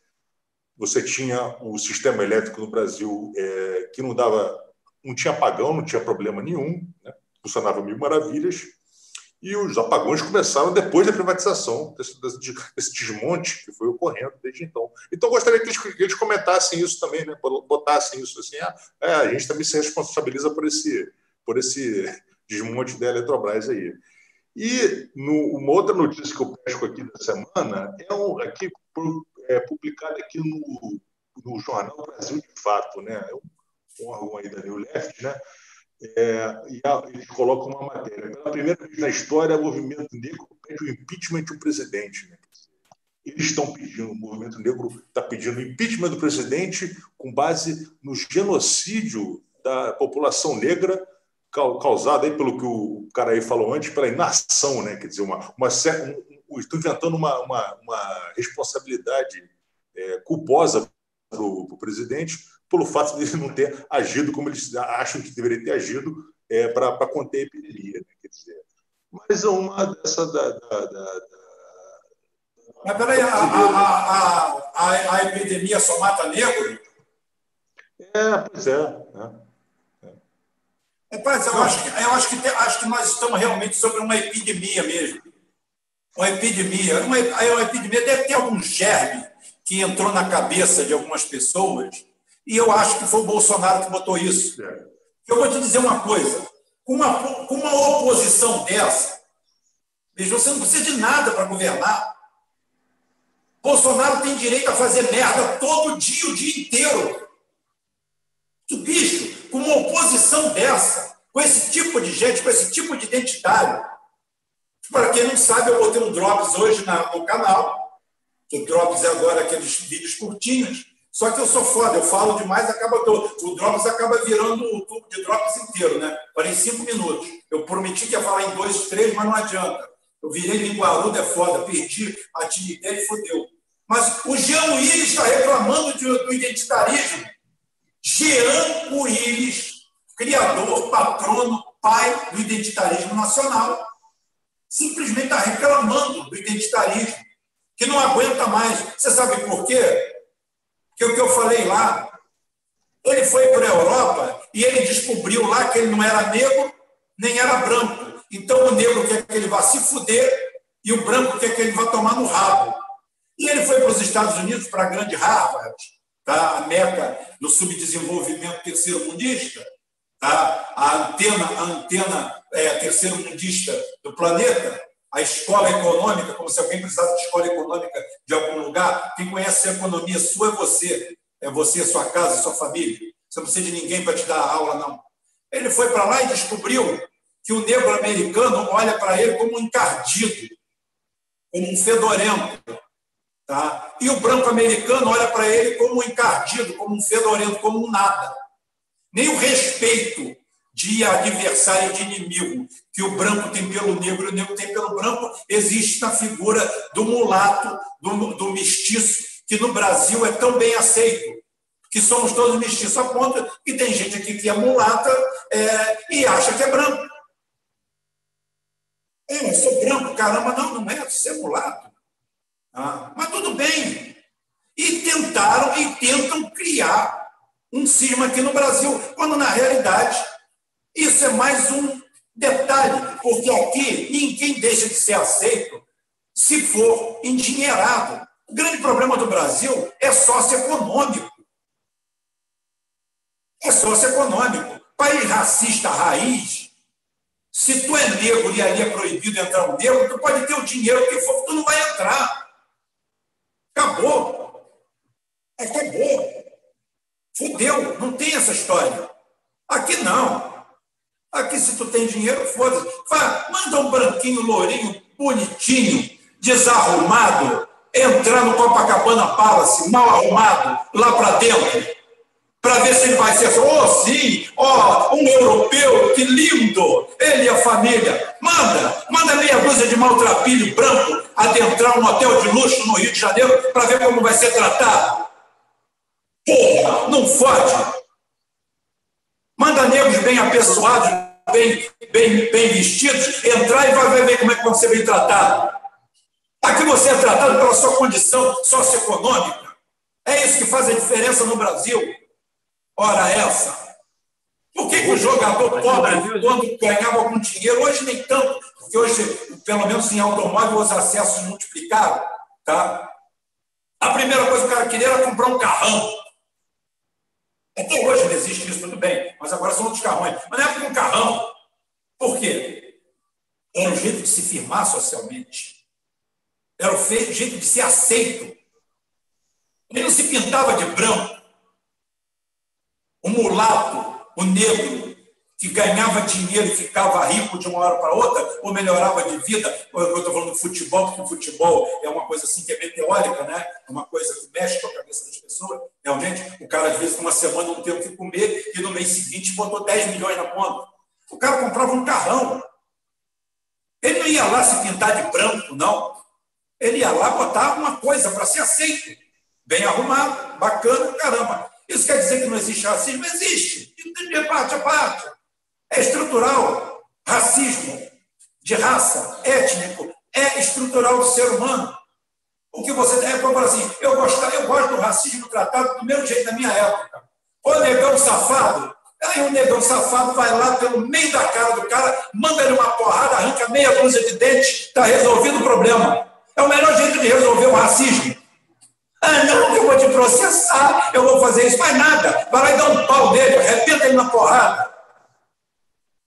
[SPEAKER 6] Você tinha o sistema elétrico no Brasil é, que não dava, não tinha apagão, não tinha problema nenhum, né? funcionava mil maravilhas e os apagões começaram depois da privatização, desse, desse desmonte que foi ocorrendo desde então. Então, gostaria que eles, que eles comentassem isso também, né? botassem isso assim. Ah, é, a gente também se responsabiliza por esse, por esse desmonte da Eletrobras aí. E no, uma outra notícia que eu pesco aqui da semana é um, aqui, é, publicada aqui no, no jornal Brasil de Fato, né? É um, órgão aí da New Left, né? É, e a, eles colocam uma matéria. Pela primeira vez na história, o movimento negro pede o impeachment do presidente. Né? Eles estão pedindo, o movimento negro está pedindo o impeachment do presidente com base no genocídio da população negra causado aí pelo que o cara aí falou antes, pela inação, né? Quer dizer, uma, uma um, estou inventando uma, uma, uma responsabilidade é, culposa para o presidente pelo fato de ele não ter agido como eles acham que deveria ter agido é, para conter a epidemia. Né? Quer dizer, mas uma dessa da, da, da, da
[SPEAKER 1] mas peraí, a, a, a, a, epidemia só mata negro?
[SPEAKER 6] É, pois é. é.
[SPEAKER 1] É. Rapaz, eu, acho que, eu acho, que, acho que nós estamos realmente sobre uma epidemia mesmo. Uma epidemia. Uma, uma epidemia deve ter algum germe que entrou na cabeça de algumas pessoas e eu acho que foi o Bolsonaro que botou isso. Eu vou te dizer uma coisa: com uma, com uma oposição dessa, veja, você não precisa de nada para governar. Bolsonaro tem direito a fazer merda todo dia, o dia inteiro. Que bicho, com uma oposição dessa, com esse tipo de gente, com esse tipo de identitário. Para quem não sabe, eu botei um Drops hoje no canal. O Drops é agora aqueles vídeos curtinhos só que eu sou foda, eu falo demais, acaba todo. O Drops acaba virando o tubo de Drops inteiro, né? Para em cinco minutos. Eu prometi que ia falar em dois, três, mas não adianta. Eu virei linguarudo, é foda, perdi a timidez e fodeu. Mas o Jean Willis está reclamando do identitarismo. Jean Willis, criador, patrono, pai do identitarismo nacional, simplesmente está reclamando do identitarismo, que não aguenta mais. Você sabe por quê? que o que eu falei lá, ele foi para a Europa e ele descobriu lá que ele não era negro nem era branco. Então o negro quer que ele vá se fuder e o branco quer que ele vá tomar no rabo. E ele foi para os Estados Unidos, para a grande Harvard, tá? a meca do subdesenvolvimento terceiro mundista, tá? a antena, a antena é, terceiro mundista do planeta, a escola econômica, como se alguém precisasse de escola econômica de algum lugar. Quem conhece a economia sua é você. É você, sua casa, sua família. Você não precisa de ninguém para te dar aula, não. Ele foi para lá e descobriu que o negro americano olha para ele como um encardido, como um fedorento. Tá? E o branco americano olha para ele como um encardido, como um fedorento, como um nada. Nem o respeito de adversário, de inimigo, que o branco tem pelo negro e o negro tem pelo branco, existe na figura do mulato, do, do mestiço, que no Brasil é tão bem aceito. que somos todos mestiços a ponto que tem gente aqui que é mulata é, e acha que é branco. É, eu sou branco, caramba, não, não é, você é mulato. Ah, mas tudo bem. E tentaram e tentam criar um cisma aqui no Brasil, quando na realidade isso é mais um detalhe, porque aqui ninguém deixa de ser aceito se for endinheirado. O grande problema do Brasil é socioeconômico. É socioeconômico. País racista raiz, se tu é negro e ali é proibido entrar um negro, tu pode ter o dinheiro que for, tu não vai entrar. Acabou. Acabou. Fudeu. Não tem essa história. Aqui não. Aqui, se tu tem dinheiro, foda-se. Manda um branquinho, lourinho, bonitinho, desarrumado, entrar no Copacabana Palace, mal arrumado, lá para dentro, para ver se ele vai ser assim, oh sim, oh, um europeu, que lindo, ele e a família. Manda, manda meia dúzia de maltrapilho branco adentrar um hotel de luxo no Rio de Janeiro para ver como vai ser tratado. Porra, não fode. Manda negros bem apessoados, bem, bem, bem vestidos, entrar e vai ver como é que vão ser bem tratados. Aqui você é tratado pela sua condição socioeconômica. É isso que faz a diferença no Brasil. Ora essa. Por que, que o jogador pobre, quando ganhava algum dinheiro, hoje nem tanto, porque hoje, pelo menos em automóvel, os acessos multiplicaram. Tá? A primeira coisa que o cara queria era comprar um carrão. Até hoje não existe isso, tudo bem, mas agora são outros carrões. Mas não é um carrão. Por quê? Era um jeito de se firmar socialmente. Era o jeito de ser aceito. Ele não se pintava de branco. O mulato, o negro, que ganhava dinheiro e ficava rico de uma hora para outra, ou melhorava de vida. Eu estou falando do futebol, porque o futebol é uma coisa assim que é meteórica, né? é uma coisa que mexe com a cabeça das pessoas. Realmente, o cara, às vezes, numa semana não tem o que comer, e no mês seguinte botou 10 milhões na conta. O cara comprava um carrão. Ele não ia lá se pintar de branco, não. Ele ia lá botar uma coisa para ser aceito. Bem arrumado, bacana, caramba. Isso quer dizer que não existe racismo? Existe. De parte a parte. É estrutural. Racismo de raça, étnico, é estrutural do ser humano. O que você é como assim, eu gosto, eu gosto do racismo tratado do meu jeito da minha época. O negão safado, aí o negão safado vai lá pelo meio da cara do cara, manda ele uma porrada, arranca meia dúzia de dentes, está resolvido o problema. É o melhor jeito de resolver o racismo. Ah, não, eu vou te processar, eu vou fazer isso. Faz nada. Vai lá e dá um pau nele, arrebenta ele na porrada.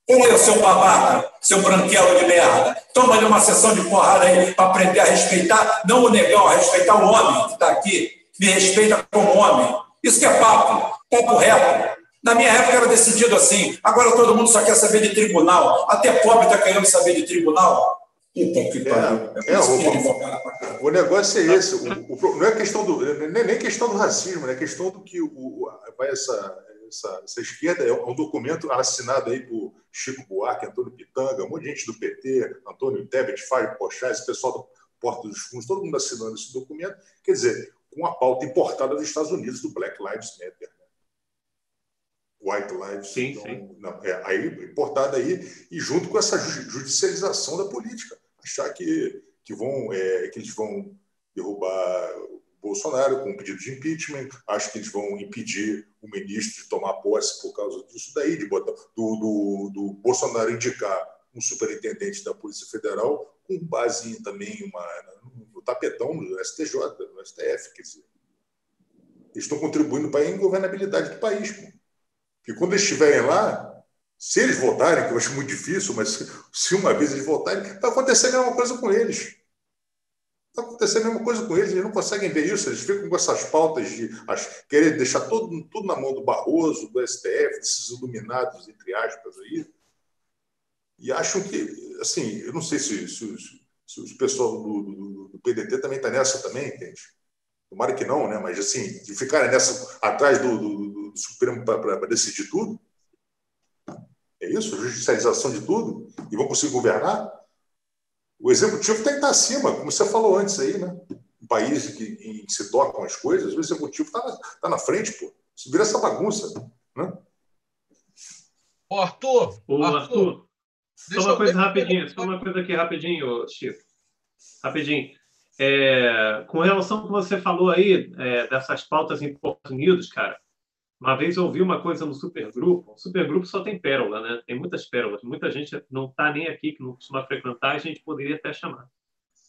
[SPEAKER 1] Olha o seu babaca, seu branquelo de merda. Toma-lhe uma sessão de porrada aí para aprender a respeitar, não o negão, a respeitar o homem que está aqui. Me respeita como homem. Isso que é papo, papo reto. Na minha época era decidido assim. Agora todo mundo só quer saber de tribunal. Até pobre está querendo saber de tribunal.
[SPEAKER 6] Puta que pariu. É, é, o, o, negócio é esse. O, o, não é questão do. Nem, nem questão do racismo, é questão do que o, vai essa, essa, essa esquerda é um documento assinado aí por Chico Buarque, Antônio Pitanga, um monte de gente do PT, Antônio Tebet, Fábio Pochá, esse pessoal do Porta dos Fundos, todo mundo assinando esse documento. Quer dizer, com a pauta importada dos Estados Unidos, do Black Lives Matter. Né? White Lives.
[SPEAKER 5] Sim, então, sim.
[SPEAKER 6] Não, é, aí, importada aí, e junto com essa judicialização da política achar que, que, vão, é, que eles vão derrubar Bolsonaro com um pedido de impeachment, acho que eles vão impedir o ministro de tomar posse por causa disso daí, de botar, do, do, do Bolsonaro indicar um superintendente da Polícia Federal com base em, também uma, no tapetão do STJ, do STF. Quer dizer, eles estão contribuindo para a ingovernabilidade do país. Pô. Porque quando eles estiverem lá, se eles votarem, que eu acho muito difícil, mas se uma vez eles votarem, vai acontecer a mesma coisa com eles. Vai acontecer a mesma coisa com eles, eles não conseguem ver isso, eles ficam com essas pautas de as, querer deixar tudo, tudo na mão do Barroso, do STF, desses iluminados, entre aspas, aí. E acham que, assim, eu não sei se, se, se o pessoal do, do, do PDT também está nessa também, entende? Tomara que não, né? Mas, assim, de ficarem nessa, atrás do, do, do Supremo para decidir tudo, é isso? Judicialização de tudo? E vão conseguir governar? O executivo tem que estar acima, como você falou antes aí, né? Um país que, em que se tocam as coisas, o executivo está na, tá na frente, pô. Isso vira essa bagunça. Né?
[SPEAKER 3] Ô, Arthur,
[SPEAKER 5] Ô,
[SPEAKER 3] Arthur,
[SPEAKER 5] Arthur, só uma coisa rapidinho, só uma coisa aqui rapidinho, Chico. Rapidinho. É, com relação ao que você falou aí, é, dessas pautas em Estados Unidos, cara, uma vez eu ouvi uma coisa no Supergrupo. O Supergrupo só tem pérola, né? Tem muitas pérolas. Muita gente não está nem aqui, que não costuma frequentar, a gente poderia até chamar.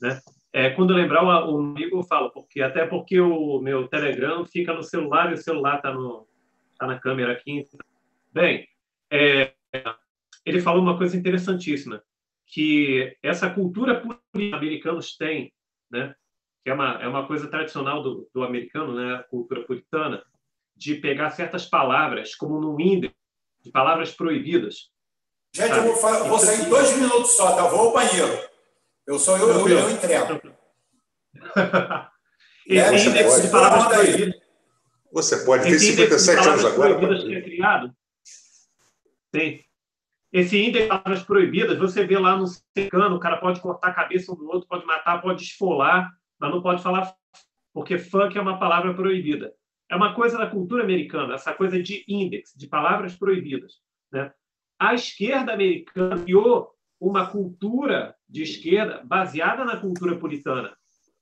[SPEAKER 5] Né? É, quando eu lembrar o, amigo, eu falo, porque, até porque o meu Telegram fica no celular e o celular está tá na câmera aqui. Bem, é, ele falou uma coisa interessantíssima, que essa cultura que os americanos têm, né, que é uma, é uma coisa tradicional do, do americano, né, a cultura puritana, de pegar certas palavras, como no índice, de palavras proibidas.
[SPEAKER 1] Gente, eu vou, fa- vou sair em dois minutos só, tá? Vou ao banheiro. Eu sou eu, eu, eu entrego.
[SPEAKER 5] Esse
[SPEAKER 1] É,
[SPEAKER 5] índice
[SPEAKER 6] pode.
[SPEAKER 5] de palavras proibidas
[SPEAKER 6] Você pode ter
[SPEAKER 5] Esse índice de
[SPEAKER 6] 57 anos agora.
[SPEAKER 5] que é criado. Tem. Esse índice de palavras proibidas, você vê lá no secano, o cara pode cortar a cabeça um do outro, pode matar, pode esfolar, mas não pode falar porque funk é uma palavra proibida. É uma coisa da cultura americana, essa coisa de índice, de palavras proibidas. Né? A esquerda americana criou uma cultura de esquerda baseada na cultura puritana,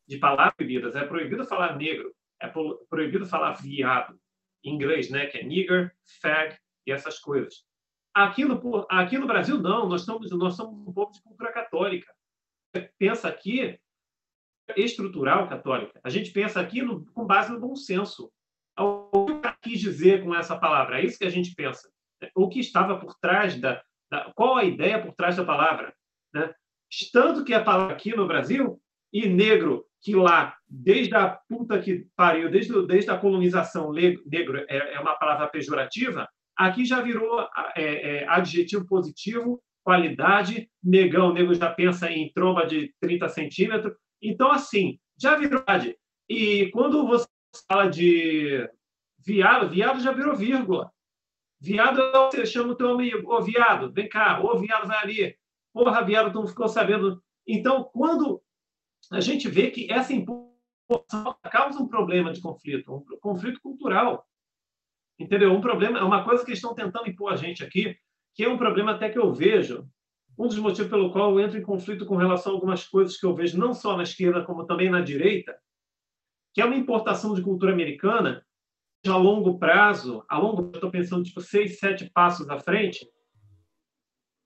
[SPEAKER 5] de palavras proibidas. É proibido falar negro, é pro- proibido falar viado, em inglês, né? que é nigger, fag e essas coisas. Aqui no, aqui no Brasil, não, nós somos, nós somos um povo de cultura católica. Pensa aqui, estrutural católica. A gente pensa aqui no, com base no bom senso. O que cara quis dizer com essa palavra? É isso que a gente pensa. O que estava por trás da. da qual a ideia por trás da palavra? Né? Tanto que a palavra aqui no Brasil, e negro, que lá, desde a puta que pariu, desde, desde a colonização, negro é, é uma palavra pejorativa, aqui já virou é, é, adjetivo positivo, qualidade, negão, o nego já pensa em tromba de 30 centímetros. Então, assim, já virou. E quando você fala de viado, viado já virou vírgula. Viado, você chama o teu amigo, ô viado, vem cá, ô viado, vai ali. Porra, viado, tu não ficou sabendo. Então, quando a gente vê que essa imposição causa um problema de conflito, um conflito cultural. Entendeu? Um problema, é uma coisa que estão tentando impor a gente aqui, que é um problema até que eu vejo. Um dos motivos pelo qual eu entro em conflito com relação a algumas coisas que eu vejo, não só na esquerda, como também na direita, que é uma importação de cultura americana a longo prazo, a longo eu estou pensando tipo seis, sete passos à frente,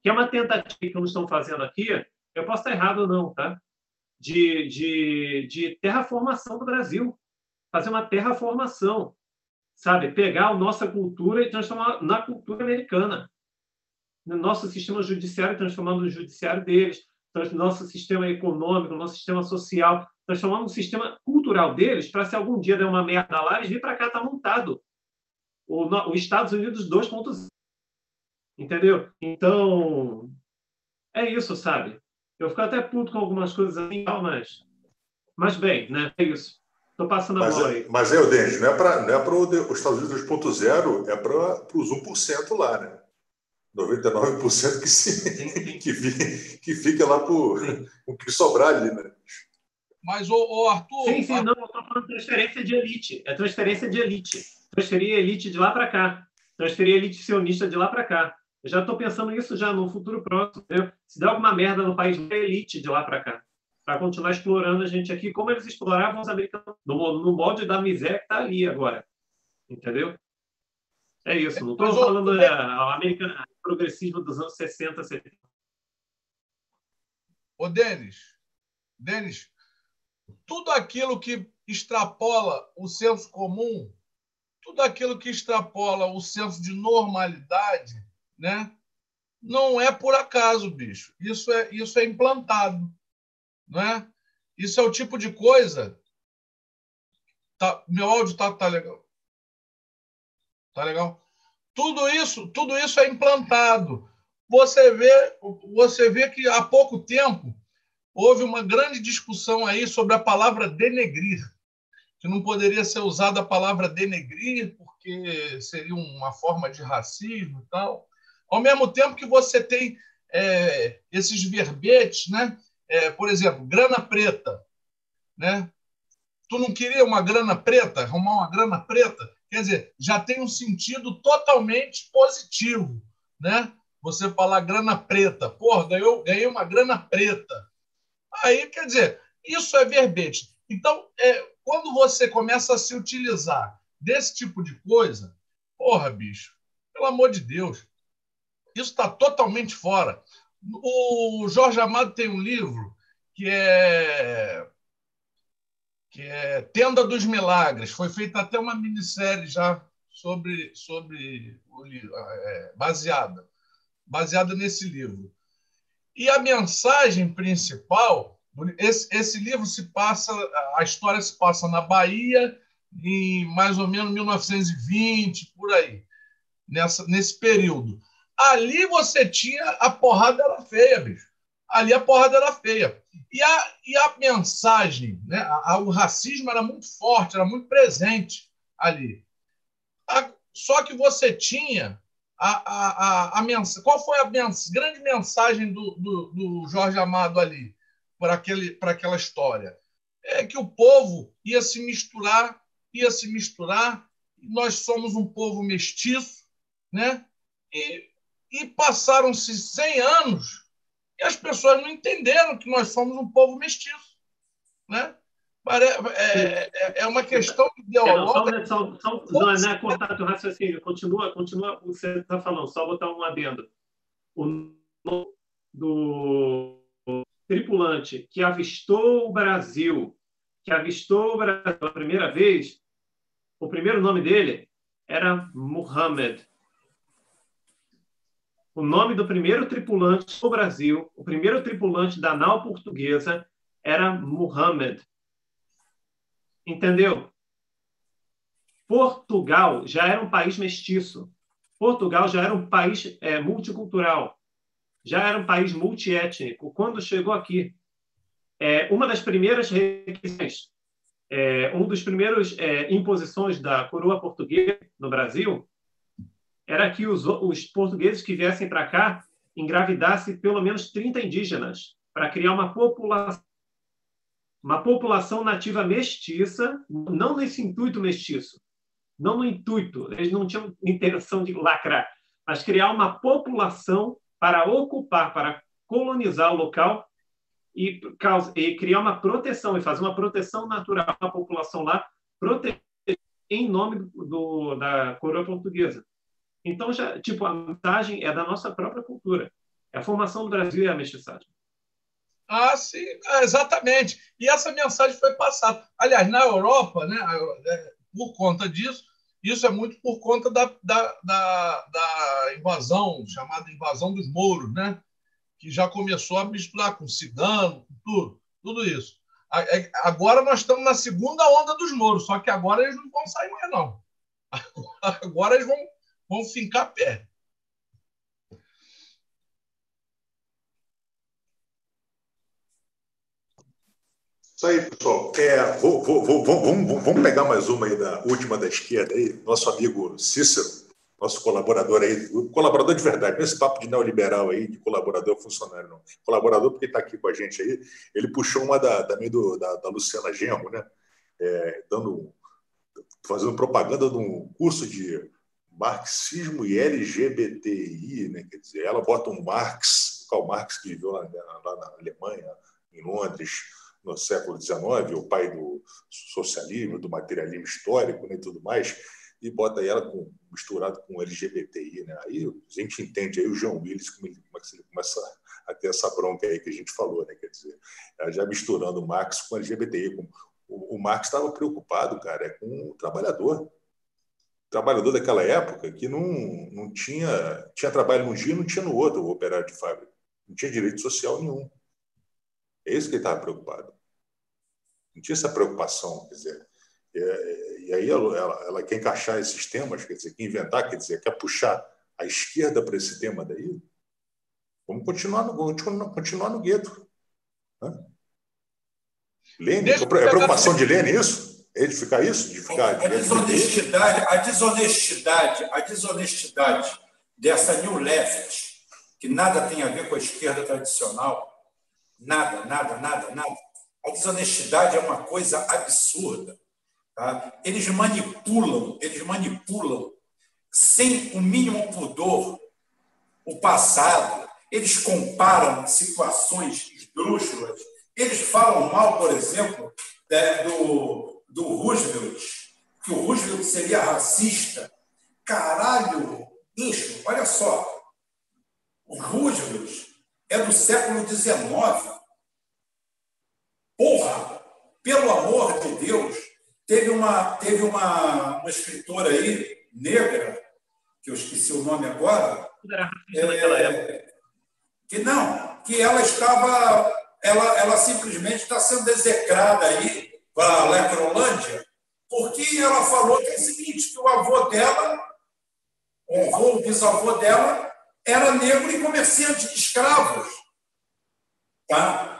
[SPEAKER 5] que é uma tentativa que eles estão fazendo aqui, eu posso estar errado ou não, tá? De, de, de terraformação do Brasil, fazer uma terraformação, sabe? Pegar a nossa cultura e transformar na cultura americana, no nosso sistema judiciário, transformando no judiciário deles, nosso sistema econômico, nosso sistema social, transformar no sistema cultural deles, para se algum dia der uma merda lá, eles virem para cá, tá montado. O, no- os Estados Unidos 2.0. Entendeu? Então, é isso, sabe? Eu fico até puto com algumas coisas assim, tal, mas. Mas bem, né? É isso. Estou passando a
[SPEAKER 6] Mas,
[SPEAKER 5] bola
[SPEAKER 6] é-
[SPEAKER 5] aí.
[SPEAKER 6] mas é, o Denis, não é para é para os Estados Unidos 2.0, é para os 1% lá, né? 99% que, se, que, que fica lá por o que sobrar ali, né?
[SPEAKER 3] Mas, ô, ô, Arthur,
[SPEAKER 5] Sim, sim, não, eu estou falando de transferência de elite. É transferência de elite. Transferir elite de lá para cá. Transferir elite sionista de lá para cá. Eu já estou pensando nisso já no futuro próximo. entendeu? Se der alguma merda no país, é elite de lá para cá. Para continuar explorando a gente aqui, como eles exploravam os americanos, no, no molde da miséria que está ali agora. Entendeu? É isso. Não estou falando é, o americano, progressismo dos anos 60, 70.
[SPEAKER 3] Ô, Denis, Denis, tudo aquilo que extrapola o senso comum, tudo aquilo que extrapola o senso de normalidade, né? Não é por acaso, bicho. Isso é, isso é implantado, né? Isso é o tipo de coisa. Tá, meu áudio tá, tá legal. Tá legal? Tudo isso, tudo isso é implantado. Você vê, você vê que há pouco tempo houve uma grande discussão aí sobre a palavra denegrir, que não poderia ser usada a palavra denegrir porque seria uma forma de racismo e tal. Ao mesmo tempo que você tem é, esses verbetes, né? É, por exemplo, grana preta, né? Tu não queria uma grana preta, arrumar uma grana preta? quer dizer, já tem um sentido totalmente positivo, né? Você falar grana preta, ganhou, ganhei uma grana preta. Aí, quer dizer, isso é verbete. Então, é, quando você começa a se utilizar desse tipo de coisa, porra, bicho, pelo amor de Deus, isso está totalmente fora. O Jorge Amado tem um livro que é que é Tenda dos Milagres. Foi feita até uma minissérie já sobre, sobre o é, baseada, baseada nesse livro. E a mensagem principal, esse, esse livro se passa, a história se passa na Bahia em mais ou menos 1920, por aí, nessa, nesse período. Ali você tinha a porrada era feia, bicho. Ali a porrada era feia. E a, e a mensagem, né? A, a, o racismo era muito forte, era muito presente ali. A, só que você tinha a, a, a, a mensagem. Qual foi a mens grande mensagem do, do, do Jorge Amado ali para aquela história? É que o povo ia se misturar, ia se misturar. Nós somos um povo mestiço, né? E e passaram-se 100 anos e as pessoas não entenderam que nós somos um povo mestiço. Né? É, é, é uma questão ideológica.
[SPEAKER 5] Só, só, só, não, não é cortar teu raciocínio. Continua, continua o que você está falando, só botar um adendo. O nome do tripulante que avistou o Brasil, que avistou o Brasil pela primeira vez, o primeiro nome dele era Muhammad. O nome do primeiro tripulante do Brasil, o primeiro tripulante da nau portuguesa, era Muhammad. Entendeu? Portugal já era um país mestiço. Portugal já era um país é, multicultural. Já era um país multiétnico. Quando chegou aqui, é, uma das primeiras requisições, é, um dos primeiros é, imposições da coroa portuguesa no Brasil era que os, os portugueses que viessem para cá engravidassem pelo menos 30 indígenas para criar uma população uma população nativa mestiça, não nesse intuito mestiço, não no intuito, eles não tinham intenção de lacrar, mas criar uma população para ocupar, para colonizar o local e, e criar uma proteção e fazer uma proteção natural à população lá, proteger em nome do, da coroa portuguesa. Então, já, tipo, a mensagem é da nossa própria cultura. É a formação do Brasil e a mestiçagem.
[SPEAKER 3] Ah, sim, é, exatamente. E essa mensagem foi passada. Aliás, na Europa, né, é, por conta disso, isso é muito por conta da, da, da, da invasão, chamada invasão dos mouros, né? que já começou a misturar com cigano, com tudo, tudo isso. Agora nós estamos na segunda onda dos mouros, só que agora eles não vão sair mais, não. Agora eles vão vão fincar pé.
[SPEAKER 6] Isso aí, pessoal. É, vou, vou, vou, vamos, vamos pegar mais uma aí da última da esquerda aí, nosso amigo Cícero, nosso colaborador aí, colaborador de verdade, nesse papo de neoliberal aí, de colaborador funcionário, não. Colaborador porque está aqui com a gente aí. Ele puxou uma da, também do, da, da Luciana Genro, né? É, dando, fazendo propaganda de um curso de marxismo e LGBTI, né? quer dizer, ela bota um Marx, Karl Marx, que viveu lá, lá na Alemanha, em Londres, no século XIX, o pai do socialismo, do materialismo histórico né, e tudo mais, e bota ela com, misturado com LGBTI. Né? Aí a gente entende aí o João Willis, como ele, como ele começa a ter essa bronca aí que a gente falou, né? quer dizer, já misturando Marx com LGBTI. Com, o, o Marx estava preocupado, cara, é com o trabalhador trabalhador daquela época que não, não tinha, tinha trabalho num dia não tinha no outro, o operário de fábrica. Não tinha direito social nenhum. É isso que ele estava preocupado. Não tinha essa preocupação, quer dizer. É, e aí ela, ela, ela, quer encaixar esses temas, quer dizer, quer inventar, quer dizer, quer puxar a esquerda para esse tema daí. Vamos continuar no, continuar, continuar no gueto. Né? Lênin, é preocupação de Lênin isso? edificar isso? De ficar,
[SPEAKER 1] a, desonestidade, a desonestidade, a desonestidade dessa New Left, que nada tem a ver com a esquerda tradicional, nada, nada, nada, nada. A desonestidade é uma coisa absurda. Tá? Eles manipulam, eles manipulam sem o mínimo pudor o passado. Eles comparam situações esdrúxulas. Eles falam mal, por exemplo, do, do Roosevelt, que o Roosevelt seria racista. Caralho, bicho, olha só. O Roosevelt é do século XIX. Porra, pelo amor de Deus, teve uma, teve uma, uma escritora aí, negra, que eu esqueci o nome agora, é, que não, que ela estava, ela, ela simplesmente está sendo execrada aí para a Lecrolândia, porque ela falou que é o seguinte, que o avô dela, o avô, o bisavô dela, era negro e comerciante de escravos. Tá?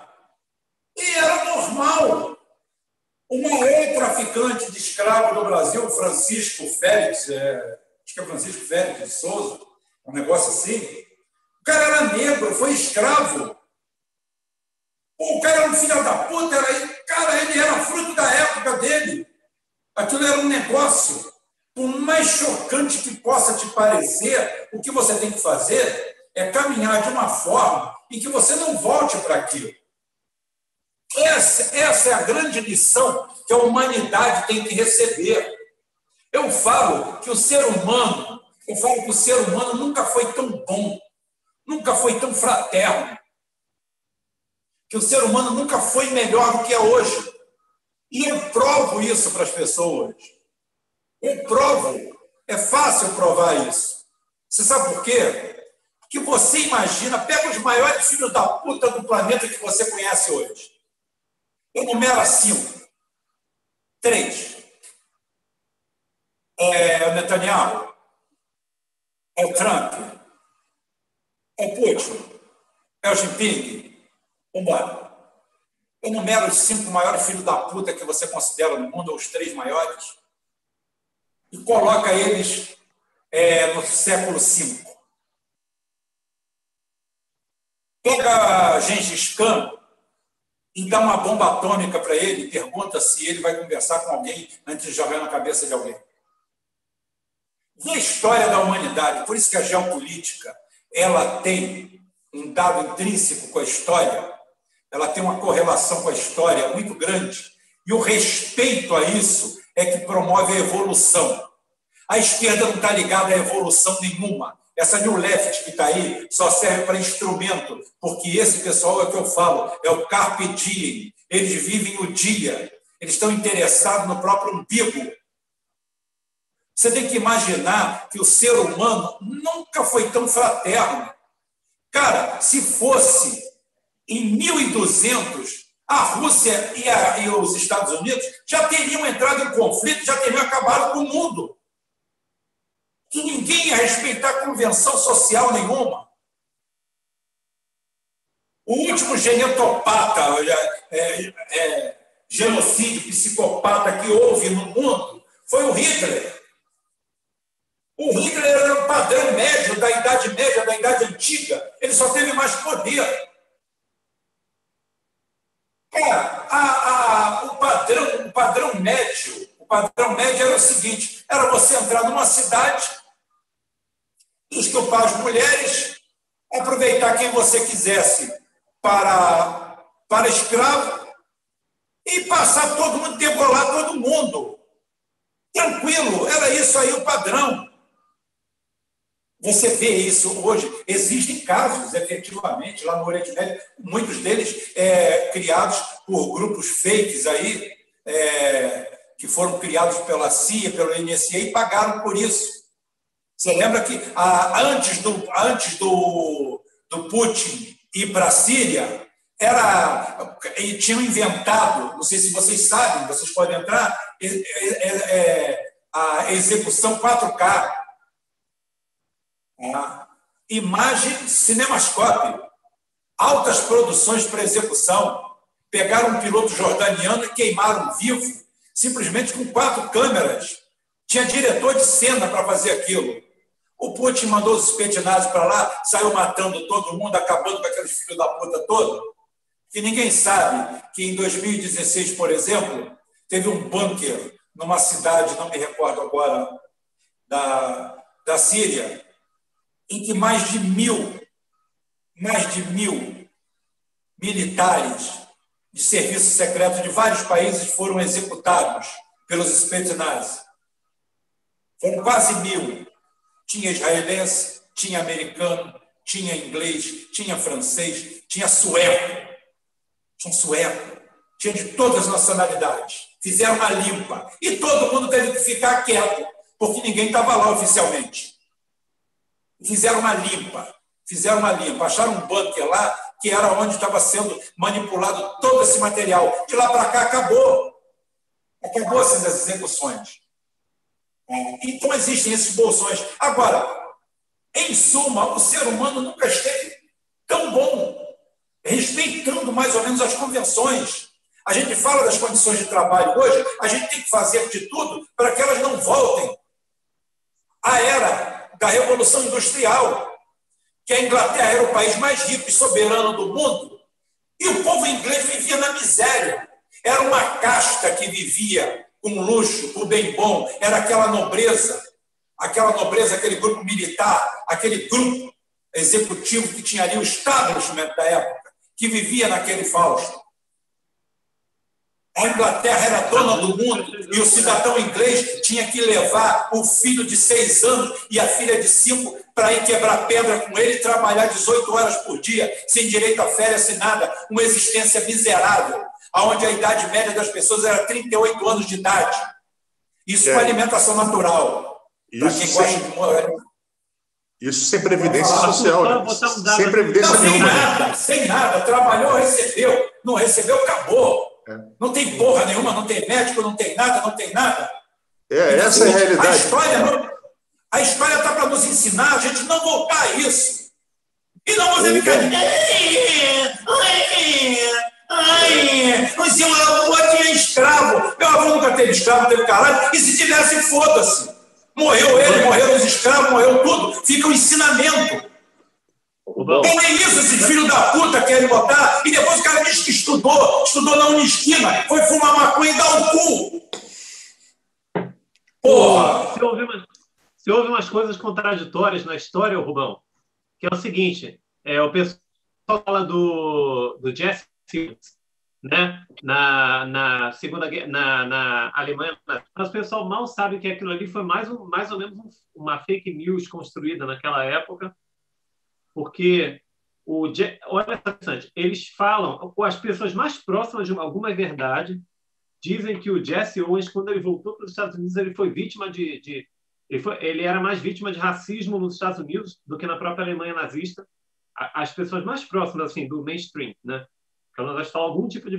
[SPEAKER 1] E era normal. O maior traficante de escravos do Brasil, Francisco Félix, é, acho que é Francisco Félix de Souza, um negócio assim. O cara era negro, foi escravo. o cara era um filho da puta, era, cara, ele era fruto da época dele. Aquilo era um negócio. Por mais chocante que possa te parecer, o que você tem que fazer é caminhar de uma forma em que você não volte para aquilo. Essa, essa é a grande lição que a humanidade tem que receber. Eu falo que o ser humano, eu falo que o ser humano nunca foi tão bom, nunca foi tão fraterno, que o ser humano nunca foi melhor do que é hoje. E eu provo isso para as pessoas. Eu provo. É fácil provar isso. Você sabe por quê? Que você imagina, pega os maiores filhos da puta do planeta que você conhece hoje. Enumera cinco. Três. É o Netanyahu. É o Trump. É o Putin. É o Jinping. Vambora. Enumera os cinco maiores filhos da puta que você considera no mundo, ou os três maiores, e coloca eles é, no século V. Pega Gengis Khan e dá uma bomba atômica para ele e pergunta se ele vai conversar com alguém antes de jogar na cabeça de alguém. E a história da humanidade, por isso que a geopolítica ela tem um dado intrínseco com a história, ela tem uma correlação com a história muito grande, e o respeito a isso é que promove a evolução. A esquerda não está ligada a evolução nenhuma. Essa New Left que está aí só serve para instrumento, porque esse pessoal é o que eu falo, é o carpe diem. Eles vivem o dia, eles estão interessados no próprio umbigo. Você tem que imaginar que o ser humano nunca foi tão fraterno. Cara, se fosse em 1200, a Rússia e, a, e os Estados Unidos já teriam entrado em conflito, já teriam acabado com o mundo que ninguém ia respeitar convenção social nenhuma. O último genetopata, é, é, genocídio, psicopata que houve no mundo foi o Hitler. O Hitler era o padrão médio da Idade Média, da Idade Antiga. Ele só teve mais poder. É, a, a, o, padrão, o padrão médio, padrão médio era o seguinte: era você entrar numa cidade estuprar as mulheres, aproveitar quem você quisesse para, para escravo e passar todo mundo, degolar todo mundo. Tranquilo, era isso aí o padrão. Você vê isso hoje. Existem casos, efetivamente, lá no Oriente Médio, muitos deles é, criados por grupos fakes aí, é, que foram criados pela CIA, pelo NSA e pagaram por isso. Você lembra que ah, antes, do, antes do, do Putin ir para a Síria, era, e tinham inventado, não sei se vocês sabem, vocês podem entrar, é, é, é, a execução 4K. A imagem cinemascope. Altas produções para execução. Pegaram um piloto jordaniano e queimaram vivo, simplesmente com quatro câmeras. Tinha diretor de cena para fazer aquilo. O Putin mandou os petinados para lá, saiu matando todo mundo, acabando com aqueles filhos da puta todo. Que ninguém sabe que em 2016, por exemplo, teve um bunker numa cidade, não me recordo agora, da, da Síria, em que mais de mil, mais de mil militares de serviço secreto de vários países foram executados pelos Spetsnaz. Foram quase mil. Tinha israelense, tinha americano, tinha inglês, tinha francês, tinha sueco. Tinha sueco. Tinha de todas as nacionalidades. Fizeram uma limpa. E todo mundo teve que ficar quieto, porque ninguém estava lá oficialmente. Fizeram uma limpa. Fizeram uma limpa. Acharam um bunker lá, que era onde estava sendo manipulado todo esse material. De lá para cá acabou. Acabou essas execuções. Então existem esses bolsões. Agora, em suma, o ser humano nunca esteve tão bom, respeitando mais ou menos as convenções. A gente fala das condições de trabalho hoje, a gente tem que fazer de tudo para que elas não voltem à era da Revolução Industrial, que a Inglaterra era o país mais rico e soberano do mundo, e o povo inglês vivia na miséria. Era uma casta que vivia com luxo, com bem bom, era aquela nobreza, aquela nobreza, aquele grupo militar, aquele grupo executivo que tinha ali o establishment da época, que vivia naquele Fausto. A Inglaterra era dona do mundo e o cidadão inglês tinha que levar o filho de seis anos e a filha de cinco para ir quebrar pedra com ele e trabalhar 18 horas por dia, sem direito a férias, sem nada, uma existência miserável onde a idade média das pessoas era 38 anos de idade. Isso é, é alimentação natural.
[SPEAKER 6] Isso quem gosta de morrer. Isso sem previdência ah, social. Né? Sem previdência
[SPEAKER 1] não, nenhuma. Sem nada, sem nada. Trabalhou, recebeu. Não recebeu, acabou. É. Não tem porra nenhuma, não tem médico, não tem nada, não tem nada.
[SPEAKER 6] É, essa é a realidade.
[SPEAKER 1] A história a história está para nos ensinar a gente não voltar a isso. E não você ficar. Ai, o seu avô tinha escravo. Meu avô nunca teve escravo, teve caralho. E se tivesse, foda-se. Morreu ele, morreram os escravos, morreu tudo. Fica o um ensinamento. Como é isso, esses filhos da puta querem botar? E depois o cara diz que estudou, estudou na Unisquina, foi fumar maconha e dar o cu.
[SPEAKER 5] Porra! Você ouve, umas, você ouve umas coisas contraditórias na história, Rubão, que é o seguinte: é, o pessoal fala do, do Jesse né? na, na segunda na, na Alemanha, mas o pessoal mal sabe que aquilo ali foi mais, um, mais ou menos uma fake news construída naquela época, porque o olha interessante, eles falam, as pessoas mais próximas de alguma verdade dizem que o Jesse Owens, quando ele voltou para os Estados Unidos, ele foi vítima de, de ele, foi, ele era mais vítima de racismo nos Estados Unidos do que na própria Alemanha nazista. As pessoas mais próximas assim do mainstream, né? Então, nós falar algum tipo de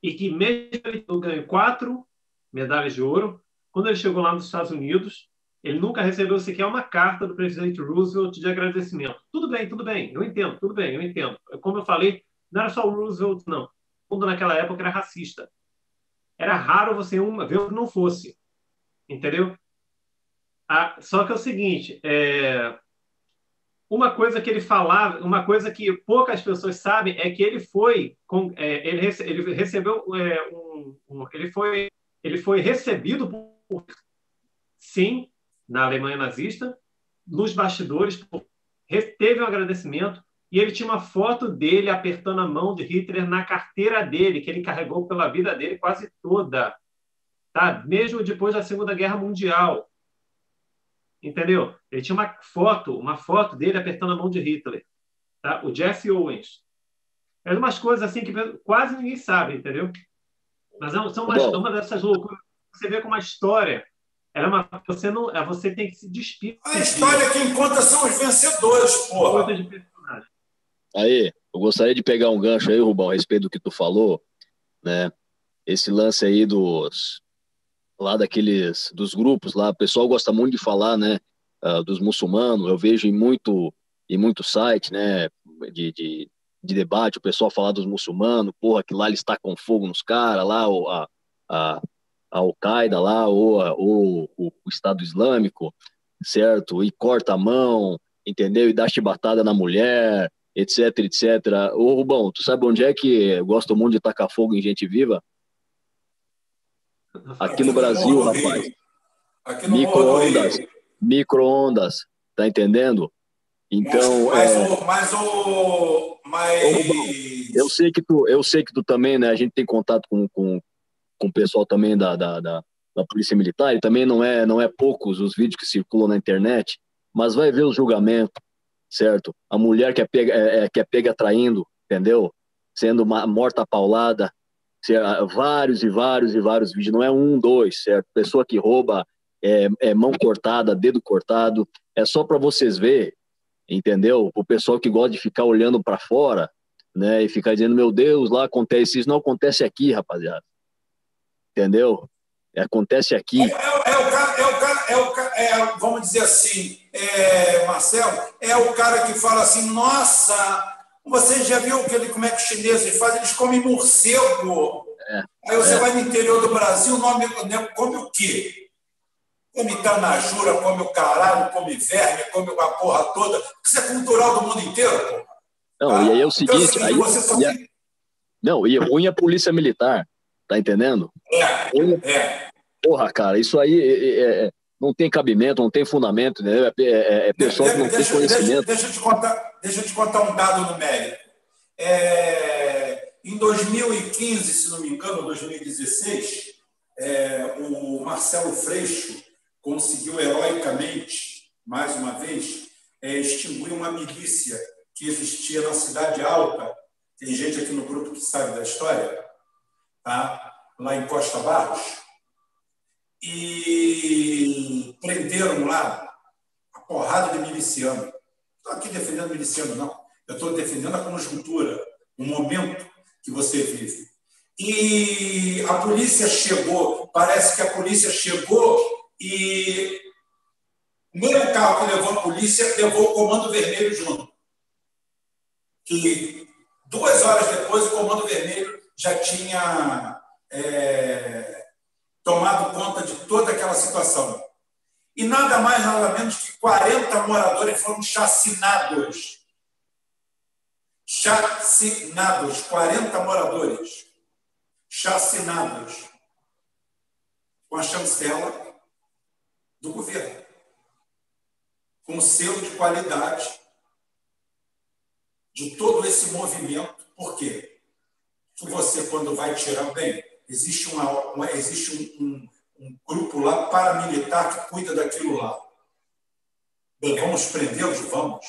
[SPEAKER 5] e que mesmo ele ganhou quatro medalhas de ouro, quando ele chegou lá nos Estados Unidos, ele nunca recebeu sequer uma carta do presidente Roosevelt de agradecimento. Tudo bem, tudo bem, eu entendo, tudo bem, eu entendo. Como eu falei, não era só o Roosevelt, não. O mundo naquela época era racista. Era raro você uma, ver o que não fosse. Entendeu? Ah, só que é o seguinte, é, uma coisa que ele falava, uma coisa que poucas pessoas sabem é que ele foi, com, é, ele, rece, ele, recebeu é, um, um, ele foi, ele foi recebido por, sim, na Alemanha nazista, nos bastidores, teve um agradecimento e ele tinha uma foto dele apertando a mão de Hitler na carteira dele, que ele carregou pela vida dele quase toda, tá? Mesmo depois da Segunda Guerra Mundial. Entendeu? Ele tinha uma foto, uma foto dele apertando a mão de Hitler. Tá? O Jesse Owens. É umas coisas assim que quase ninguém sabe, entendeu? Mas é são uma, uma dessas loucuras. Você vê como a história é uma, você não, é, você tem que se despir.
[SPEAKER 1] A história que encontra são os vencedores, porra.
[SPEAKER 7] Aí, eu gostaria de pegar um gancho aí, Rubão, a respeito do que tu falou, né? Esse lance aí dos lá daqueles dos grupos lá, o pessoal gosta muito de falar, né, uh, dos muçulmanos. Eu vejo em muito em muito site, né, de, de, de, debate, o pessoal falar dos muçulmanos, porra, que lá eles tacam fogo nos caras, lá a, a, a Al-Qaeda lá, ou, a, ou o, o Estado Islâmico, certo? E corta a mão, entendeu? E dá chibatada na mulher, etc, etc. Ô, Rubão, tu sabe onde é que gosta muito de tacar fogo em gente viva?
[SPEAKER 4] Aqui no Brasil, rapaz. Micro-ondas. Micro-ondas. Tá entendendo? Então.
[SPEAKER 1] Mas, é... o, mas o. Mas...
[SPEAKER 4] Eu sei que tu, eu sei que tu também, né? A gente tem contato com, com, com o pessoal também da, da, da, da Polícia Militar, e também não é, não é poucos os vídeos que circulam na internet, mas vai ver o julgamento, certo? A mulher que é pega, é, é que é pega traindo, entendeu? Sendo uma, morta paulada, vários e vários e vários vídeos, não é um, dois, certo? Pessoa que rouba é, é mão cortada, dedo cortado, é só para vocês ver, entendeu? O pessoal que gosta de ficar olhando para fora, né, e ficar dizendo, meu Deus, lá acontece isso, não acontece aqui, rapaziada. Entendeu? Acontece aqui. É,
[SPEAKER 1] é, é o cara, é o cara, é o cara é, vamos dizer assim, é, Marcelo, é o cara que fala assim, nossa, você já viu que ele, como é que os chineses fazem? Eles comem morcego. É, Aí você é. vai no interior do Brasil, nome, né, come o quê? Come tanajura, come o caralho, come verme, come a porra toda. Isso é cultural do mundo inteiro, pô.
[SPEAKER 4] Não, ah, e aí é o seguinte. Então, aí, é, Não, e é ruim a polícia militar, tá entendendo?
[SPEAKER 1] É, é.
[SPEAKER 4] Porra, cara, isso aí é, é, não tem cabimento, não tem fundamento, né? É, é, é pessoal que não deixa, tem conhecimento.
[SPEAKER 1] Deixa, deixa, eu te contar, deixa eu te contar um dado numérico. É, em 2015, se não me engano, 2016, é, o Marcelo Freixo conseguiu heroicamente, mais uma vez, é, extinguir uma milícia que existia na Cidade Alta. Tem gente aqui no grupo que sabe da história, tá? lá em Costa Barros e prenderam lá a porrada de miliciano. Estou aqui defendendo miliciano, não. Eu estou defendendo a conjuntura, o momento que você vive. E a polícia chegou, parece que a polícia chegou e o mesmo carro que levou a polícia levou o Comando Vermelho junto. E duas horas depois, o Comando Vermelho já tinha é, tomado conta de toda aquela situação. E nada mais, nada menos que 40 moradores foram chacinados. Chacinados, 40 moradores chacinados com a chancela do governo, com o selo de qualidade de todo esse movimento. Por quê? Que você, quando vai tirar bem, Existe, uma, uma existe um, um, um, grupo lá paramilitar que cuida daquilo lá. Bem, vamos prendê-los? Vamos.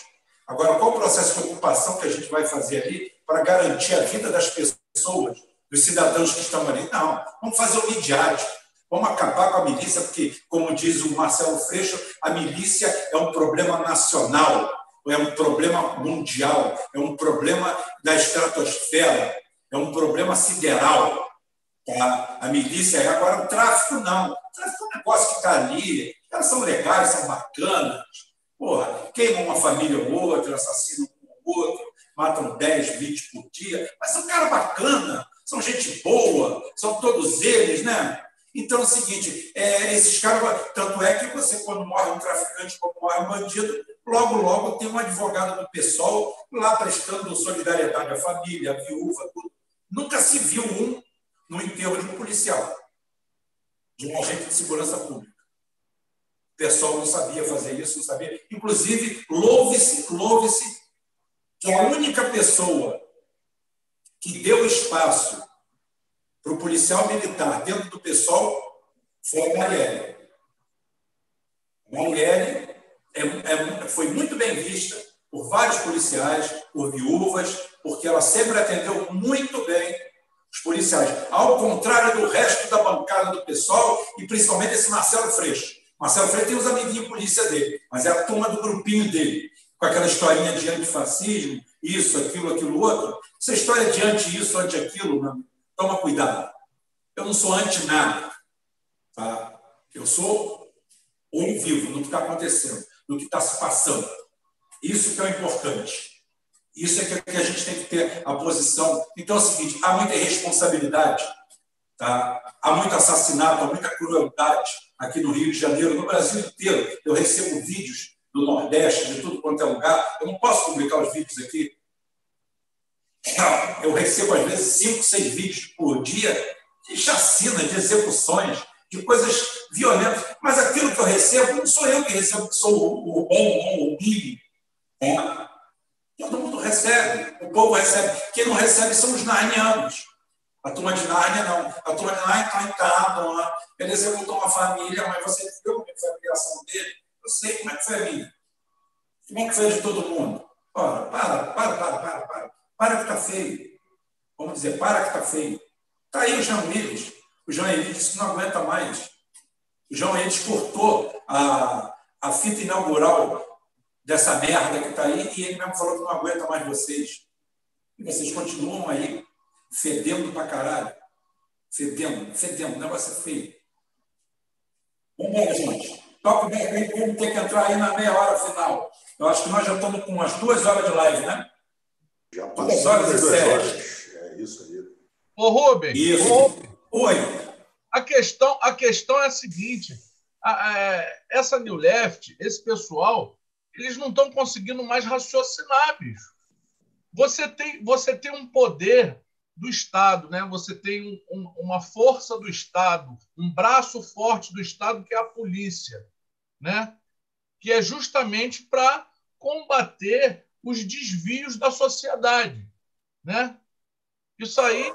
[SPEAKER 1] Agora, qual o processo de ocupação que a gente vai fazer ali para garantir a vida das pessoas, dos cidadãos que estão ali? Não, vamos fazer o midiático. Vamos acabar com a milícia, porque, como diz o Marcelo Freixo, a milícia é um problema nacional, é um problema mundial, é um problema da estratosfera, é um problema sideral. Tá? A milícia é agora o tráfico não. O tráfico é um negócio que está ali. Elas são legais, são bacanas. Porra, queimam uma família ou outra, assassinam um ou outro, matam 10, 20 por dia. Mas são caras bacanas, são gente boa, são todos eles, né? Então é o seguinte, é, esses caras, tanto é que você, quando morre um traficante, quando morre um bandido, logo, logo tem um advogado do pessoal lá prestando solidariedade à família, à viúva, tudo. Nunca se viu um no enterro de um policial, de um agente de segurança pública. O pessoal não sabia fazer isso, não sabia. Inclusive, louve-se, louve-se que a única pessoa que deu espaço para o policial militar dentro do pessoal foi a Marielle. Marielle é, é, foi muito bem vista por vários policiais, por viúvas, porque ela sempre atendeu muito bem os policiais, ao contrário do resto da bancada do pessoal e principalmente esse Marcelo Freixo. Marcelo Freixo tem os amiguinhos polícia dele, mas é a turma do grupinho dele, com aquela historinha de antifascismo, isso, aquilo, aquilo outro. Essa história de anti isso, anti aquilo, mano, toma cuidado. Eu não sou anti nada. Tá? Eu sou olho vivo no que está acontecendo, no que está se passando. Isso que é o importante. Isso é que a gente tem que ter a posição. Então é o seguinte: há muita irresponsabilidade, tá? há muito assassinato, há muita crueldade aqui no Rio de Janeiro, no Brasil inteiro. Eu recebo vídeos do Nordeste, de tudo quanto é lugar. Eu não posso publicar os vídeos aqui. Eu recebo, às vezes, cinco, seis vídeos por dia de chacina, de execuções, de coisas violentas. Mas aquilo que eu recebo, não sou eu que recebo, que sou o, bom, o Billy. Todo mundo recebe, o povo recebe. Quem não recebe são os narnianos. A turma de Nárnia, não. A turma de Nárnia está em casa, ele executou uma família, mas você viu como é foi a criação dele? Eu sei como é que foi a minha. Como é que foi de todo mundo? Ora, para, para, para, para, para. Para que está feio. Vamos dizer, para que está feio. Está aí o Jean Willis. O Jean Willis disse que não aguenta mais. O Jean Willis cortou a, a fita inaugural dessa merda que está aí e ele mesmo falou que não aguenta mais vocês. E vocês continuam aí fedendo pra caralho. Fedendo, fedendo, o negócio é feio. Vamos lá, gente. Toca o aí, vamos ter que entrar aí na meia hora final. Eu acho que nós já estamos com umas duas horas de live, né?
[SPEAKER 6] Já duas horas e sete. É isso aí.
[SPEAKER 3] Ô, Rubem.
[SPEAKER 1] Isso.
[SPEAKER 3] Ô.
[SPEAKER 1] Oi.
[SPEAKER 3] A questão, a questão é a seguinte: a, a, é, essa New Left, esse pessoal, eles não estão conseguindo mais raciocinar, bicho. Você tem, você tem um poder do Estado, né? Você tem um, um, uma força do Estado, um braço forte do Estado que é a polícia, né? Que é justamente para combater os desvios da sociedade, né? Isso aí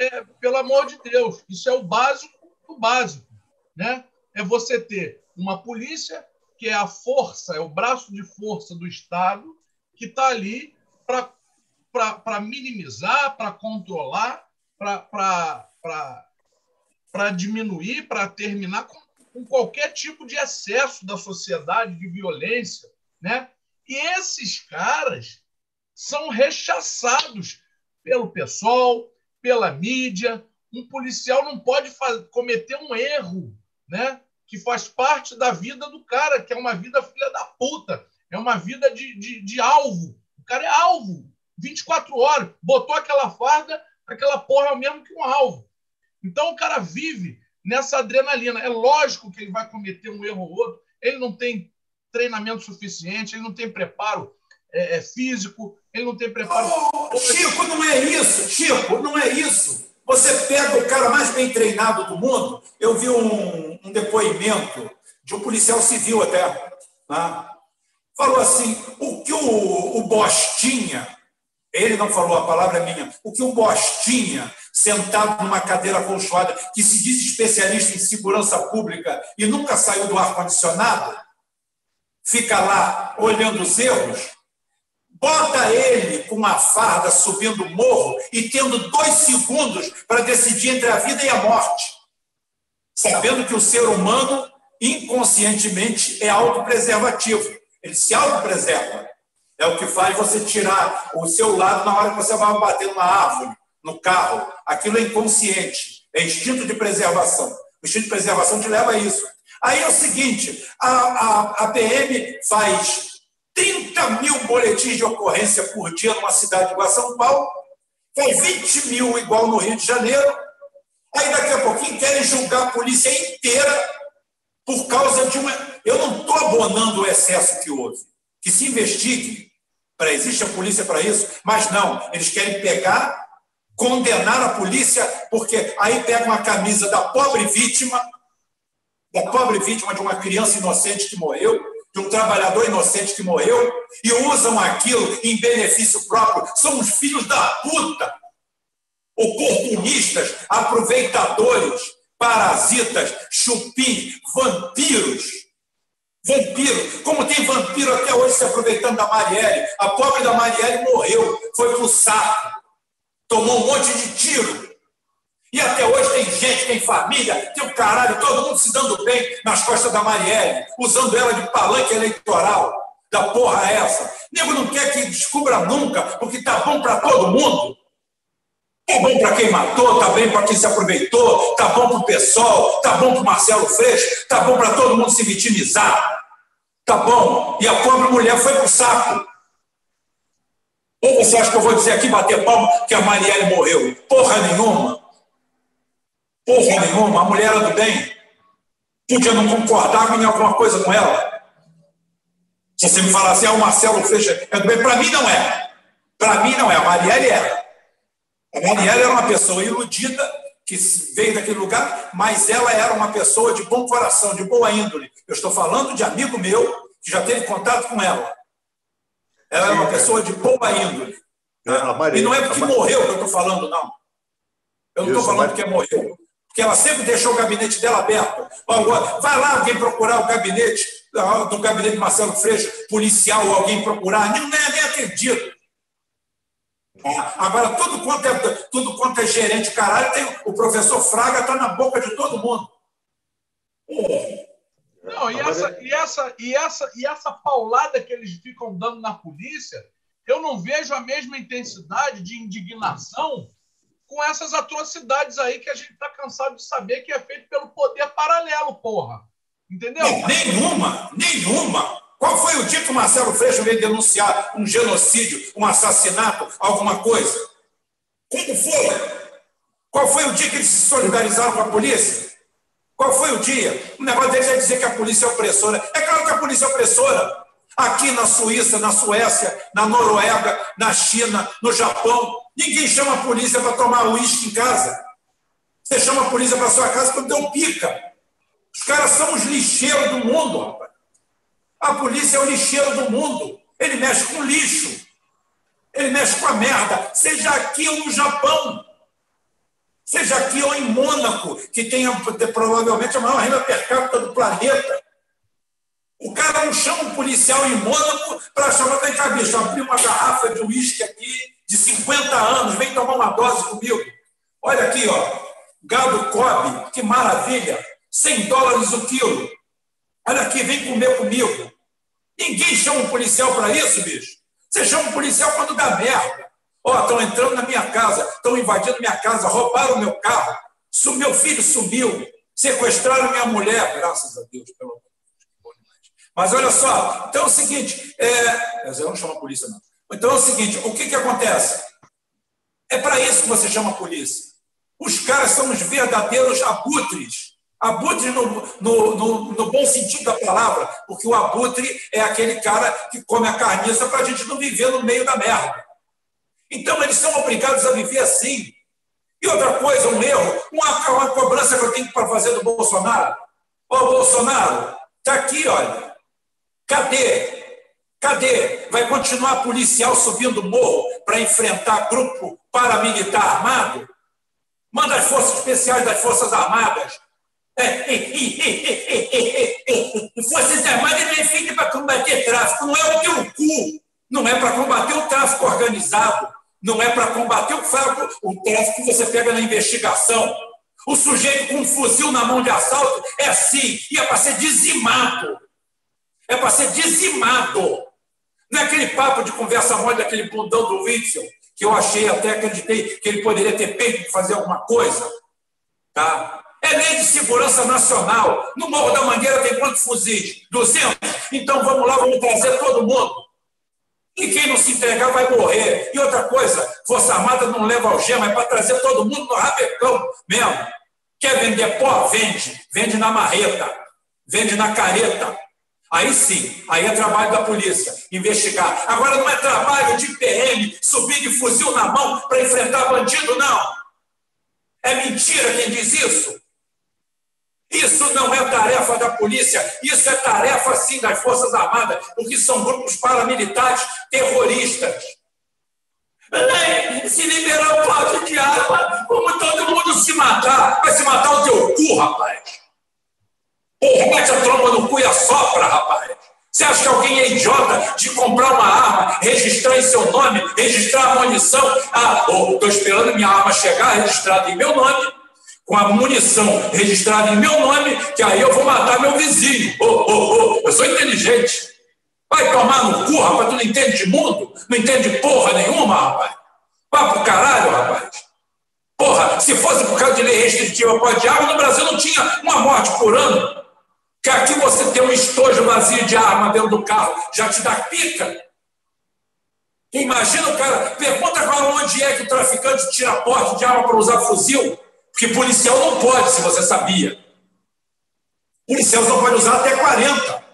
[SPEAKER 3] é, pelo amor de Deus, isso é o básico do básico, né? É você ter uma polícia que é a força, é o braço de força do Estado que está ali para minimizar, para controlar, para diminuir, para terminar com, com, qualquer tipo de excesso da sociedade, de violência. Né? E esses caras são rechaçados pelo pessoal, pela mídia. Um policial não pode fazer, cometer um erro né? Que faz parte da vida do cara, que é uma vida filha da puta, é uma vida de, de, de alvo. O cara é alvo, 24 horas, botou aquela farda, aquela porra é o mesmo que um alvo. Então o cara vive nessa adrenalina. É lógico que ele vai cometer um erro ou outro, ele não tem treinamento suficiente, ele não tem preparo é, é físico, ele não tem preparo.
[SPEAKER 1] Oh, Chico, não é isso, Chico, não é isso. Você pega o cara mais bem treinado do mundo. Eu vi um, um depoimento de um policial civil até. Né? Falou assim: o que o, o Bosch tinha ele não falou, a palavra minha. O que um Bostinha, sentado numa cadeira acolchoada, que se diz especialista em segurança pública e nunca saiu do ar-condicionado, fica lá olhando os erros, bota ele com uma farda subindo o morro e tendo dois segundos para decidir entre a vida e a morte, sabendo que o ser humano inconscientemente é autopreservativo. Ele se autopreserva. É o que faz você tirar o seu lado na hora que você vai bater numa árvore, no carro. Aquilo é inconsciente, é instinto de preservação. O instinto de preservação te leva a isso. Aí é o seguinte: a, a, a PM faz 30 mil boletins de ocorrência por dia numa cidade igual a São Paulo, faz 20 mil igual no Rio de Janeiro. Aí daqui a pouquinho querem julgar a polícia inteira por causa de uma. Eu não estou abonando o excesso que houve. Que se investigue para existe a polícia para isso, mas não, eles querem pegar, condenar a polícia, porque aí pegam a camisa da pobre vítima, da pobre vítima de uma criança inocente que morreu, de um trabalhador inocente que morreu, e usam aquilo em benefício próprio. São os filhos da puta, oportunistas, aproveitadores, parasitas, chupim, vampiros Vampiro, como tem vampiro até hoje se aproveitando da Marielle. A pobre da Marielle morreu, foi pro saco, tomou um monte de tiro. E até hoje tem gente, tem família, tem o caralho, todo mundo se dando bem nas costas da Marielle, usando ela de palanque eleitoral. Da porra essa. Nego não quer que descubra nunca, porque tá bom para todo mundo. Tá bom para quem matou, tá bem para quem se aproveitou, tá bom para o pessoal, tá bom para Marcelo Freixo, tá bom para todo mundo se vitimizar. Tá bom. E a pobre mulher foi pro saco. Ou você acha que eu vou dizer aqui, bater palma, que a Marielle morreu? Porra nenhuma. Porra nenhuma. A mulher era do bem. Podia não concordar em alguma coisa com ela. Se você me falasse, assim, ah, o Marcelo Freixo é do bem, para mim não é. Para mim não é. A Marielle era. A Marielle era uma pessoa iludida que veio daquele lugar, mas ela era uma pessoa de bom coração, de boa índole. Eu estou falando de amigo meu que já teve contato com ela. Ela é uma pessoa de boa índole. Maria, e não é porque morreu que eu estou falando, não. Eu não estou falando porque morreu. Porque ela sempre deixou o gabinete dela aberto. Vai lá alguém procurar o gabinete do gabinete de Marcelo Freixo, policial, alguém procurar. Nem, nem acredito. É, agora, tudo quanto, é, tudo quanto é gerente, caralho, tem, o professor Fraga está na boca de todo mundo.
[SPEAKER 3] Não, e essa, e, essa, e, essa, e essa paulada que eles ficam dando na polícia, eu não vejo a mesma intensidade de indignação com essas atrocidades aí que a gente está cansado de saber que é feito pelo poder paralelo, porra. Entendeu?
[SPEAKER 1] Nenhuma, nenhuma. Qual foi o dia que o Marcelo Freixo veio denunciar um genocídio, um assassinato, alguma coisa? Como foi? Qual foi o dia que eles se solidarizaram com a polícia? Qual foi o dia? O negócio deles é dizer que a polícia é opressora. É claro que a polícia é opressora. Aqui na Suíça, na Suécia, na Noruega, na China, no Japão, ninguém chama a polícia para tomar uísque em casa. Você chama a polícia para sua casa quando deu pica. Os caras são os lixeiros do mundo, rapaz. A polícia é o lixeiro do mundo. Ele mexe com lixo. Ele mexe com a merda. Seja aqui ou no Japão. Seja aqui ou em Mônaco, que tem provavelmente a maior renda per capita do planeta. O cara não chama um policial em Mônaco para chamar, vem cá, bicho, abrir uma garrafa de uísque aqui de 50 anos, vem tomar uma dose comigo. Olha aqui, ó, gado Kobe, que maravilha, 100 dólares o quilo. Olha aqui, vem comer comigo. Ninguém chama um policial para isso, bicho. Você chama um policial quando dá merda. Ó, oh, estão entrando na minha casa, estão invadindo minha casa, roubaram meu carro, meu filho sumiu, sequestraram minha mulher, graças a Deus, pelo amor Mas olha só, então é o seguinte, é... eu não chamo a polícia, não. Então é o seguinte, o que, que acontece? É para isso que você chama a polícia. Os caras são os verdadeiros abutres Abutre no, no, no, no, bom sentido da palavra, porque o abutre é aquele cara que come a carniça para a gente não viver no meio da merda. Então, eles são obrigados a viver assim. E outra coisa, um erro, uma, uma cobrança que eu tenho para fazer do Bolsonaro. Ô, Bolsonaro, está aqui, olha. Cadê? Cadê? Vai continuar policial subindo morro para enfrentar grupo paramilitar armado? Manda as forças especiais das Forças Armadas Forças Armadas não é feita para combater tráfico, não é o teu cu. Não é para combater o tráfico organizado, não é para combater o, tráfico, o tráfico que você pega na investigação. O sujeito com um fuzil na mão de assalto é assim, e é para ser dizimado. É para ser dizimado. Não é aquele papo de conversa mole daquele bundão do Witzel, que eu achei, até acreditei que ele poderia ter peito de fazer alguma coisa. Tá? É lei de segurança nacional. No Morro da Mangueira tem quantos fuzis? 200? Então vamos lá, vamos trazer todo mundo. E quem não se entregar vai morrer. E outra coisa, Força Armada não leva algema, é para trazer todo mundo no rabecão mesmo. Quer vender pó? Vende. Vende na marreta. Vende na careta. Aí sim, aí é trabalho da polícia, investigar. Agora não é trabalho de PM, subir de fuzil na mão para enfrentar bandido, não. É mentira quem diz isso. Isso não é tarefa da polícia, isso é tarefa, sim, das Forças Armadas, porque são grupos paramilitares terroristas. Se liberar o porte de arma, como todo mundo se matar, vai se matar o teu cu, rapaz. Porra, mete a tromba no cu e assopra, rapaz. Você acha que alguém é idiota de comprar uma arma, registrar em seu nome, registrar a munição? Ah, estou esperando minha arma chegar registrada em meu nome com a munição registrada em meu nome, que aí eu vou matar meu vizinho. Oh, oh, oh, eu sou inteligente. Vai tomar no cu, rapaz, tu não entende de mundo? Não entende porra nenhuma, rapaz? Vai pro caralho, rapaz. Porra, se fosse por causa de lei restritiva para arma, no Brasil não tinha uma morte por ano. Que aqui você tem um estojo vazio de arma dentro do carro, já te dá pica. Imagina o cara, pergunta onde é que o traficante tira porte de arma para usar fuzil. Porque policial não pode, se você sabia. Policial só pode usar até 40.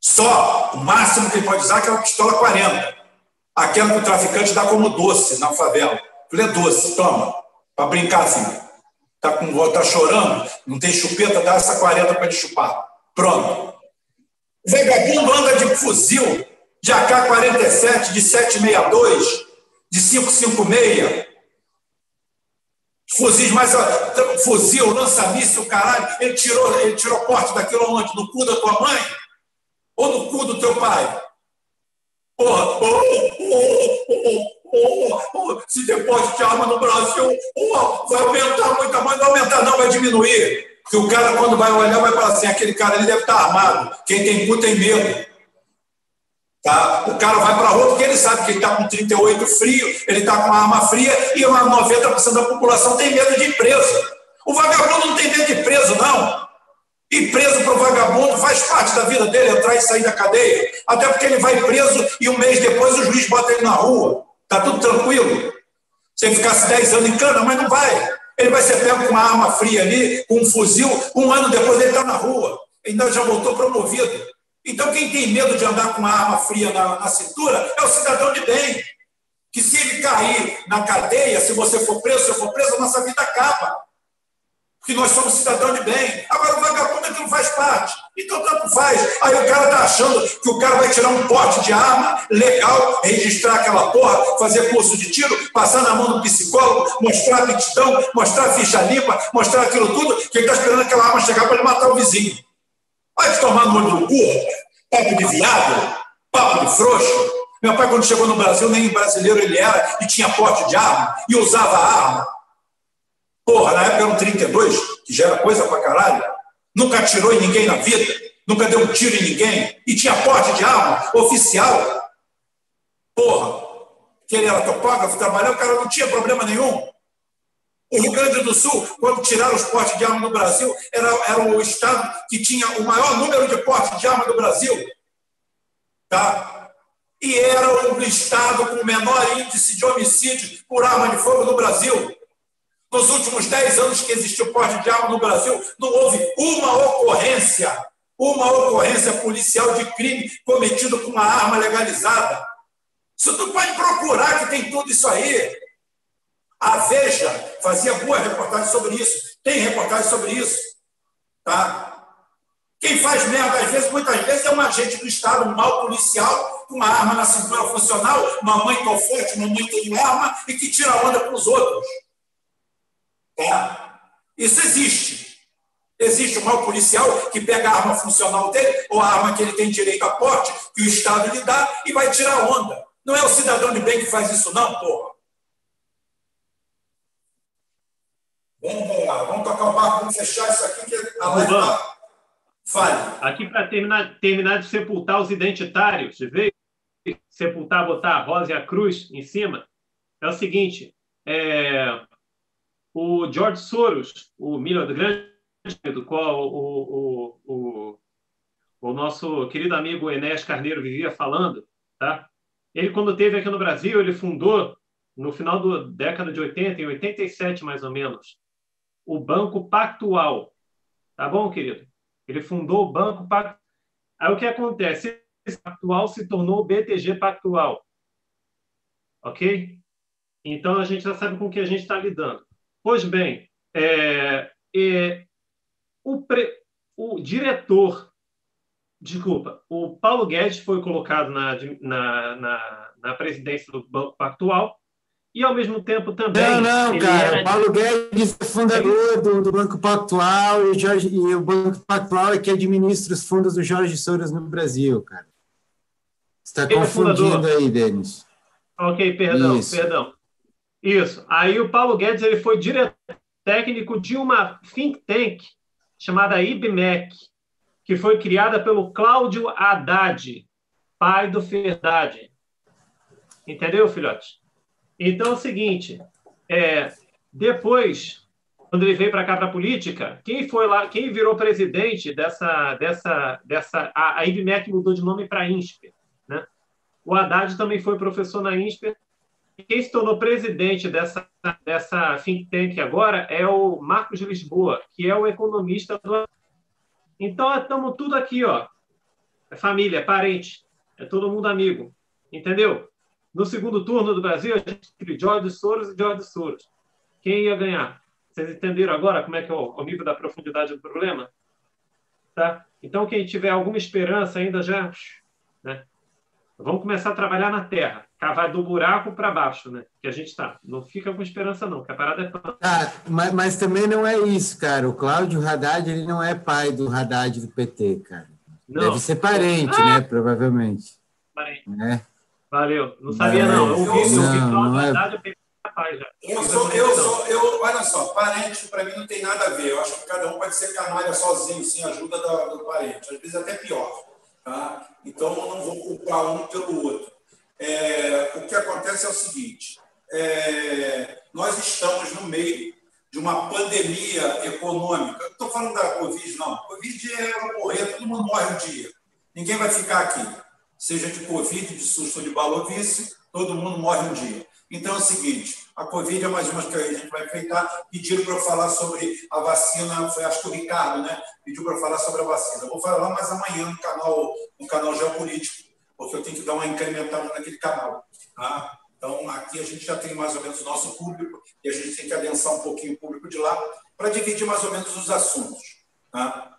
[SPEAKER 1] Só. O máximo que ele pode usar é aquela pistola 40. Aquela que o traficante dá como doce na favela. Falei, é doce, toma. Para brincar assim. Tá, com, tá chorando, não tem chupeta, dá essa 40 para ele chupar. Pronto. O vagabundo anda de fuzil, de AK-47, de 762, de 556. Fuzis mais. Fuzil, lança-míssil, caralho. Ele tirou, ele tirou porte daquilo onde? No cu da tua mãe? Ou no cu do teu pai? Porra, oh, oh, oh, se depois de arma no Brasil, vai aumentar muito, mas aumentar, não, vai diminuir. Porque o cara, quando vai olhar, vai falar assim: aquele cara ali deve estar armado. Quem tem cu tem medo. Tá? O cara vai para rua porque ele sabe que ele está com 38 frio, ele está com uma arma fria e uma 90% da população tem medo de preso. O vagabundo não tem medo de preso, não. E preso para o vagabundo faz parte da vida dele entrar e sair da cadeia. Até porque ele vai preso e um mês depois o juiz bota ele na rua. Está tudo tranquilo. Se ele ficasse 10 anos em cana, mas não vai. Ele vai ser pego com uma arma fria ali, com um fuzil, um ano depois ele está na rua. Ainda já voltou promovido. Então, quem tem medo de andar com uma arma fria na, na cintura é o cidadão de bem. Que se ele cair na cadeia, se você for preso, se eu for preso, a nossa vida acaba. Porque nós somos cidadão de bem. Agora, o vagabundo é que não faz parte. Então, tanto faz. Aí o cara está achando que o cara vai tirar um porte de arma legal, registrar aquela porra, fazer curso de tiro, passar na mão do psicólogo, mostrar aptidão, mostrar a ficha limpa, mostrar aquilo tudo, que ele está esperando aquela arma chegar para ele matar o vizinho. Vai te tomar no olho do cu, papo de viado, papo de frouxo. Meu pai, quando chegou no Brasil, nem brasileiro ele era e tinha porte de arma e usava arma. Porra, na época eram 32, que já era coisa pra caralho. Nunca atirou em ninguém na vida, nunca deu um tiro em ninguém e tinha porte de arma oficial. Porra, que ele era topógrafo, trabalhava, o cara não tinha problema nenhum. O Rio Grande do Sul, quando tiraram os portes de arma no Brasil, era, era o estado que tinha o maior número de portes de arma do Brasil. Tá? E era o estado com o menor índice de homicídio por arma de fogo no Brasil. Nos últimos 10 anos que existiu porte de arma no Brasil, não houve uma ocorrência, uma ocorrência policial de crime cometido com uma arma legalizada. Isso tu pode procurar que tem tudo isso aí. A Veja fazia boa reportagem sobre isso, tem reportagem sobre isso. Tá? Quem faz merda, às vezes, muitas vezes, é um agente do Estado, um mau policial, com uma arma na cintura funcional, uma mãe tão forte, uma mãe tão arma, e que tira onda para os outros. Tá? Isso existe. Existe um mau policial que pega a arma funcional dele, ou a arma que ele tem direito a porte, que o Estado lhe dá, e vai tirar onda. Não é o cidadão de bem que faz isso, não, porra. Vamos lá, vamos tocar o barco, vamos fechar isso aqui, que a live tá... Fale.
[SPEAKER 5] Aqui para terminar, terminar de sepultar os identitários, de vez, sepultar, botar a rosa e a cruz em cima, é o seguinte: é, o George Soros, o do grande, do qual o, o, o, o nosso querido amigo Enéas Carneiro vivia falando, tá? ele, quando esteve aqui no Brasil, ele fundou, no final da década de 80, em 87 mais ou menos, o Banco Pactual. Tá bom, querido? Ele fundou o Banco Pactual. Aí o que acontece? Esse Pactual se tornou o BTG Pactual. Ok? Então a gente já sabe com o que a gente está lidando. Pois bem, é, é, o, pre, o diretor, desculpa, o Paulo Guedes foi colocado na, na, na, na presidência do Banco Pactual e, ao mesmo tempo, também.
[SPEAKER 2] Não, não, cara. Era... Paulo Guedes é fundador do, do Banco Pactual e, Jorge, e o Banco Pactual é que administra os fundos do Jorge Soros no Brasil, cara. Você está é confundindo é aí, Denis.
[SPEAKER 5] Ok, perdão, Isso. perdão. Isso. Aí o Paulo Guedes ele foi diretor técnico de uma think tank chamada IBMEC, que foi criada pelo Cláudio Haddad, pai do Ferdade. Entendeu, filhote? Então é o seguinte, é, depois, quando ele veio para cá para a política, quem foi lá, quem virou presidente dessa, dessa, dessa, a, a IBMEC mudou de nome para INSPER, né? O Haddad também foi professor na INSPER. Quem se tornou presidente dessa, dessa think tank agora é o Marcos de Lisboa, que é o economista do. Então, estamos tudo aqui, ó. É família, é parente, é todo mundo amigo. Entendeu? No segundo turno do Brasil, a gente teve George Soros e George Soros. quem ia ganhar. Vocês entenderam agora como é que é o, o nível da profundidade do problema? Tá? Então, quem tiver alguma esperança ainda já, né? Vamos começar a trabalhar na terra, cavar do buraco para baixo, né? Que a gente está. Não fica com esperança, não, que a parada é
[SPEAKER 2] ah, mas, mas, também não é isso, cara. O Cláudio Haddad ele não é pai do Haddad do PT, cara. Não. Deve ser parente, ah! né? Provavelmente.
[SPEAKER 5] Parente. É. Valeu. Não sabia, não. Eu ouvi, eu ouvi Cláudio é... Haddad, eu peguei
[SPEAKER 1] capaz já. Eu sou, eu sou, eu, olha só, parente para mim não tem nada a ver. Eu acho que cada um pode ser canalha sozinho, sem ajuda do, do parente. Às vezes até pior. Tá? Então, eu não vou culpar um pelo outro. É, o que acontece é o seguinte: é, nós estamos no meio de uma pandemia econômica. Não estou falando da Covid, não. Covid é morrer, todo mundo morre um dia. Ninguém vai ficar aqui. Seja de Covid, de susto ou de balovice, todo mundo morre um dia. Então é o seguinte: a Covid é mais uma que a gente vai enfrentar. Pediram para eu falar sobre a vacina, foi acho que o Ricardo, né? Pediu para eu falar sobre a vacina. Eu vou falar mais amanhã no canal, no canal Geopolítico, porque eu tenho que dar uma incrementada naquele canal. Tá? Então, aqui a gente já tem mais ou menos o nosso público e a gente tem que adensar um pouquinho o público de lá para dividir mais ou menos os assuntos. Tá?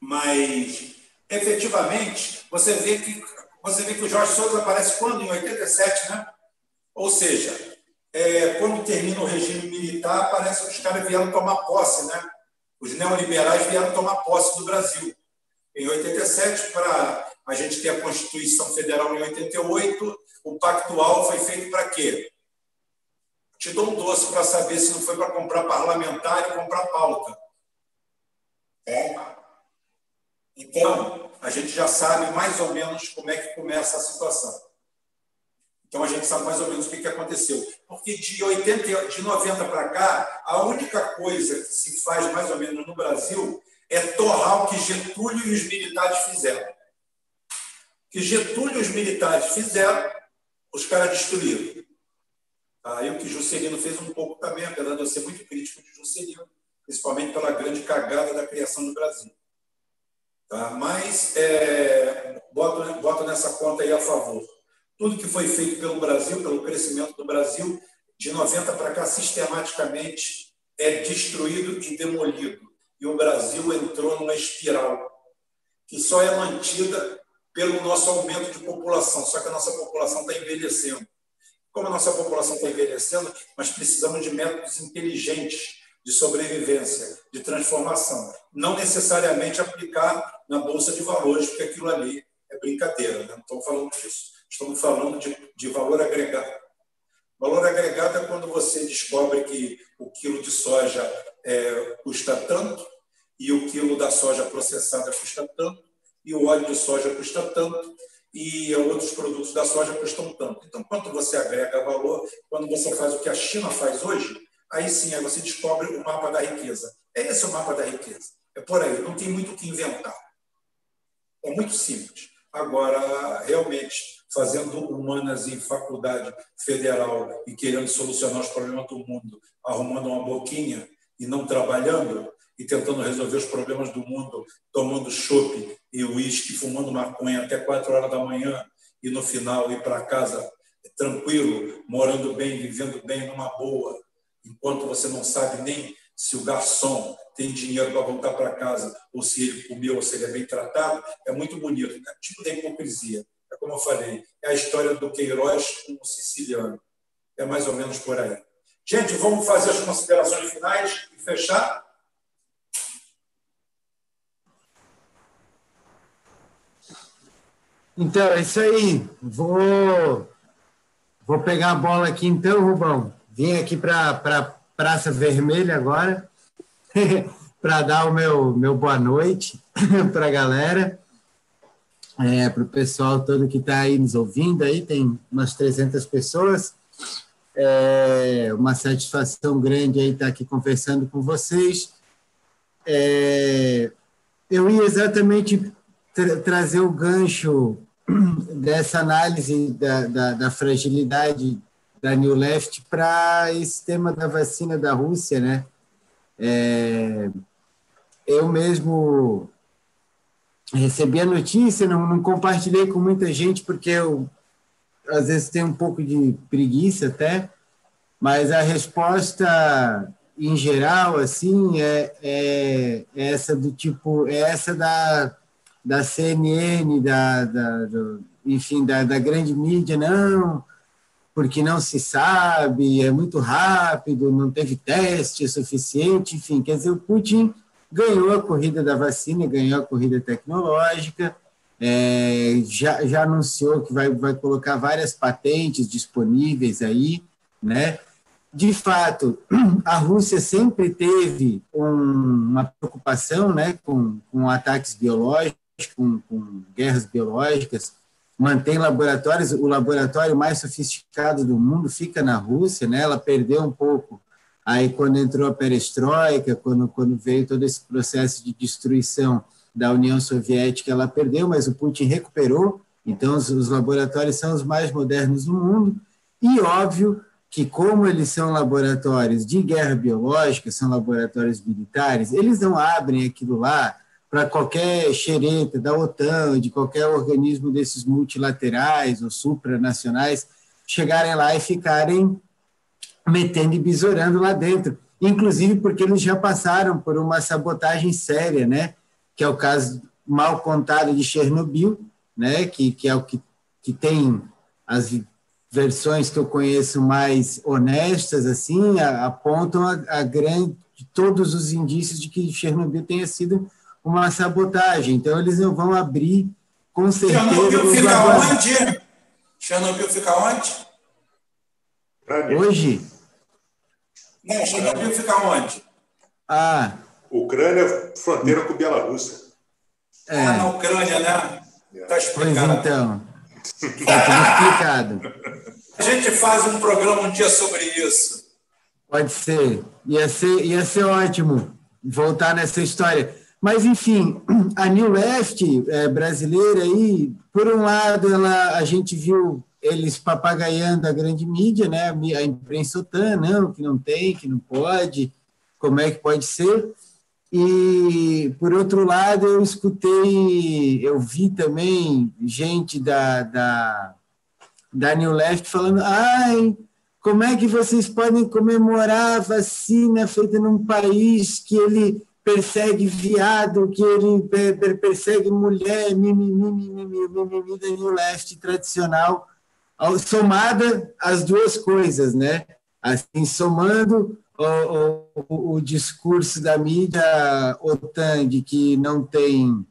[SPEAKER 1] Mas, efetivamente, você vê que você vê que o Jorge Souza aparece quando? Em 87, né? Ou seja, é, quando termina o regime militar, parece que os caras vieram tomar posse, né? Os neoliberais vieram tomar posse do Brasil. Em 87, para a gente ter a Constituição Federal em 88, o Pactual foi feito para quê? Te dou um doce para saber se não foi para comprar parlamentar e comprar pauta. É. Então, a gente já sabe mais ou menos como é que começa a situação. Então a gente sabe mais ou menos o que, que aconteceu. Porque de, 80, de 90 para cá, a única coisa que se faz mais ou menos no Brasil é torrar o que Getúlio e os militares fizeram. O que Getúlio e os militares fizeram, os caras destruíram. Aí o que Juscelino fez um pouco também, apesar de eu ser muito crítico de Juscelino, principalmente pela grande cagada da criação do Brasil. Tá? Mas é, boto, boto nessa conta aí a favor. Tudo que foi feito pelo Brasil, pelo crescimento do Brasil, de 90 para cá, sistematicamente é destruído e demolido. E o Brasil entrou numa espiral que só é mantida pelo nosso aumento de população. Só que a nossa população está envelhecendo. Como a nossa população está envelhecendo, nós precisamos de métodos inteligentes de sobrevivência, de transformação. Não necessariamente aplicar na Bolsa de Valores, porque aquilo ali é brincadeira, né? não estou falando disso. Estamos falando de, de valor agregado. Valor agregado é quando você descobre que o quilo de soja é, custa tanto, e o quilo da soja processada custa tanto, e o óleo de soja custa tanto, e outros produtos da soja custam tanto. Então, quanto você agrega valor, quando você faz o que a China faz hoje, aí sim aí você descobre o mapa da riqueza. É esse o mapa da riqueza. É por aí, não tem muito o que inventar. É muito simples. Agora, realmente, fazendo humanas em faculdade federal e querendo solucionar os problemas do mundo, arrumando uma boquinha e não trabalhando e tentando resolver os problemas do mundo, tomando chopp e uísque, fumando maconha até quatro horas da manhã e no final ir para casa tranquilo, morando bem, vivendo bem numa boa, enquanto você não sabe nem se o garçom tem dinheiro para voltar para casa ou se ele comeu ou se ele é bem tratado, é muito bonito, né? tipo da hipocrisia como eu falei, é a história do Queiroz com o siciliano. É mais ou menos por aí. Gente, vamos fazer as considerações finais e fechar?
[SPEAKER 2] Então, é isso aí. Vou, vou pegar a bola aqui então, Rubão. Vim aqui para pra Praça Vermelha agora para dar o meu, meu boa noite para a galera é, para o pessoal todo que está aí nos ouvindo, aí tem umas 300 pessoas. É uma satisfação grande aí estar tá aqui conversando com vocês. É, eu ia exatamente tra trazer o gancho dessa análise da, da, da fragilidade da New Left para esse tema da vacina da Rússia, né? É, eu mesmo recebi a notícia, não, não compartilhei com muita gente, porque eu, às vezes, tenho um pouco de preguiça até, mas a resposta em geral assim é, é, é essa do tipo é essa da da CNN da, da do, enfim da, da grande mídia não porque não se sabe é muito rápido não teve teste suficiente enfim quer dizer o Putin ganhou a corrida da vacina ganhou a corrida tecnológica é, já, já anunciou que vai, vai colocar várias patentes disponíveis aí, né? De fato, a Rússia sempre teve um, uma preocupação né, com, com ataques biológicos, com, com guerras biológicas, mantém laboratórios, o laboratório mais sofisticado do mundo fica na Rússia, né? Ela perdeu um pouco aí quando entrou a perestroika, quando, quando veio todo esse processo de destruição da União Soviética, ela perdeu, mas o Putin recuperou. Então, os, os laboratórios são os mais modernos do mundo. E, óbvio, que como eles são laboratórios de guerra biológica, são laboratórios militares, eles não abrem aquilo lá para qualquer xereta da OTAN, de qualquer organismo desses multilaterais ou supranacionais, chegarem lá e ficarem metendo e besourando lá dentro. Inclusive porque eles já passaram por uma sabotagem séria, né? que é o caso mal contado de Chernobyl, né, que, que é o que, que tem as versões que eu conheço mais honestas, assim, apontam a, a grande, todos os indícios de que Chernobyl tenha sido uma sabotagem. Então, eles não vão abrir, com certeza...
[SPEAKER 1] Chernobyl fica onde? Chernobyl fica onde?
[SPEAKER 2] Hoje?
[SPEAKER 1] Não, Chernobyl fica onde?
[SPEAKER 2] Ah,
[SPEAKER 6] Ucrânia, fronteira com Bielorrússia.
[SPEAKER 1] É. Ah, na Ucrânia, né? Está
[SPEAKER 2] explicado. Pois então. Está tudo explicado.
[SPEAKER 1] A gente faz um programa um dia sobre isso.
[SPEAKER 2] Pode ser. Ia ser, ia ser ótimo voltar nessa história. Mas, enfim, a New Left é, brasileira aí, por um lado, ela, a gente viu eles papagaiando a grande mídia, né? a imprensa OTAN, não, que não tem, que não pode, como é que pode ser? E, por outro lado, eu escutei, eu vi também gente da, da, da New Left falando: ai, como é que vocês podem comemorar a vacina feita num país que ele persegue viado, que ele persegue mulher, mimimi, mimimi, mimimi da New Left tradicional, somada as duas coisas, né? Assim, somando o, o, o, discurso da mídia OTAN de que não tem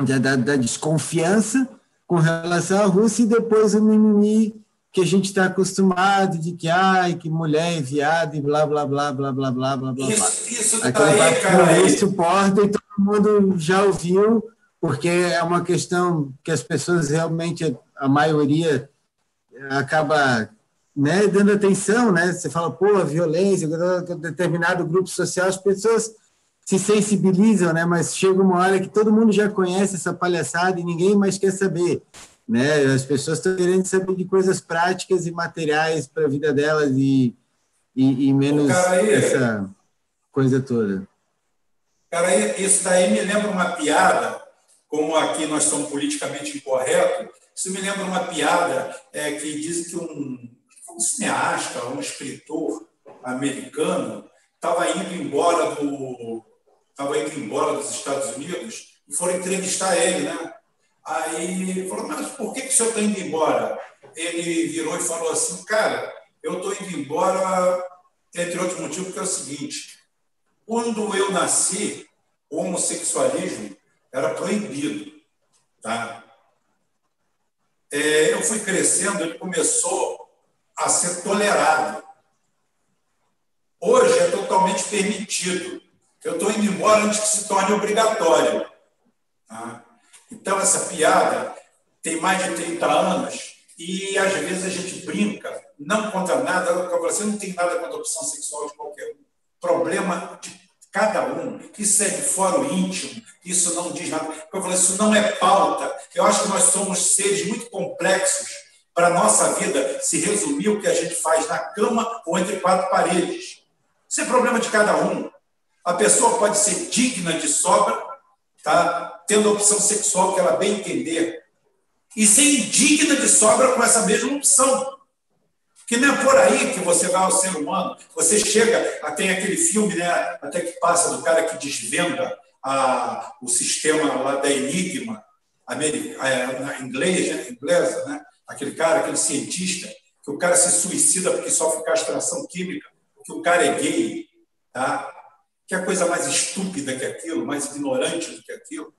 [SPEAKER 2] da, da, desconfiança com relação à Rússia e depois o mimimi que a gente está acostumado de que, ai, que mulher é viado e blá, blá, blá, blá, blá, blá, blá, blá.
[SPEAKER 1] Isso, isso
[SPEAKER 2] tá
[SPEAKER 1] daí, papo cara.
[SPEAKER 2] Não suporta e todo mundo já ouviu, porque é uma questão que as pessoas realmente, a maioria, acaba né, dando atenção, né? Você fala, pô, a violência, determinado grupo social, as pessoas se sensibilizam, né? Mas chega uma hora que todo mundo já conhece essa palhaçada e ninguém mais quer saber né? As pessoas estão querendo saber de coisas práticas e materiais para a vida delas e, e, e menos aí, essa coisa toda.
[SPEAKER 1] Cara, isso daí me lembra uma piada, como aqui nós somos politicamente incorretos, isso me lembra uma piada é, que diz que um um cineasta, um escritor americano, estava indo embora do estava indo embora dos Estados Unidos e foram entrevistar ele, né? Aí falou, mas por que, que o senhor está indo embora? Ele virou e falou assim, cara, eu estou indo embora, entre outros motivos, porque é o seguinte, quando eu nasci, o homossexualismo era proibido, tá? É, eu fui crescendo, ele começou a ser tolerado. Hoje é totalmente permitido. Eu estou indo embora antes que se torne obrigatório. Tá? Então, essa piada tem mais de 30 anos e, às vezes, a gente brinca, não contra nada, você não tem nada contra a opção sexual de qualquer um. Problema de cada um. Isso é de fora o íntimo, isso não diz nada. Eu falei, isso não é pauta. Eu acho que nós somos seres muito complexos para a nossa vida se resumir o que a gente faz na cama ou entre quatro paredes. Isso é problema de cada um. A pessoa pode ser digna de sobra, tá? tendo a opção sexual que ela bem entender, e ser indigna de sobra com essa mesma opção. Que não é por aí que você vai ao ser humano. Você chega, tem aquele filme, né, até que passa do cara que desvenda a, o sistema lá da Enigma, é, na inglês, né, inglesa, né? aquele cara, aquele cientista, que o cara se suicida porque sofre castração química, porque o cara é gay. Tá? Que é coisa mais estúpida que aquilo, mais ignorante do que aquilo.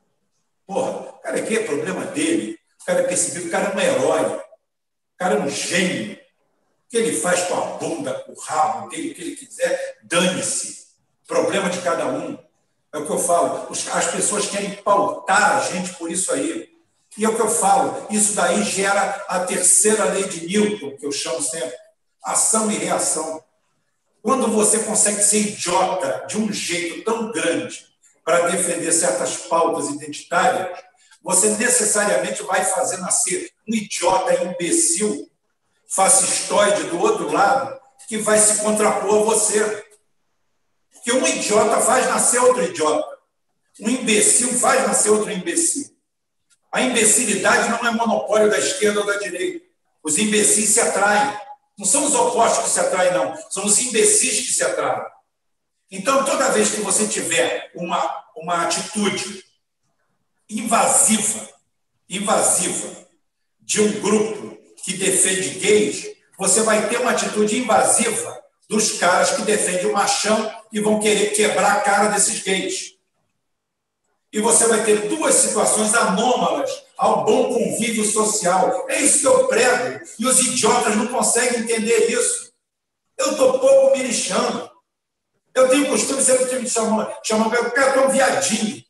[SPEAKER 1] Porra, o cara gay, é problema dele. O cara é percebido, o cara é um herói. O cara é um gênio. O que ele faz com a bunda, com o rabo, o que ele quiser, dane-se. Problema de cada um. É o que eu falo. As pessoas querem pautar a gente por isso aí. E é o que eu falo. Isso daí gera a terceira lei de Newton, que eu chamo sempre. Ação e reação. Quando você consegue ser idiota de um jeito tão grande para defender certas pautas identitárias, você necessariamente vai fazer nascer um idiota imbecil fascistoide do outro lado que vai se contrapor a você. Porque um idiota faz nascer outro idiota. Um imbecil faz nascer outro imbecil. A imbecilidade não é monopólio da esquerda ou da direita. Os imbecis se atraem. Não são os opostos que se atraem, não. São os imbecis que se atraem. Então, toda vez que você tiver uma, uma atitude invasiva, invasiva de um grupo que defende gays, você vai ter uma atitude invasiva dos caras que defendem o machão e vão querer quebrar a cara desses gays. E você vai ter duas situações anômalas ao bom convívio social. É isso que eu prego. E os idiotas não conseguem entender isso. Eu estou pouco me lixando. Eu tenho costume sempre me chamar, chamar o cara, tu é um viadinho.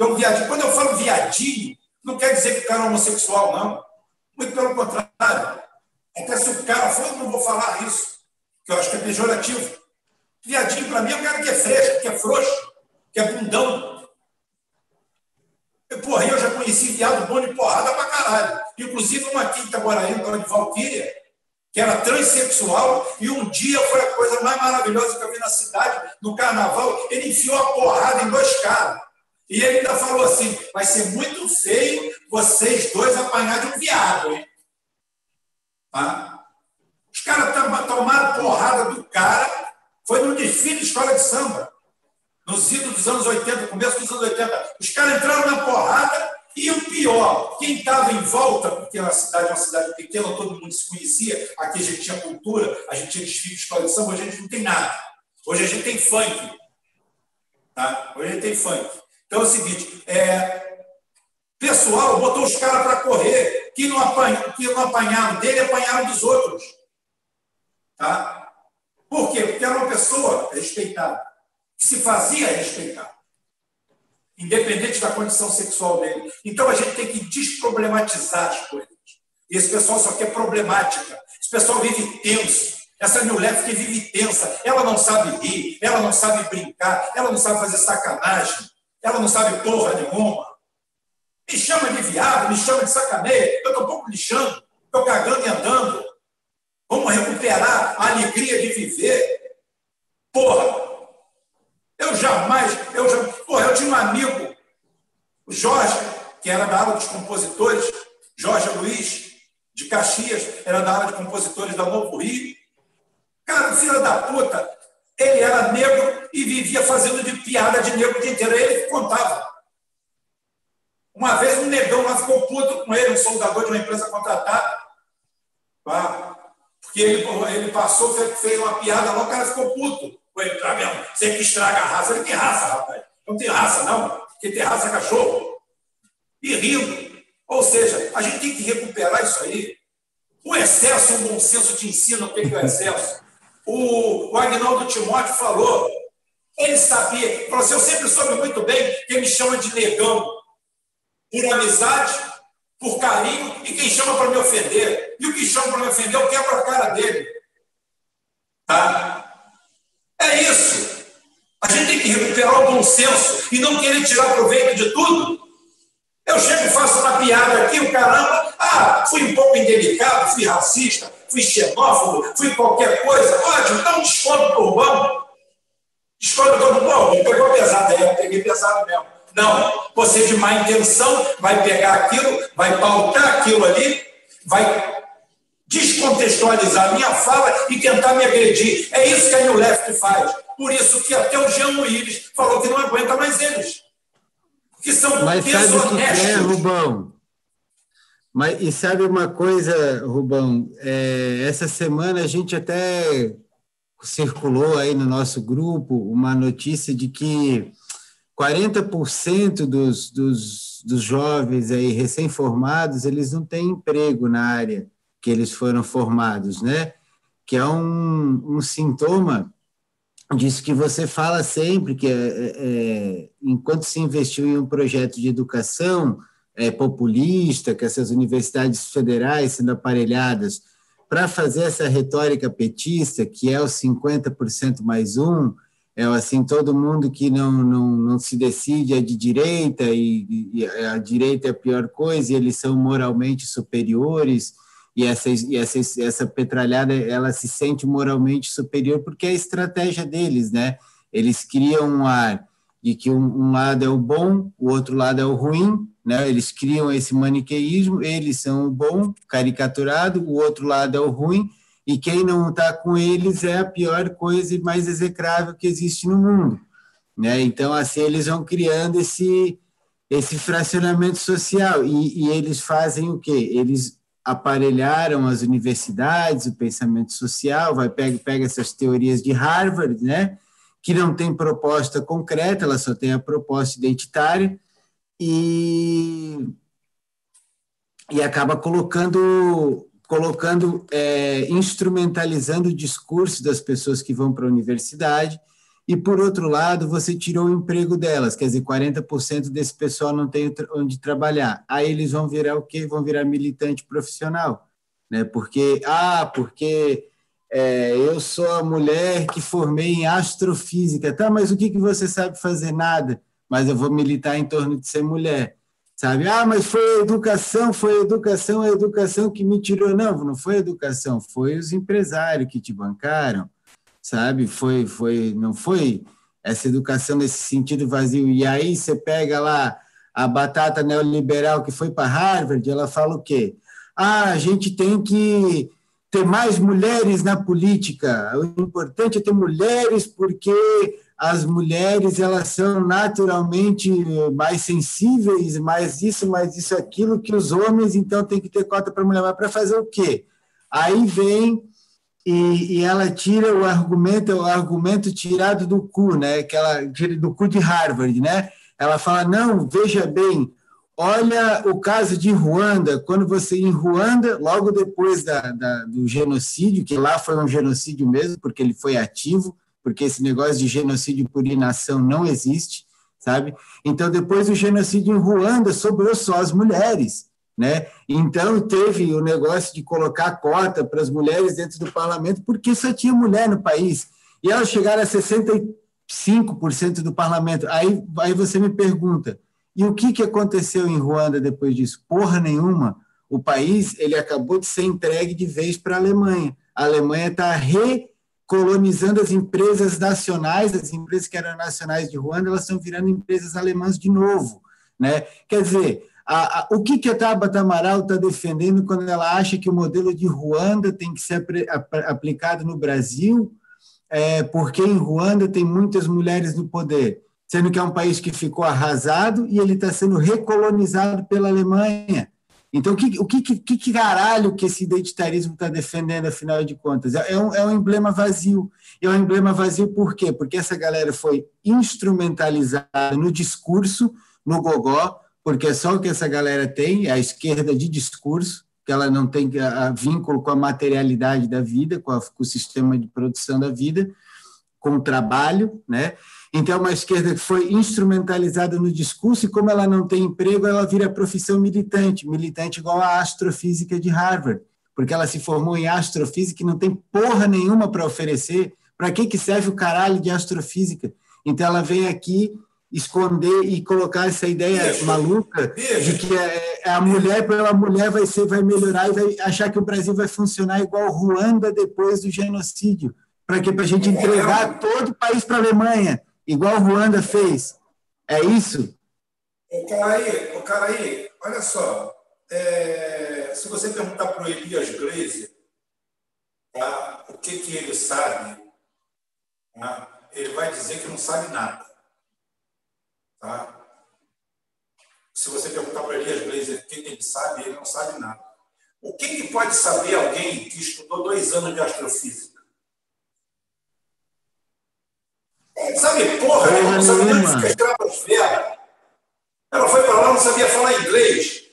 [SPEAKER 1] Um viadinho. Quando eu falo viadinho, não quer dizer que o cara é homossexual, não. Muito pelo contrário. Até se o cara for, eu não vou falar isso, que eu acho que é pejorativo. Viadinho, para mim, é o cara que é fresco, que é frouxo, que é bundão. Eu, porra, eu conheci viado bom de porrada pra caralho. Inclusive, uma aqui em Itaboraí, um de Valquíria, que era transexual, e um dia foi a coisa mais maravilhosa que eu vi na cidade, no carnaval, ele enfiou a porrada em dois caras. E ele ainda falou assim: vai ser muito feio vocês dois apanhar de um viado, hein? Tá? Os caras tomaram porrada do cara, foi num desfile de escola de samba, nos idos dos anos 80, começo dos anos 80. Os caras entraram na porrada e o pior, quem estava em volta, porque a cidade é uma cidade pequena, todo mundo se conhecia, aqui a gente tinha cultura, a gente tinha desfile de escola de samba, hoje a gente não tem nada. Hoje a gente tem funk. Tá? Hoje a gente tem funk. Então é o seguinte, é, pessoal botou os caras para correr, que não, apanha, que não apanharam dele, apanharam dos outros. Tá? Por quê? Porque era uma pessoa respeitada, que se fazia respeitar, independente da condição sexual dele. Então a gente tem que desproblematizar as coisas. E esse pessoal só quer problemática. Esse pessoal vive tenso. Essa Left que vive tensa. Ela não sabe rir, ela não sabe brincar, ela não sabe fazer sacanagem. Ela não sabe porra nenhuma. Me chama de viado, me chama de sacaneia. Eu estou um pouco lixando, estou cagando e andando. Vamos recuperar a alegria de viver. Porra! Eu jamais, eu já, porra, eu tinha um amigo, o Jorge, que era da aula dos compositores, Jorge Luiz, de Caxias, era da aula de compositores da Novo Rio. Cara, filho da puta, ele era negro e vivia fazendo de piada de negro o dia inteiro. Ele contava. Uma vez um negão lá ficou puto com ele, um soldador de uma empresa contratada. Tá? Porque ele, ele passou, fez uma piada lá, o cara ficou puto. Ele, tá mesmo? Você que estraga a raça. Ele tem raça, rapaz. Não tem raça, não. Quem tem raça é cachorro. E rindo. Ou seja, a gente tem que recuperar isso aí. O excesso, o bom senso te ensina o que é o excesso o, o Agnaldo Timóteo falou. Ele sabia, falou assim, eu sempre soube muito bem quem me chama de negão por amizade, por carinho, e quem chama para me ofender. E o que chama para me ofender, eu quebro a cara dele. Tá? É isso. A gente tem que recuperar o bom senso e não querer tirar proveito de tudo. Eu chego faço uma piada aqui, o caramba, ah, fui um pouco indelicado, fui racista, fui xenófobo, fui qualquer coisa, ótimo, dá um desconto por bom. Desconto todo bom, pegou pesado, é, peguei pesado mesmo. Não, você de má intenção vai pegar aquilo, vai pautar aquilo ali, vai descontextualizar a minha fala e tentar me agredir. É isso que a New Left faz. Por isso que até o Jean Luiz falou que não aguenta mais eles. Que são
[SPEAKER 2] Mas sabe o que é, Rubão? Mas, e sabe uma coisa, Rubão? É, essa semana a gente até circulou aí no nosso grupo uma notícia de que 40% dos, dos, dos jovens aí recém-formados, eles não têm emprego na área que eles foram formados, né? Que é um, um sintoma disso que você fala sempre, que é, é, é, enquanto se investiu em um projeto de educação é, populista, que essas universidades federais sendo aparelhadas para fazer essa retórica petista, que é o 50% mais um, é assim, todo mundo que não, não, não se decide é de direita, e, e a direita é a pior coisa, e eles são moralmente superiores, e essa, e essa, essa petralhada ela se sente moralmente superior porque é a estratégia deles, né? Eles criam um ar de que um, um, lado é o bom, o outro lado é o ruim, né? Eles criam esse maniqueísmo, eles são o bom, caricaturado, o outro lado é o ruim, e quem não está com eles é a pior coisa e mais execrável que existe no mundo, né? Então, assim, eles vão criando esse esse fracionamento social e, e eles fazem o quê? Eles aparelharam as universidades, o pensamento social, vai pega, pega essas teorias de Harvard, né, que não tem proposta concreta, ela só tem a proposta identitária, e, e acaba colocando, colocando é, instrumentalizando o discurso das pessoas que vão para a universidade, e, por outro lado, você tirou o emprego delas, quer dizer, 40% desse pessoal não tem onde trabalhar. Aí eles vão virar o quê? Vão virar militante profissional, né? Porque, ah, porque é, eu sou a mulher que formei em astrofísica, tá, mas o que, que você sabe fazer? Nada, mas eu vou militar em torno de ser mulher, sabe? Ah, mas foi a educação, foi a educação, a educação que me tirou. Não, não foi a educação, foi os empresários que te bancaram, sabe? Foi, foi, não foi essa educação nesse sentido vazio. E aí você pega lá a batata neoliberal que foi para Harvard, ela fala o quê? Ah, a gente tem que ter mais mulheres na política. O importante é ter mulheres porque as mulheres elas são naturalmente mais sensíveis, mais isso, mais isso, aquilo que os homens, então tem que ter cota para mulher. Mas para fazer o quê? Aí vem e, e, ela tira o argumento, o argumento tirado do cu, né? Que ela do cu de Harvard, né? Ela fala não, veja bem, olha o caso de Ruanda, quando você em Ruanda, logo depois da, da, do genocídio, que lá foi um genocídio mesmo, porque ele foi ativo, porque esse negócio de genocídio por inação não existe, sabe? Então, depois do genocídio em Ruanda, sobrou só as mulheres. Né? Então, teve o negócio de colocar cota para as mulheres dentro do parlamento, porque só tinha mulher no país. E elas chegaram a 65% do parlamento. Aí, aí você me pergunta, e o que, que aconteceu em Ruanda depois disso? Porra nenhuma. O país ele acabou de ser entregue de vez para a Alemanha. A Alemanha está recolonizando as empresas nacionais, as empresas que eram nacionais de Ruanda, elas estão virando empresas alemãs de novo. Né? Quer dizer, a, a, o que, que a Tabata Amaral está defendendo quando ela acha que o modelo de Ruanda tem que ser aplicado no Brasil, é, porque em Ruanda tem muitas mulheres no poder, sendo que é um país que ficou arrasado e ele está sendo recolonizado pela Alemanha. Então, o que, o que, que, que caralho que esse identitarismo está defendendo, afinal de contas? É, é um, é um emblema vazio. É um emblema vazio por quê? Porque essa galera foi instrumentalizada no discurso, no gogó, porque é só o que essa galera tem, é a esquerda de discurso, que ela não tem a, vínculo com a materialidade da vida, com, a, com o sistema de produção da vida, com o trabalho, né? Então, é uma esquerda que foi instrumentalizada no discurso e, como ela não tem emprego, ela vira profissão militante, militante igual a astrofísica de Harvard, porque ela se formou em astrofísica e não tem porra nenhuma para oferecer. Para que, que serve o caralho de astrofísica? Então, ela vem aqui esconder e colocar essa ideia maluca de que a, é, é a mulher pela mulher vai ser vai melhorar e vai achar que o Brasil vai funcionar igual Ruanda depois do genocídio para que para a gente entregar todo o país para a Alemanha igual Ruanda fez é isso
[SPEAKER 1] o cara aí o cara aí olha só é, se você perguntar para o Elias Glazer tá? o que, que ele sabe, tá? ele vai dizer que não sabe nada. Tá? Se você perguntar para Elias Blazer o que, que ele sabe, ele não sabe nada. O que, que pode saber alguém que estudou dois anos de astrofísica? Sabe, porra, ele não sabe nem ficar estratosfera. Ela foi para lá, não sabia falar inglês.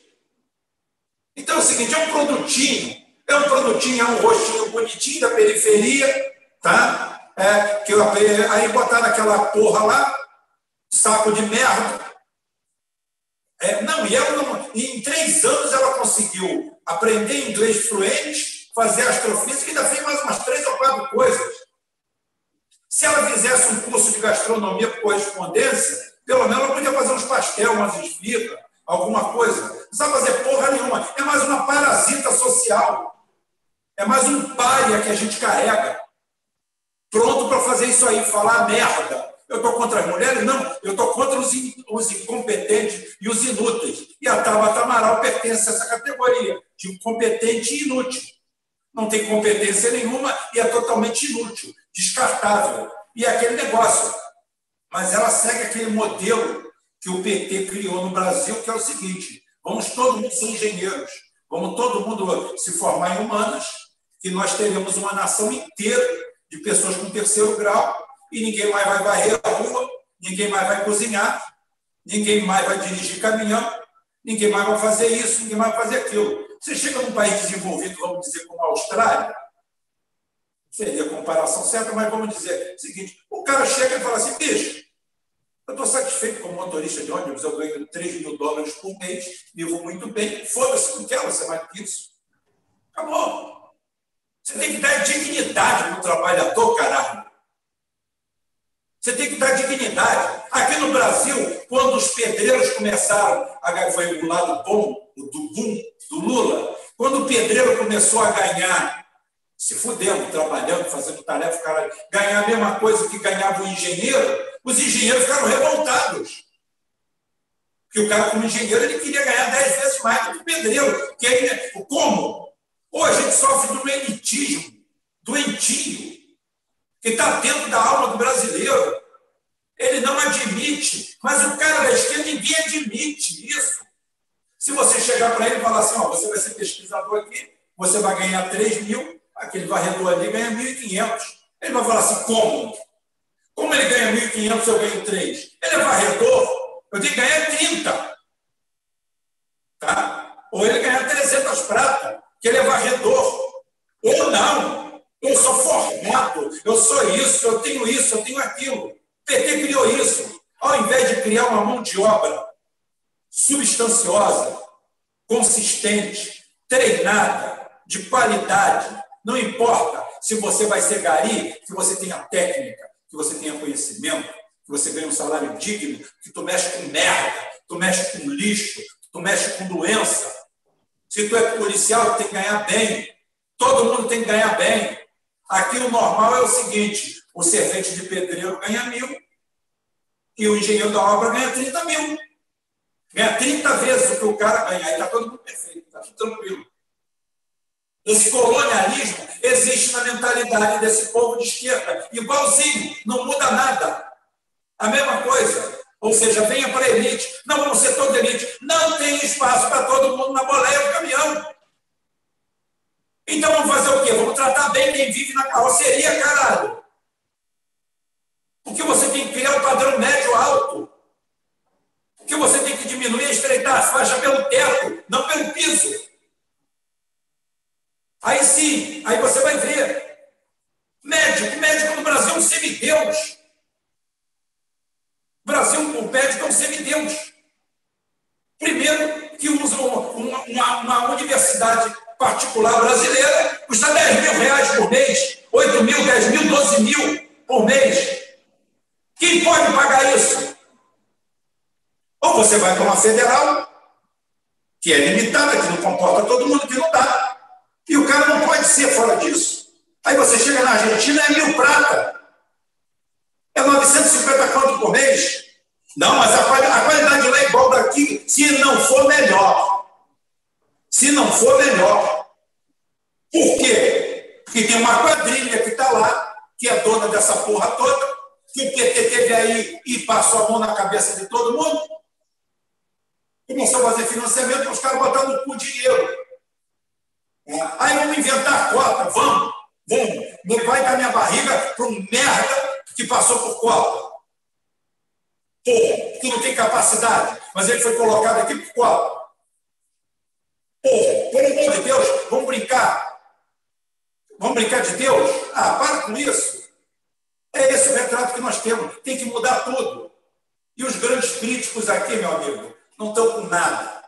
[SPEAKER 1] Então é o seguinte, é um produtinho, é um produtinho, é um rostinho bonitinho da periferia, tá? É, que eu, aí botaram aquela porra lá, saco de merda. É, não, e ela não, em três anos ela conseguiu aprender inglês fluente, fazer astrofísica e ainda fez mais umas três ou quatro coisas. Se ela fizesse um curso de gastronomia por correspondência, pelo menos ela podia fazer uns pastel, umas esfirras, alguma coisa. Não sabe fazer porra nenhuma. É mais uma parasita social. É mais um paia que a gente carrega. Pronto para fazer isso aí, falar merda. Eu estou contra as mulheres? Não, eu estou contra os, in, os, incompetentes e os inúteis. E a Tabata Amaral pertence a essa categoria de incompetente e inútil. Não tem competência nenhuma e é totalmente inútil descartável. E é aquele negócio. Mas ela segue aquele modelo que o PT criou no Brasil, que é o seguinte: vamos todo mundo ser engenheiros, vamos todo mundo se formar em humanas, que nós teremos uma nação inteira de pessoas com terceiro grau, e ninguém mais vai varrer a rua, ninguém mais vai cozinhar, ninguém mais vai dirigir caminhão, ninguém mais vai fazer isso, ninguém mais vai fazer aquilo. Você chega num país desenvolvido, vamos dizer, como a Austrália, seria a comparação certa, mas vamos dizer o seguinte: o cara chega e fala assim, bicho, eu estou satisfeito como motorista de ônibus, eu ganho 3 mil dólares por mês, vivo muito bem, foda-se, não quero ser mais que isso. Acabou. Você tem que dar dignidade para o trabalhador, caralho. Você tem que dar dignidade. Aqui no Brasil, quando os pedreiros começaram, a, foi o lado bom, do boom do Lula, quando o pedreiro começou a ganhar se fudendo, trabalhando, fazendo tarefa, cara, ganhar a mesma coisa que ganhava o engenheiro, os engenheiros ficaram revoltados. Porque o cara, como engenheiro, ele queria ganhar dez vezes mais do que o pedreiro. Que aí, como? Ou a gente sofre do elitismo, doentio, que está dentro da alma do brasileiro. Ele não admite, mas o cara da esquerda, ninguém admite isso. Se você chegar para ele e falar assim, ó, você vai ser pesquisador aqui, você vai ganhar 3 mil, aquele varredor ali ganha 1.500. Ele vai falar assim, como? Como ele ganha 1.500 eu ganho 3? Ele é varredor, eu tenho que ganhar 30. Tá? Ou ele ganha 300 prata, que ele é varredor. Ou não, eu sou formado, eu sou isso, eu tenho isso, eu tenho aquilo. O PT criou isso. Ao invés de criar uma mão de obra substanciosa, consistente, treinada, de qualidade, não importa se você vai ser gari, que você tenha técnica, que você tenha conhecimento, que você ganhe um salário digno, que tu mexe com merda, tu mexe com lixo, tu mexe com doença. Se tu é policial, tem que ganhar bem. Todo mundo tem que ganhar bem. Aqui o normal é o seguinte: o servente de pedreiro ganha mil e o engenheiro da obra ganha 30 mil. Ganha 30 vezes o que o cara ganha. Aí está todo mundo perfeito, está tudo tranquilo. Esse colonialismo existe na mentalidade desse povo de esquerda, igualzinho, não muda nada. A mesma coisa. Ou seja, venha para a elite. Não vamos ser toda elite. Não tem espaço para todo mundo na boleia do caminhão. Então vamos fazer o quê? Vamos tratar bem quem vive na carroceria, caralho. Porque você tem que criar um padrão médio alto. Porque você tem que diminuir e estreitar as faixas pelo teto, não pelo piso. Aí sim, aí você vai ver. Médico, médico no Brasil é um semideus. O Brasil, o médico é um semideus. Primeiro, que usa uma, uma, uma universidade particular brasileira, custa 10 mil reais por mês, 8 mil, 10 mil, 12 mil por mês. Quem pode pagar isso? Ou você vai para uma federal, que é limitada, que não comporta todo mundo, que não dá. E o cara não pode ser fora disso. Aí você chega na Argentina, é mil prata. É 950 conto por mês. Não, mas a, qualidade lá é igual se não for melhor. Se não for melhor. Por quê? Porque tem uma dona dessa porra toda, que o PT teve aí e passou a mão na cabeça de todo mundo. Começou a fazer financiamento, os caras botando com dinheiro. É. Aí vamos inventar cota, vamos, vamos. Vai dar minha barriga para um merda que passou por cota. Porra, que não tem capacidade, mas ele foi colocado aqui por cota. De Deus, vamos brincar. Vamos brincar de Deus? Ah, para com isso. É esse o retrato que nós temos. Tem que mudar tudo. E os grandes críticos aqui, meu amigo, não estão com nada.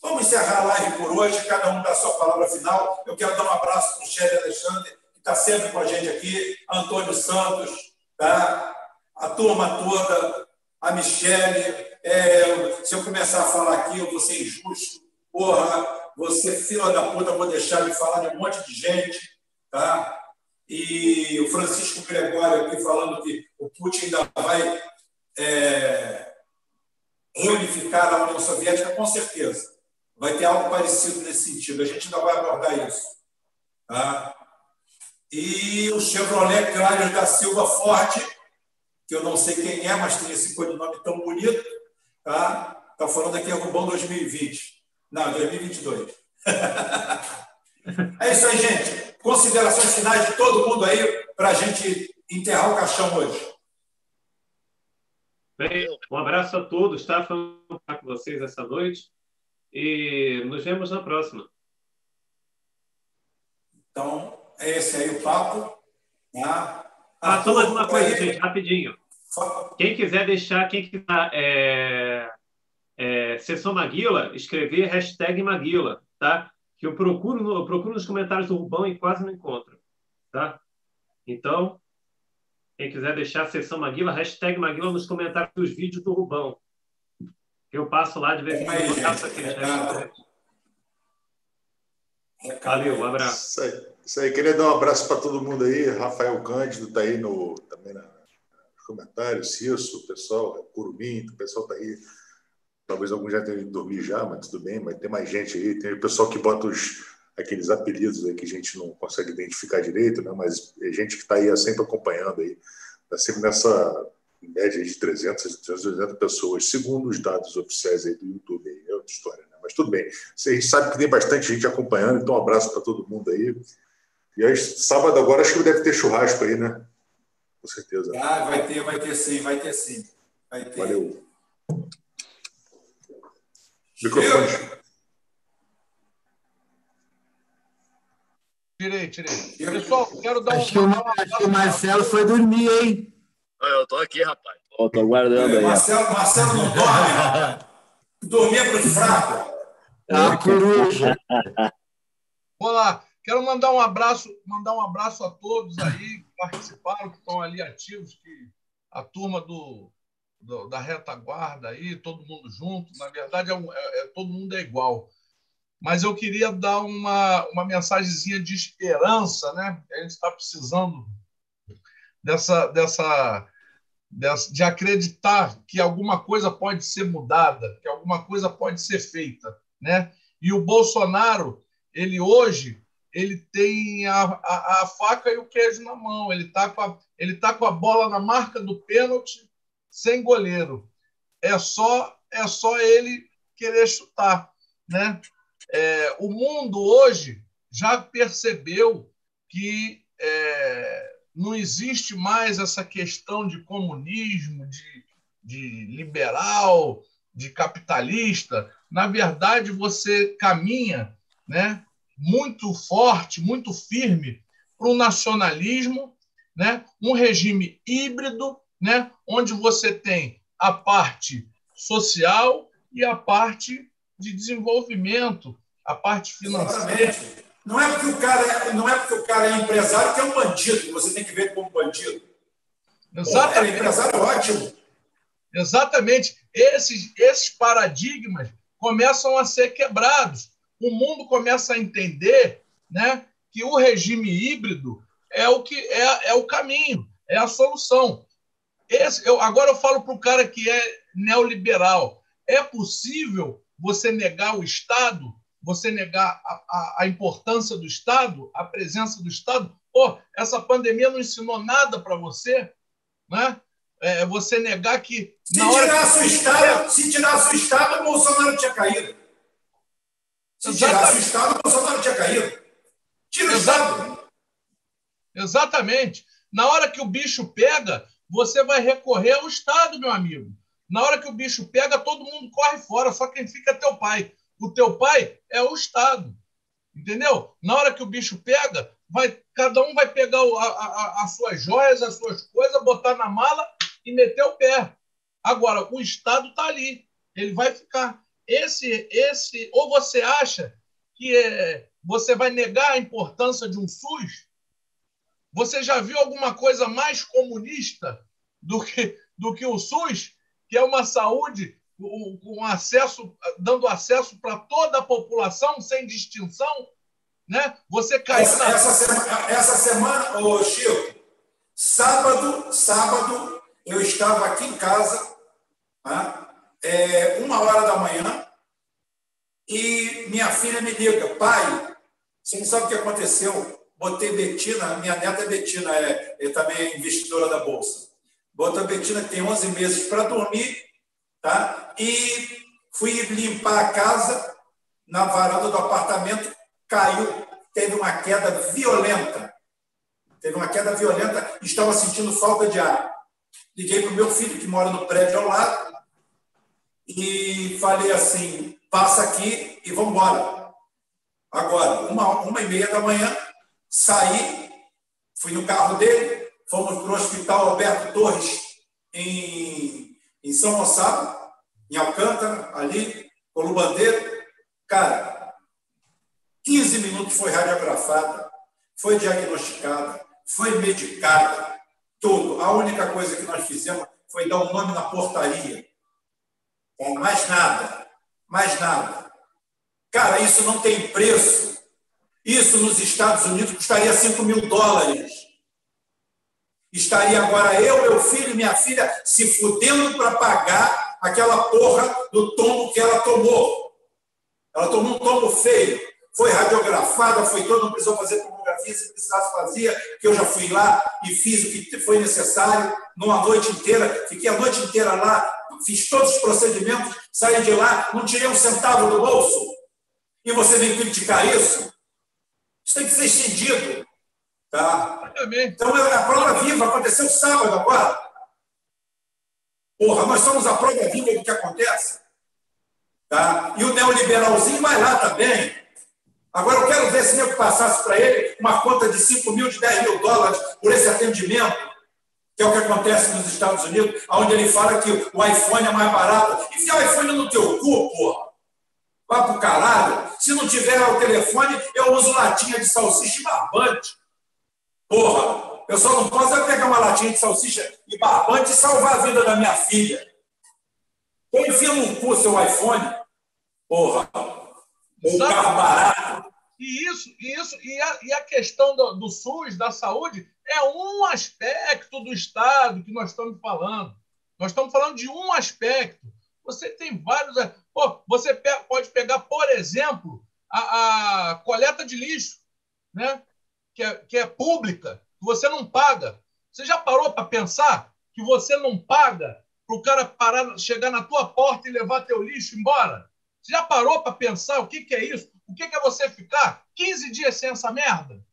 [SPEAKER 1] Vamos encerrar a live por hoje, cada um dá a sua palavra final. Eu quero dar um abraço para o Shelly Alexandre, que está sempre com a gente aqui, Antônio Santos, tá? a turma toda, a Michele. É, se eu começar a falar aqui, eu vou ser injusto. Porra, você, filha da puta, vou deixar de falar de um monte de gente. Tá? E o Francisco Gregório aqui falando que o Putin ainda vai é, reunificar a União Soviética, com certeza. Vai ter algo parecido nesse sentido. A gente ainda vai abordar isso. Tá? E o Chevrolet Cláudio da Silva Forte, que eu não sei quem é, mas tem esse codinome tão bonito, tá? Está falando aqui é Rubão 2020. Não, 2022. é isso aí, gente. Considerações finais de todo mundo aí para a gente enterrar o caixão hoje.
[SPEAKER 5] Bem, um abraço a todos, tá? Foi um com vocês essa noite e nos vemos na próxima.
[SPEAKER 1] Então, é esse aí o papo. Tá?
[SPEAKER 5] Ah, só mais uma coisa, gente, rapidinho. Quem quiser deixar, quem quiser é, é, Sessão Maguila, escrever hashtag Maguila, tá? Que eu procuro, eu procuro nos comentários do Rubão e quase não encontro, tá? Então, quem quiser deixar a Sessão Maguila, hashtag Maguila nos comentários dos vídeos do Rubão, eu passo lá de vez em quando. É, é, Valeu, um abraço.
[SPEAKER 6] Isso aí. Isso aí. Queria dar um abraço para todo mundo aí. Rafael Cândido está aí no, também nos comentários. Cirso, o pessoal, Curumim, o pessoal está aí. Talvez alguns já tenham ido dormir já, mas tudo bem. Mas tem mais gente aí. Tem o pessoal que bota os, aqueles apelidos aí que a gente não consegue identificar direito, né? mas é gente que está aí sempre acompanhando aí. Está sempre nessa média de 300, 300 pessoas, segundo os dados oficiais aí do YouTube. Aí, é outra história, né? Mas tudo bem. A gente sabe que tem bastante gente acompanhando, então um abraço para todo mundo aí. E aí, sábado agora acho que deve ter churrasco aí, né? Com certeza.
[SPEAKER 1] Ah, vai ter, vai ter sim, vai ter sim. Vai ter.
[SPEAKER 6] Valeu. Microfone.
[SPEAKER 3] Tirei, tirei. Pessoal, quero dar
[SPEAKER 2] acho um. Que acho que o Marcelo foi dormir, hein?
[SPEAKER 7] Eu tô aqui, rapaz. Eu tô guardando aí.
[SPEAKER 1] Marcelo, Marcelo não dorme. Dormia para os fracos.
[SPEAKER 2] Ah, coruja.
[SPEAKER 3] Olá, quero mandar um abraço, mandar um abraço a todos aí que participaram, que estão ali ativos, que a turma do, do da retaguarda aí, todo mundo junto. Na verdade, é, é, é, todo mundo é igual. Mas eu queria dar uma, uma mensagenzinha de esperança, né? A gente está precisando dessa, dessa, dessa, de acreditar que alguma coisa pode ser mudada, que alguma coisa pode ser feita, né? E o Bolsonaro, ele hoje, ele tem a, a, a faca e o queijo na mão, ele está com, ele tá com a bola na marca do pênalti, sem goleiro. É só é só ele querer chutar, né? É, o mundo hoje já percebeu que é, não existe mais essa questão de comunismo, de, de liberal, de capitalista. Na verdade, você caminha né, muito forte, muito firme para o nacionalismo, né, um regime híbrido, né, onde você tem a parte social e a parte de desenvolvimento, a parte financeira.
[SPEAKER 1] Não é porque o cara é, não é porque o cara é empresário que é um bandido, você tem que ver como bandido.
[SPEAKER 3] Exatamente.
[SPEAKER 1] É empresário ótimo.
[SPEAKER 3] Exatamente. Esses, esses paradigmas começam a ser quebrados. O mundo começa a entender né, que o regime híbrido é o que é, é o caminho, é a solução. Esse, eu, agora eu falo para o cara que é neoliberal. É possível você negar o Estado você negar a, a, a importância do Estado, a presença do Estado, Pô, essa pandemia não ensinou nada para você, né? É, você negar que.
[SPEAKER 1] Se tirasse, que... o estado, se tirasse o Estado, o Bolsonaro tinha caído. Se Exatamente. tirasse o Estado, o Bolsonaro tinha caído. Tira o Estado.
[SPEAKER 3] Exatamente. Na hora que o bicho pega, você vai recorrer ao Estado, meu amigo. Na hora que o bicho pega, todo mundo corre fora, só quem fica é teu pai. O teu pai é o Estado. Entendeu? Na hora que o bicho pega, vai, cada um vai pegar a, a, as suas joias, as suas coisas, botar na mala e meter o pé. Agora, o Estado está ali. Ele vai ficar. Esse, esse, ou você acha que é, você vai negar a importância de um SUS? Você já viu alguma coisa mais comunista do que, do que o SUS, que é uma saúde com acesso, dando acesso para toda a população sem distinção, né? Você caiu
[SPEAKER 1] essa,
[SPEAKER 3] na...
[SPEAKER 1] essa semana, essa semana, ô Chico, sábado, sábado eu estava aqui em casa, né? é, uma hora da manhã, e minha filha me liga, pai, você não sabe o que aconteceu? Botei Betina, minha neta é Betina, é, é também investidora da Bolsa. Botei a Betina, que tem 11 meses para dormir, tá? e fui limpar a casa, na varanda do apartamento, caiu, teve uma queda violenta. Teve uma queda violenta, estava sentindo falta de ar. Liguei para o meu filho, que mora no prédio ao lado, e falei assim: passa aqui e vamos embora. Agora, uma, uma e meia da manhã, saí, fui no carro dele, fomos para o Hospital Alberto Torres, em, em São Gonçalo, em Alcântara, ali, Colubandeiro. Cara, 15 minutos foi radiografada, foi diagnosticada, foi medicada, tudo. A única coisa que nós fizemos foi dar um nome na portaria. Mais nada, mais nada. Cara, isso não tem preço. Isso nos Estados Unidos custaria 5 mil dólares. Estaria agora eu, meu filho e minha filha se fudendo para pagar aquela porra do tombo que ela tomou. Ela tomou um tombo feio. Foi radiografada, foi todo, não precisou fazer tomografia, se precisasse fazia, que eu já fui lá e fiz o que foi necessário, numa noite inteira, fiquei a noite inteira lá, fiz todos os procedimentos, saí de lá, não tirei um centavo do bolso. E você vem criticar isso? Isso tem que ser estendido. Tá? Então, é a prova viva aconteceu sábado agora. Porra, nós somos a prova viva do que acontece. Tá? E o neoliberalzinho vai lá também. Agora eu quero ver se eu passasse para ele uma conta de 5 mil, de 10 mil dólares por esse atendimento, que é o que acontece nos Estados Unidos, onde ele fala que o iPhone é mais barato. Enfia o iPhone no teu cu, porra. Pro caralho. Se não tiver o telefone, eu uso latinha de salsicha e barbante. Porra, eu só não posso pegar uma latinha de salsicha e barbante e salvar a vida da minha filha. Então enfia no cu seu iPhone. Porra, um carro barato.
[SPEAKER 3] E isso, isso e, a, e a questão do, do SUS, da saúde, é um aspecto do Estado que nós estamos falando. Nós estamos falando de um aspecto. Você tem vários. Pô, você pode pegar, por exemplo, a, a coleta de lixo, né? que, é, que é pública, você não paga. Você já parou para pensar que você não paga para o cara parar, chegar na tua porta e levar teu lixo embora? Você já parou para pensar o que, que é isso? O que, que é você ficar 15 dias sem essa merda?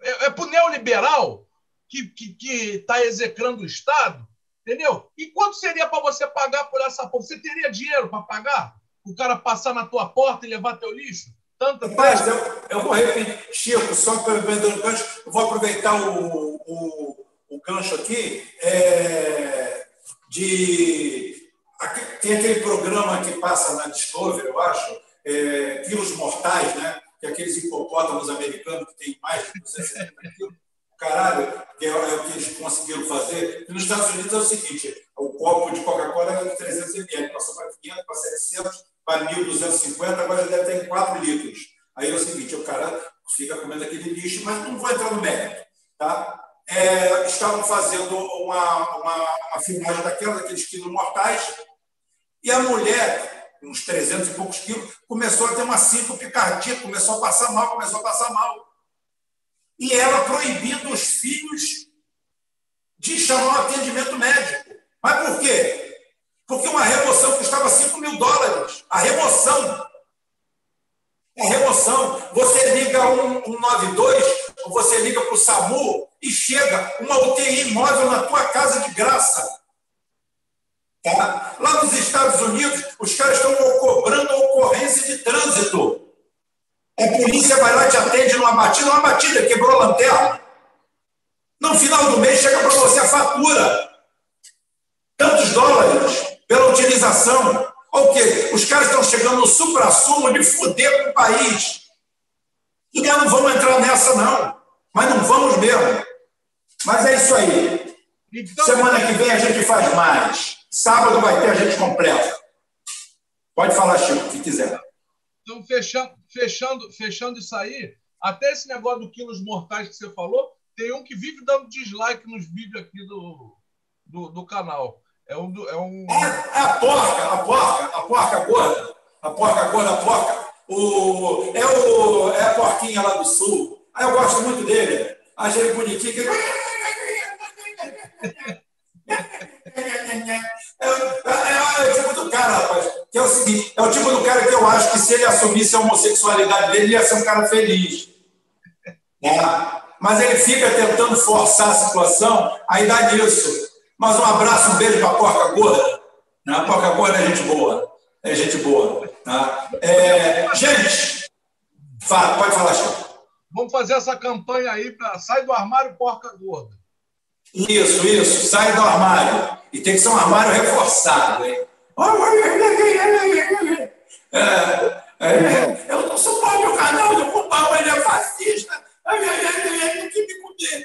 [SPEAKER 3] É, é para o neoliberal que está que, que tá execrando o Estado Entendeu? E quanto seria para você pagar por essa porra? Você teria dinheiro para pagar? O cara passar na tua porta e levar teu lixo? Tanta
[SPEAKER 1] Mas eu, eu vou repetir, Chico, só para o gancho, eu vou aproveitar o, o, o gancho aqui é, de. Tem aquele programa que passa na Discovery, eu acho, é, Quilos Mortais, né? Que é aqueles hipopótamos americanos que tem mais de 270 quilos caralho, que é, o que eles conseguiram fazer. E nos Estados Unidos é o seguinte: o copo de Coca-Cola era de 300 ml, passou para 500, para 700, para 1.250, agora deve ter em 4 litros. Aí é o seguinte: o cara fica comendo aquele lixo, mas não vou entrar no mérito. Tá? É, estavam fazendo uma, uma, uma filmagem daquela, daqueles quilos mortais, e a mulher, uns 300 e poucos quilos, começou a ter uma síncope cardíaca, começou a passar mal, começou a passar mal. E ela proibindo os filhos de chamar um atendimento médico. Mas por quê? Porque uma remoção custava 5 mil dólares. A remoção. É remoção. Você liga 192, ou você liga para o SAMU e chega uma UTI móvel na tua casa de graça. Tá? Lá nos Estados Unidos, os caras estão cobrando ocorrência de trânsito. A polícia vai lá e te atende numa batida, uma batida, quebrou a lanterna. No final do mês chega para você a fatura. Tantos dólares pela utilização. Ou o quê? Os caras estão chegando no supra-sumo de fuder com o país. E não vamos entrar nessa, não. Mas não vamos mesmo. Mas é isso aí. Então, Semana que vem a gente faz mais. Sábado vai ter a gente completa. Pode falar, Chico, o que quiser.
[SPEAKER 3] Então, fechando, fechando, fechando isso aí, até esse negócio do quilos mortais que você falou, tem um que vive dando dislike nos vídeos aqui do, do, do canal. É um. É, um...
[SPEAKER 1] É, é a porca, a porca, a porca gorda. A porca gorda, a porca. O, é, o, é a porquinha lá do sul. Aí eu gosto muito dele. Acho ele bonitinho. Que... É, é, é, o tipo do cara, rapaz, que é o seguinte: é o tipo do cara que eu acho que se ele assumisse a homossexualidade dele, ele ia ser um cara feliz. É. Mas ele fica tentando forçar a situação, aí dá nisso. Mas um abraço, um beijo para a porca gorda. Né? A porca gorda é gente boa. É gente boa. Tá? É, gente, fala, pode falar, Chico.
[SPEAKER 3] Vamos fazer essa campanha aí para sai do armário, porca gorda.
[SPEAKER 1] Isso, isso, sai do armário. E tem que ser um armário reforçado, hein? É, é, eu não suporto o canal do Cubão, ele é fascista. Ele não quer me comer.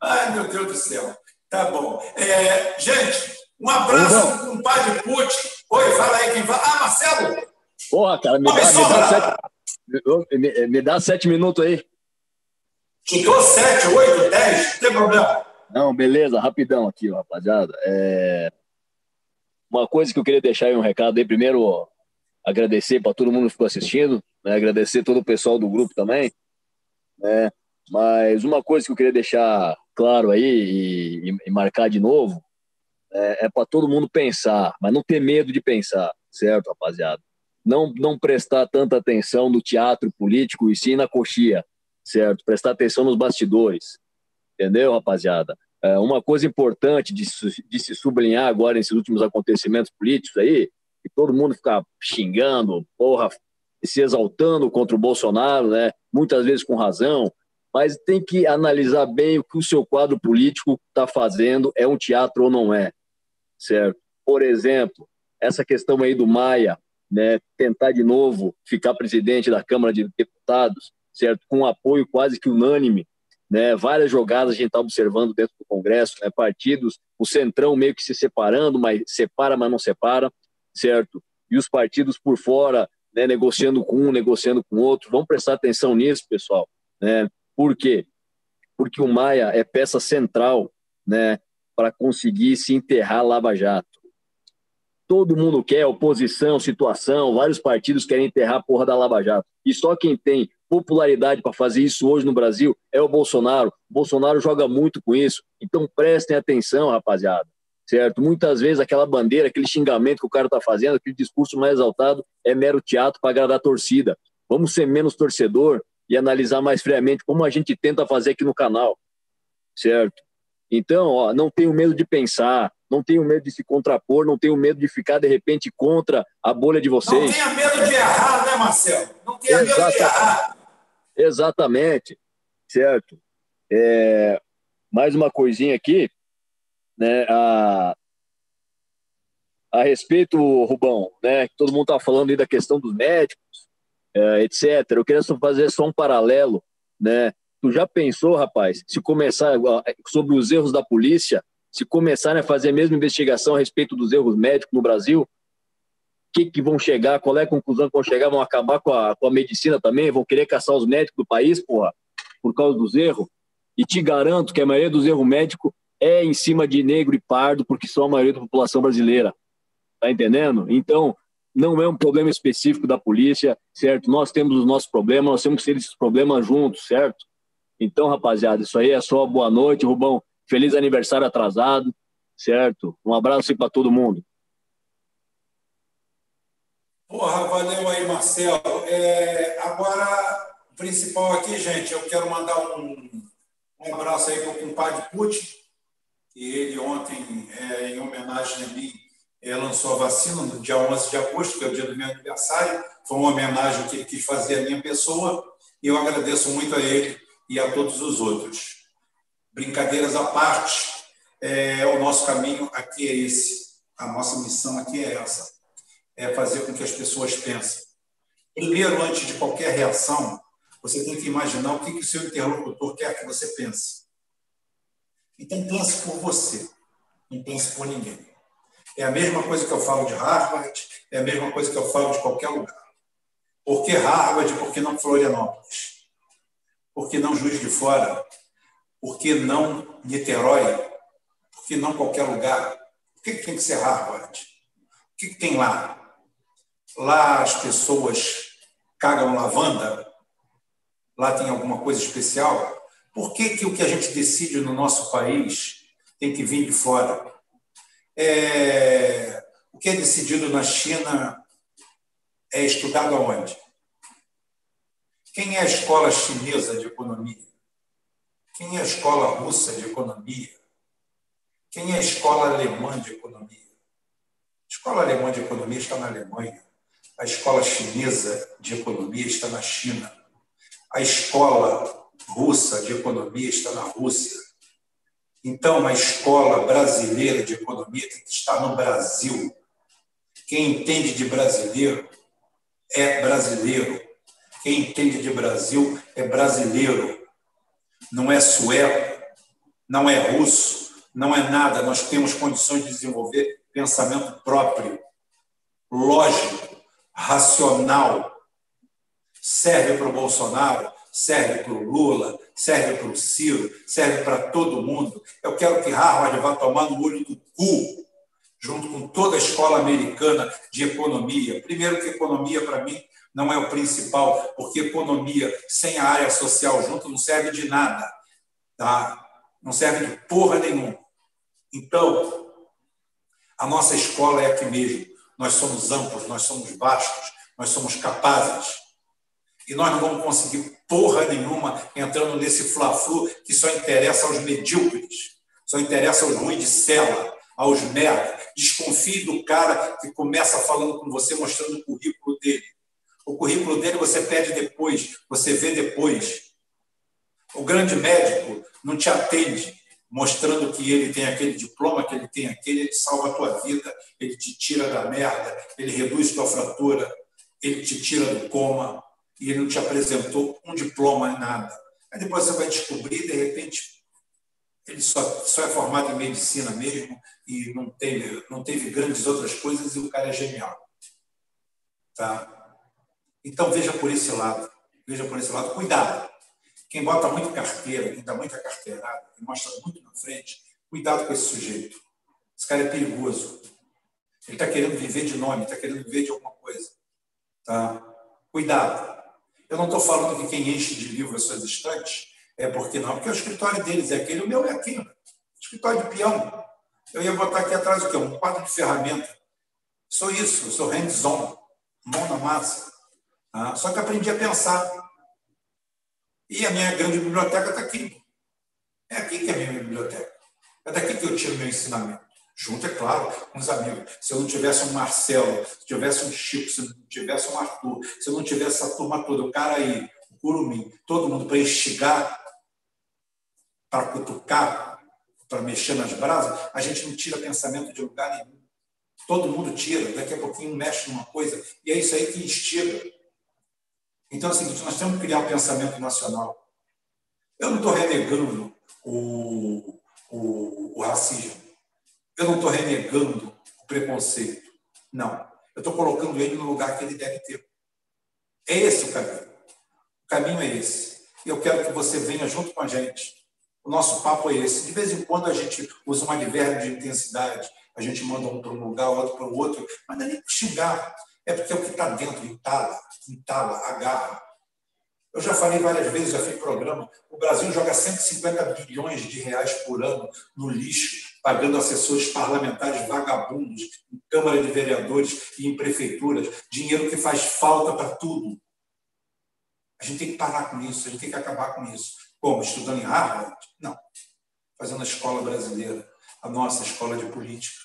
[SPEAKER 1] Ai, meu Deus do céu. Tá bom. É, gente, um abraço com o Padre Pucci. Oi, fala aí quem fala. Ah, Marcelo!
[SPEAKER 4] Porra, cara, me, dá, me, dá sete, me, me dá sete minutos aí.
[SPEAKER 1] Te dou sete, oito, dez, não tem problema.
[SPEAKER 4] Não, beleza, rapidão aqui, rapaziada. É... Uma coisa que eu queria deixar aí um recado aí, primeiro, agradecer para todo mundo que ficou assistindo, né? agradecer todo o pessoal do grupo também, né? Mas uma coisa que eu queria deixar claro aí e, e marcar de novo é, é para todo mundo pensar, mas não ter medo de pensar, certo, rapaziada? Não, não prestar tanta atenção no teatro político e sim na coxia, certo? Prestar atenção nos bastidores, entendeu, rapaziada? É uma coisa importante de, de se sublinhar agora nesses últimos acontecimentos políticos aí, que todo mundo fica xingando, porra, se exaltando contra o Bolsonaro, né? Muitas vezes com razão, mas tem que analisar bem o que o seu quadro político está fazendo, é um teatro ou não é, certo? Por exemplo, essa questão aí do Maia, né, tentar de novo ficar presidente da Câmara de Deputados, certo? Com apoio quase que unânime né? Várias jogadas a gente está observando dentro do Congresso, né? partidos, o centrão meio que se separando, mas separa, mas não separa, certo? E os partidos por fora, né? negociando com um, negociando com outro. Vamos prestar atenção nisso, pessoal. Né? Por quê? Porque o Maia é peça central, né? Para conseguir se enterrar Lava Jato. Todo mundo quer oposição, situação, vários partidos querem enterrar a porra da Lava Jato. E só quem tem popularidade para fazer isso hoje no Brasil é o Bolsonaro. O Bolsonaro joga muito com isso. Então prestem atenção, rapaziada. Certo? Muitas vezes aquela bandeira, aquele xingamento que o cara está fazendo, aquele discurso mais exaltado é mero teatro para agradar a torcida. Vamos ser menos torcedor e analisar mais friamente como a gente tenta fazer aqui no canal. Certo? Então, ó, não tenho medo de pensar, não tenho medo de se contrapor, não tenho medo de ficar de repente contra a bolha de vocês. Não
[SPEAKER 1] tenha medo de errar, né, Marcelo? Não tenha medo de errar.
[SPEAKER 4] Exatamente, certo? É, mais uma coisinha aqui, né? A, a respeito, Rubão, né? Que todo mundo está falando aí da questão dos médicos, é, etc. Eu queria só fazer só um paralelo, né? Tu já pensou, rapaz, se começar sobre os erros da polícia, se começarem a fazer a mesma investigação a respeito dos erros médicos no Brasil, que, que vão chegar, qual é a conclusão que vão chegar, vão acabar com a, com a medicina também, vão querer caçar os médicos do país, porra, por causa dos erros. E te garanto que a maioria dos erros médicos é em cima de negro e pardo, porque são a maioria da população brasileira. Tá entendendo? Então, não é um problema específico da polícia, certo? Nós temos os nossos problemas, nós temos que ter esses problemas juntos, certo? Então, rapaziada, isso aí é só boa noite, Rubão. Feliz aniversário atrasado, certo? Um abraço aí para todo mundo.
[SPEAKER 1] Porra, valeu aí, Marcelo. É, agora, o principal aqui, gente, eu quero mandar um, um abraço aí para o compadre Putin, que ele ontem, é, em homenagem a mim, é, lançou a vacina no dia 11 de agosto, que é o dia do meu aniversário. Foi uma homenagem que ele quis fazer à minha pessoa e eu agradeço muito a ele e a todos os outros. Brincadeiras à parte, é, o nosso caminho aqui é esse. A nossa missão aqui é essa: é fazer com que as pessoas pensem. Primeiro, antes de qualquer reação, você tem que imaginar o que, que o seu interlocutor quer que você pense. Então, pense por você, não pense por ninguém. É a mesma coisa que eu falo de Harvard, é a mesma coisa que eu falo de qualquer lugar. Por que Harvard? Por que não Florianópolis? Por que não Juiz de Fora? Por que não Niterói? Por que não qualquer lugar? Por que tem que ser Harvard? O que tem lá? Lá as pessoas cagam lavanda? Lá tem alguma coisa especial? Por que, que o que a gente decide no nosso país tem que vir de fora? É, o que é decidido na China é estudado aonde? Quem é a escola chinesa de economia? Quem é a escola russa de economia? Quem é a escola alemã de economia? A escola alemã de economia está na Alemanha. A escola chinesa de economia está na China. A escola russa de economia está na Rússia. Então, a escola brasileira de economia tem que estar no Brasil. Quem entende de brasileiro é brasileiro. Quem entende de Brasil é brasileiro. Não é sueco, não é russo, não é nada. Nós temos condições de desenvolver pensamento próprio, lógico, racional. Serve para o Bolsonaro, serve para o Lula, serve para o Ciro, serve para todo mundo. Eu quero que Harvard vá tomar no olho do cu, junto com toda a escola americana de economia. Primeiro, que economia, para mim, não é o principal, porque economia sem a área social junto não serve de nada, tá? não serve de porra nenhuma. Então, a nossa escola é aqui mesmo. Nós somos amplos, nós somos vastos, nós somos capazes. E nós não vamos conseguir porra nenhuma entrando nesse fla-flu que só interessa aos medíocres, só interessa aos ruins de cela, aos merda. Desconfie do cara que começa falando com você, mostrando o currículo dele. O currículo dele você pede depois, você vê depois. O grande médico não te atende mostrando que ele tem aquele diploma, que ele tem aquele, ele salva a tua vida, ele te tira da merda, ele reduz tua fratura, ele te tira do coma e ele não te apresentou um diploma, nada. Aí depois você vai descobrir, de repente, ele só, só é formado em medicina mesmo e não teve, não teve grandes outras coisas e o cara é genial. Tá? Então veja por esse lado, veja por esse lado, cuidado. Quem bota muito carteira, quem dá muita carteirada, quem mostra muito na frente, cuidado com esse sujeito. Esse cara é perigoso. Ele está querendo viver de nome, está querendo viver de alguma coisa. Tá? Cuidado. Eu não estou falando que quem enche de livros as suas estantes é porque não, porque o escritório deles é aquele, o meu é aqui. Escritório de peão. Eu ia botar aqui atrás o quê? Um quadro de ferramenta. Sou isso, sou hands-on, mão na massa. Ah, só que aprendi a pensar. E a minha grande biblioteca está aqui. É aqui que é a minha biblioteca. É daqui que eu tiro meu ensinamento junto, é claro, com os amigos. Se eu não tivesse um Marcelo, se tivesse um Chico, se não tivesse um Arthur, se eu não tivesse essa turma toda, o cara aí, o Curumim, todo mundo para instigar, para cutucar, para mexer nas brasas, a gente não tira pensamento de lugar nenhum. Todo mundo tira, daqui a pouquinho mexe numa coisa, e é isso aí que instiga. Então é o seguinte, nós temos que criar um pensamento nacional. Eu não estou renegando o, o, o racismo. Eu não estou renegando o preconceito. Não. Eu estou colocando ele no lugar que ele deve ter. É esse o caminho. O caminho é esse. E eu quero que você venha junto com a gente. O nosso papo é esse. De vez em quando a gente usa uma advérbio de intensidade. A gente manda um para um lugar, outro para o outro. Mas não é nem xingar. É porque o que está dentro, entala, entala, agarra. Eu já falei várias vezes, já fiz programa, o Brasil joga 150 bilhões de reais por ano no lixo, pagando assessores parlamentares vagabundos em Câmara de Vereadores e em prefeituras, dinheiro que faz falta para tudo. A gente tem que parar com isso, a gente tem que acabar com isso. Como? Estudando em Harvard? Não. Fazendo a escola brasileira, a nossa escola de política,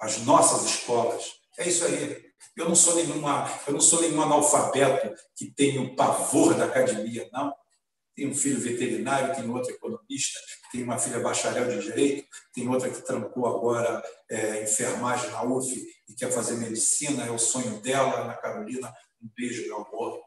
[SPEAKER 1] as nossas escolas. É isso aí. Eu não sou nenhuma, eu não sou nenhum analfabeto que tem o pavor da academia, não. Tenho um filho veterinário, tenho outro economista, tenho uma filha bacharel de direito, tenho outra que trancou agora é, enfermagem na UF e quer fazer medicina, é o sonho dela, Ana Carolina. Um beijo, meu amor.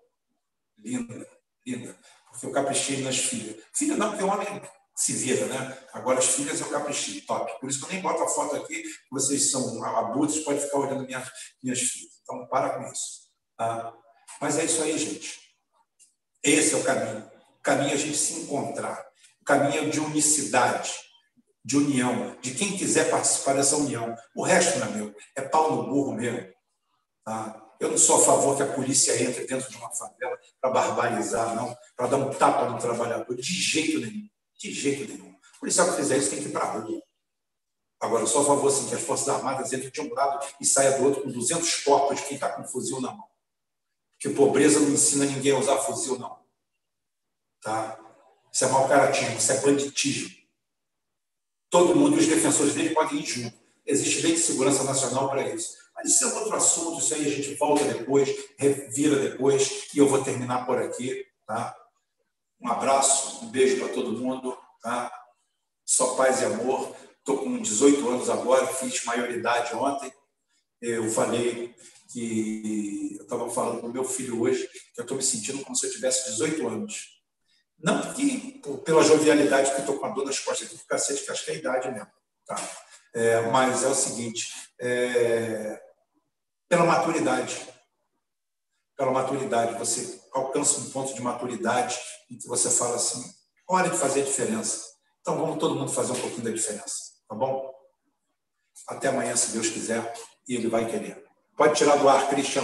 [SPEAKER 1] Linda, linda. Porque eu caprichei nas filhas. Filha não, porque é homem se vira, né? Agora as filhas eu caprichei, top. Por isso que eu nem boto a foto aqui, vocês são abutres, pode ficar olhando minhas, minhas filhas. Então, para com isso. Tá? Mas é isso aí, gente. Esse é o caminho. O caminho é a gente se encontrar. O caminho é de unicidade, de união, de quem quiser participar dessa união. O resto não é meu. É pau no burro mesmo. Tá? Eu não sou a favor que a polícia entre dentro de uma favela para barbarizar, não, para dar um tapa no trabalhador. De jeito nenhum. De jeito nenhum. O policial que fizer isso tem que ir para a rua. Agora, eu a favor assim, que as Forças Armadas entrem de um lado e saia do outro com 200 corpos de quem está com fuzil na mão. Porque pobreza não ensina ninguém a usar fuzil, não. Tá? Isso é mau caratismo, isso é banditismo. Todo mundo e os defensores dele podem ir junto. Existe lei de segurança nacional para isso. Mas isso é outro assunto, isso aí a gente volta depois, revira depois, e eu vou terminar por aqui. Tá? Um abraço, um beijo para todo mundo. Tá? Só paz e amor. Estou com 18 anos agora, fiz maioridade ontem. Eu falei que eu estava falando com meu filho hoje que eu estou me sentindo como se eu tivesse 18 anos. Não porque, pela jovialidade que estou com a dor nas costas aqui do cacete, que acho que é a idade mesmo. Tá? É, mas é o seguinte, é, pela maturidade. Pela maturidade, você alcança um ponto de maturidade em que você fala assim, hora de fazer a diferença. Então vamos todo mundo fazer um pouquinho da diferença. Tá bom? Até amanhã, se Deus quiser, e Ele vai querer. Pode tirar do ar, Cristian.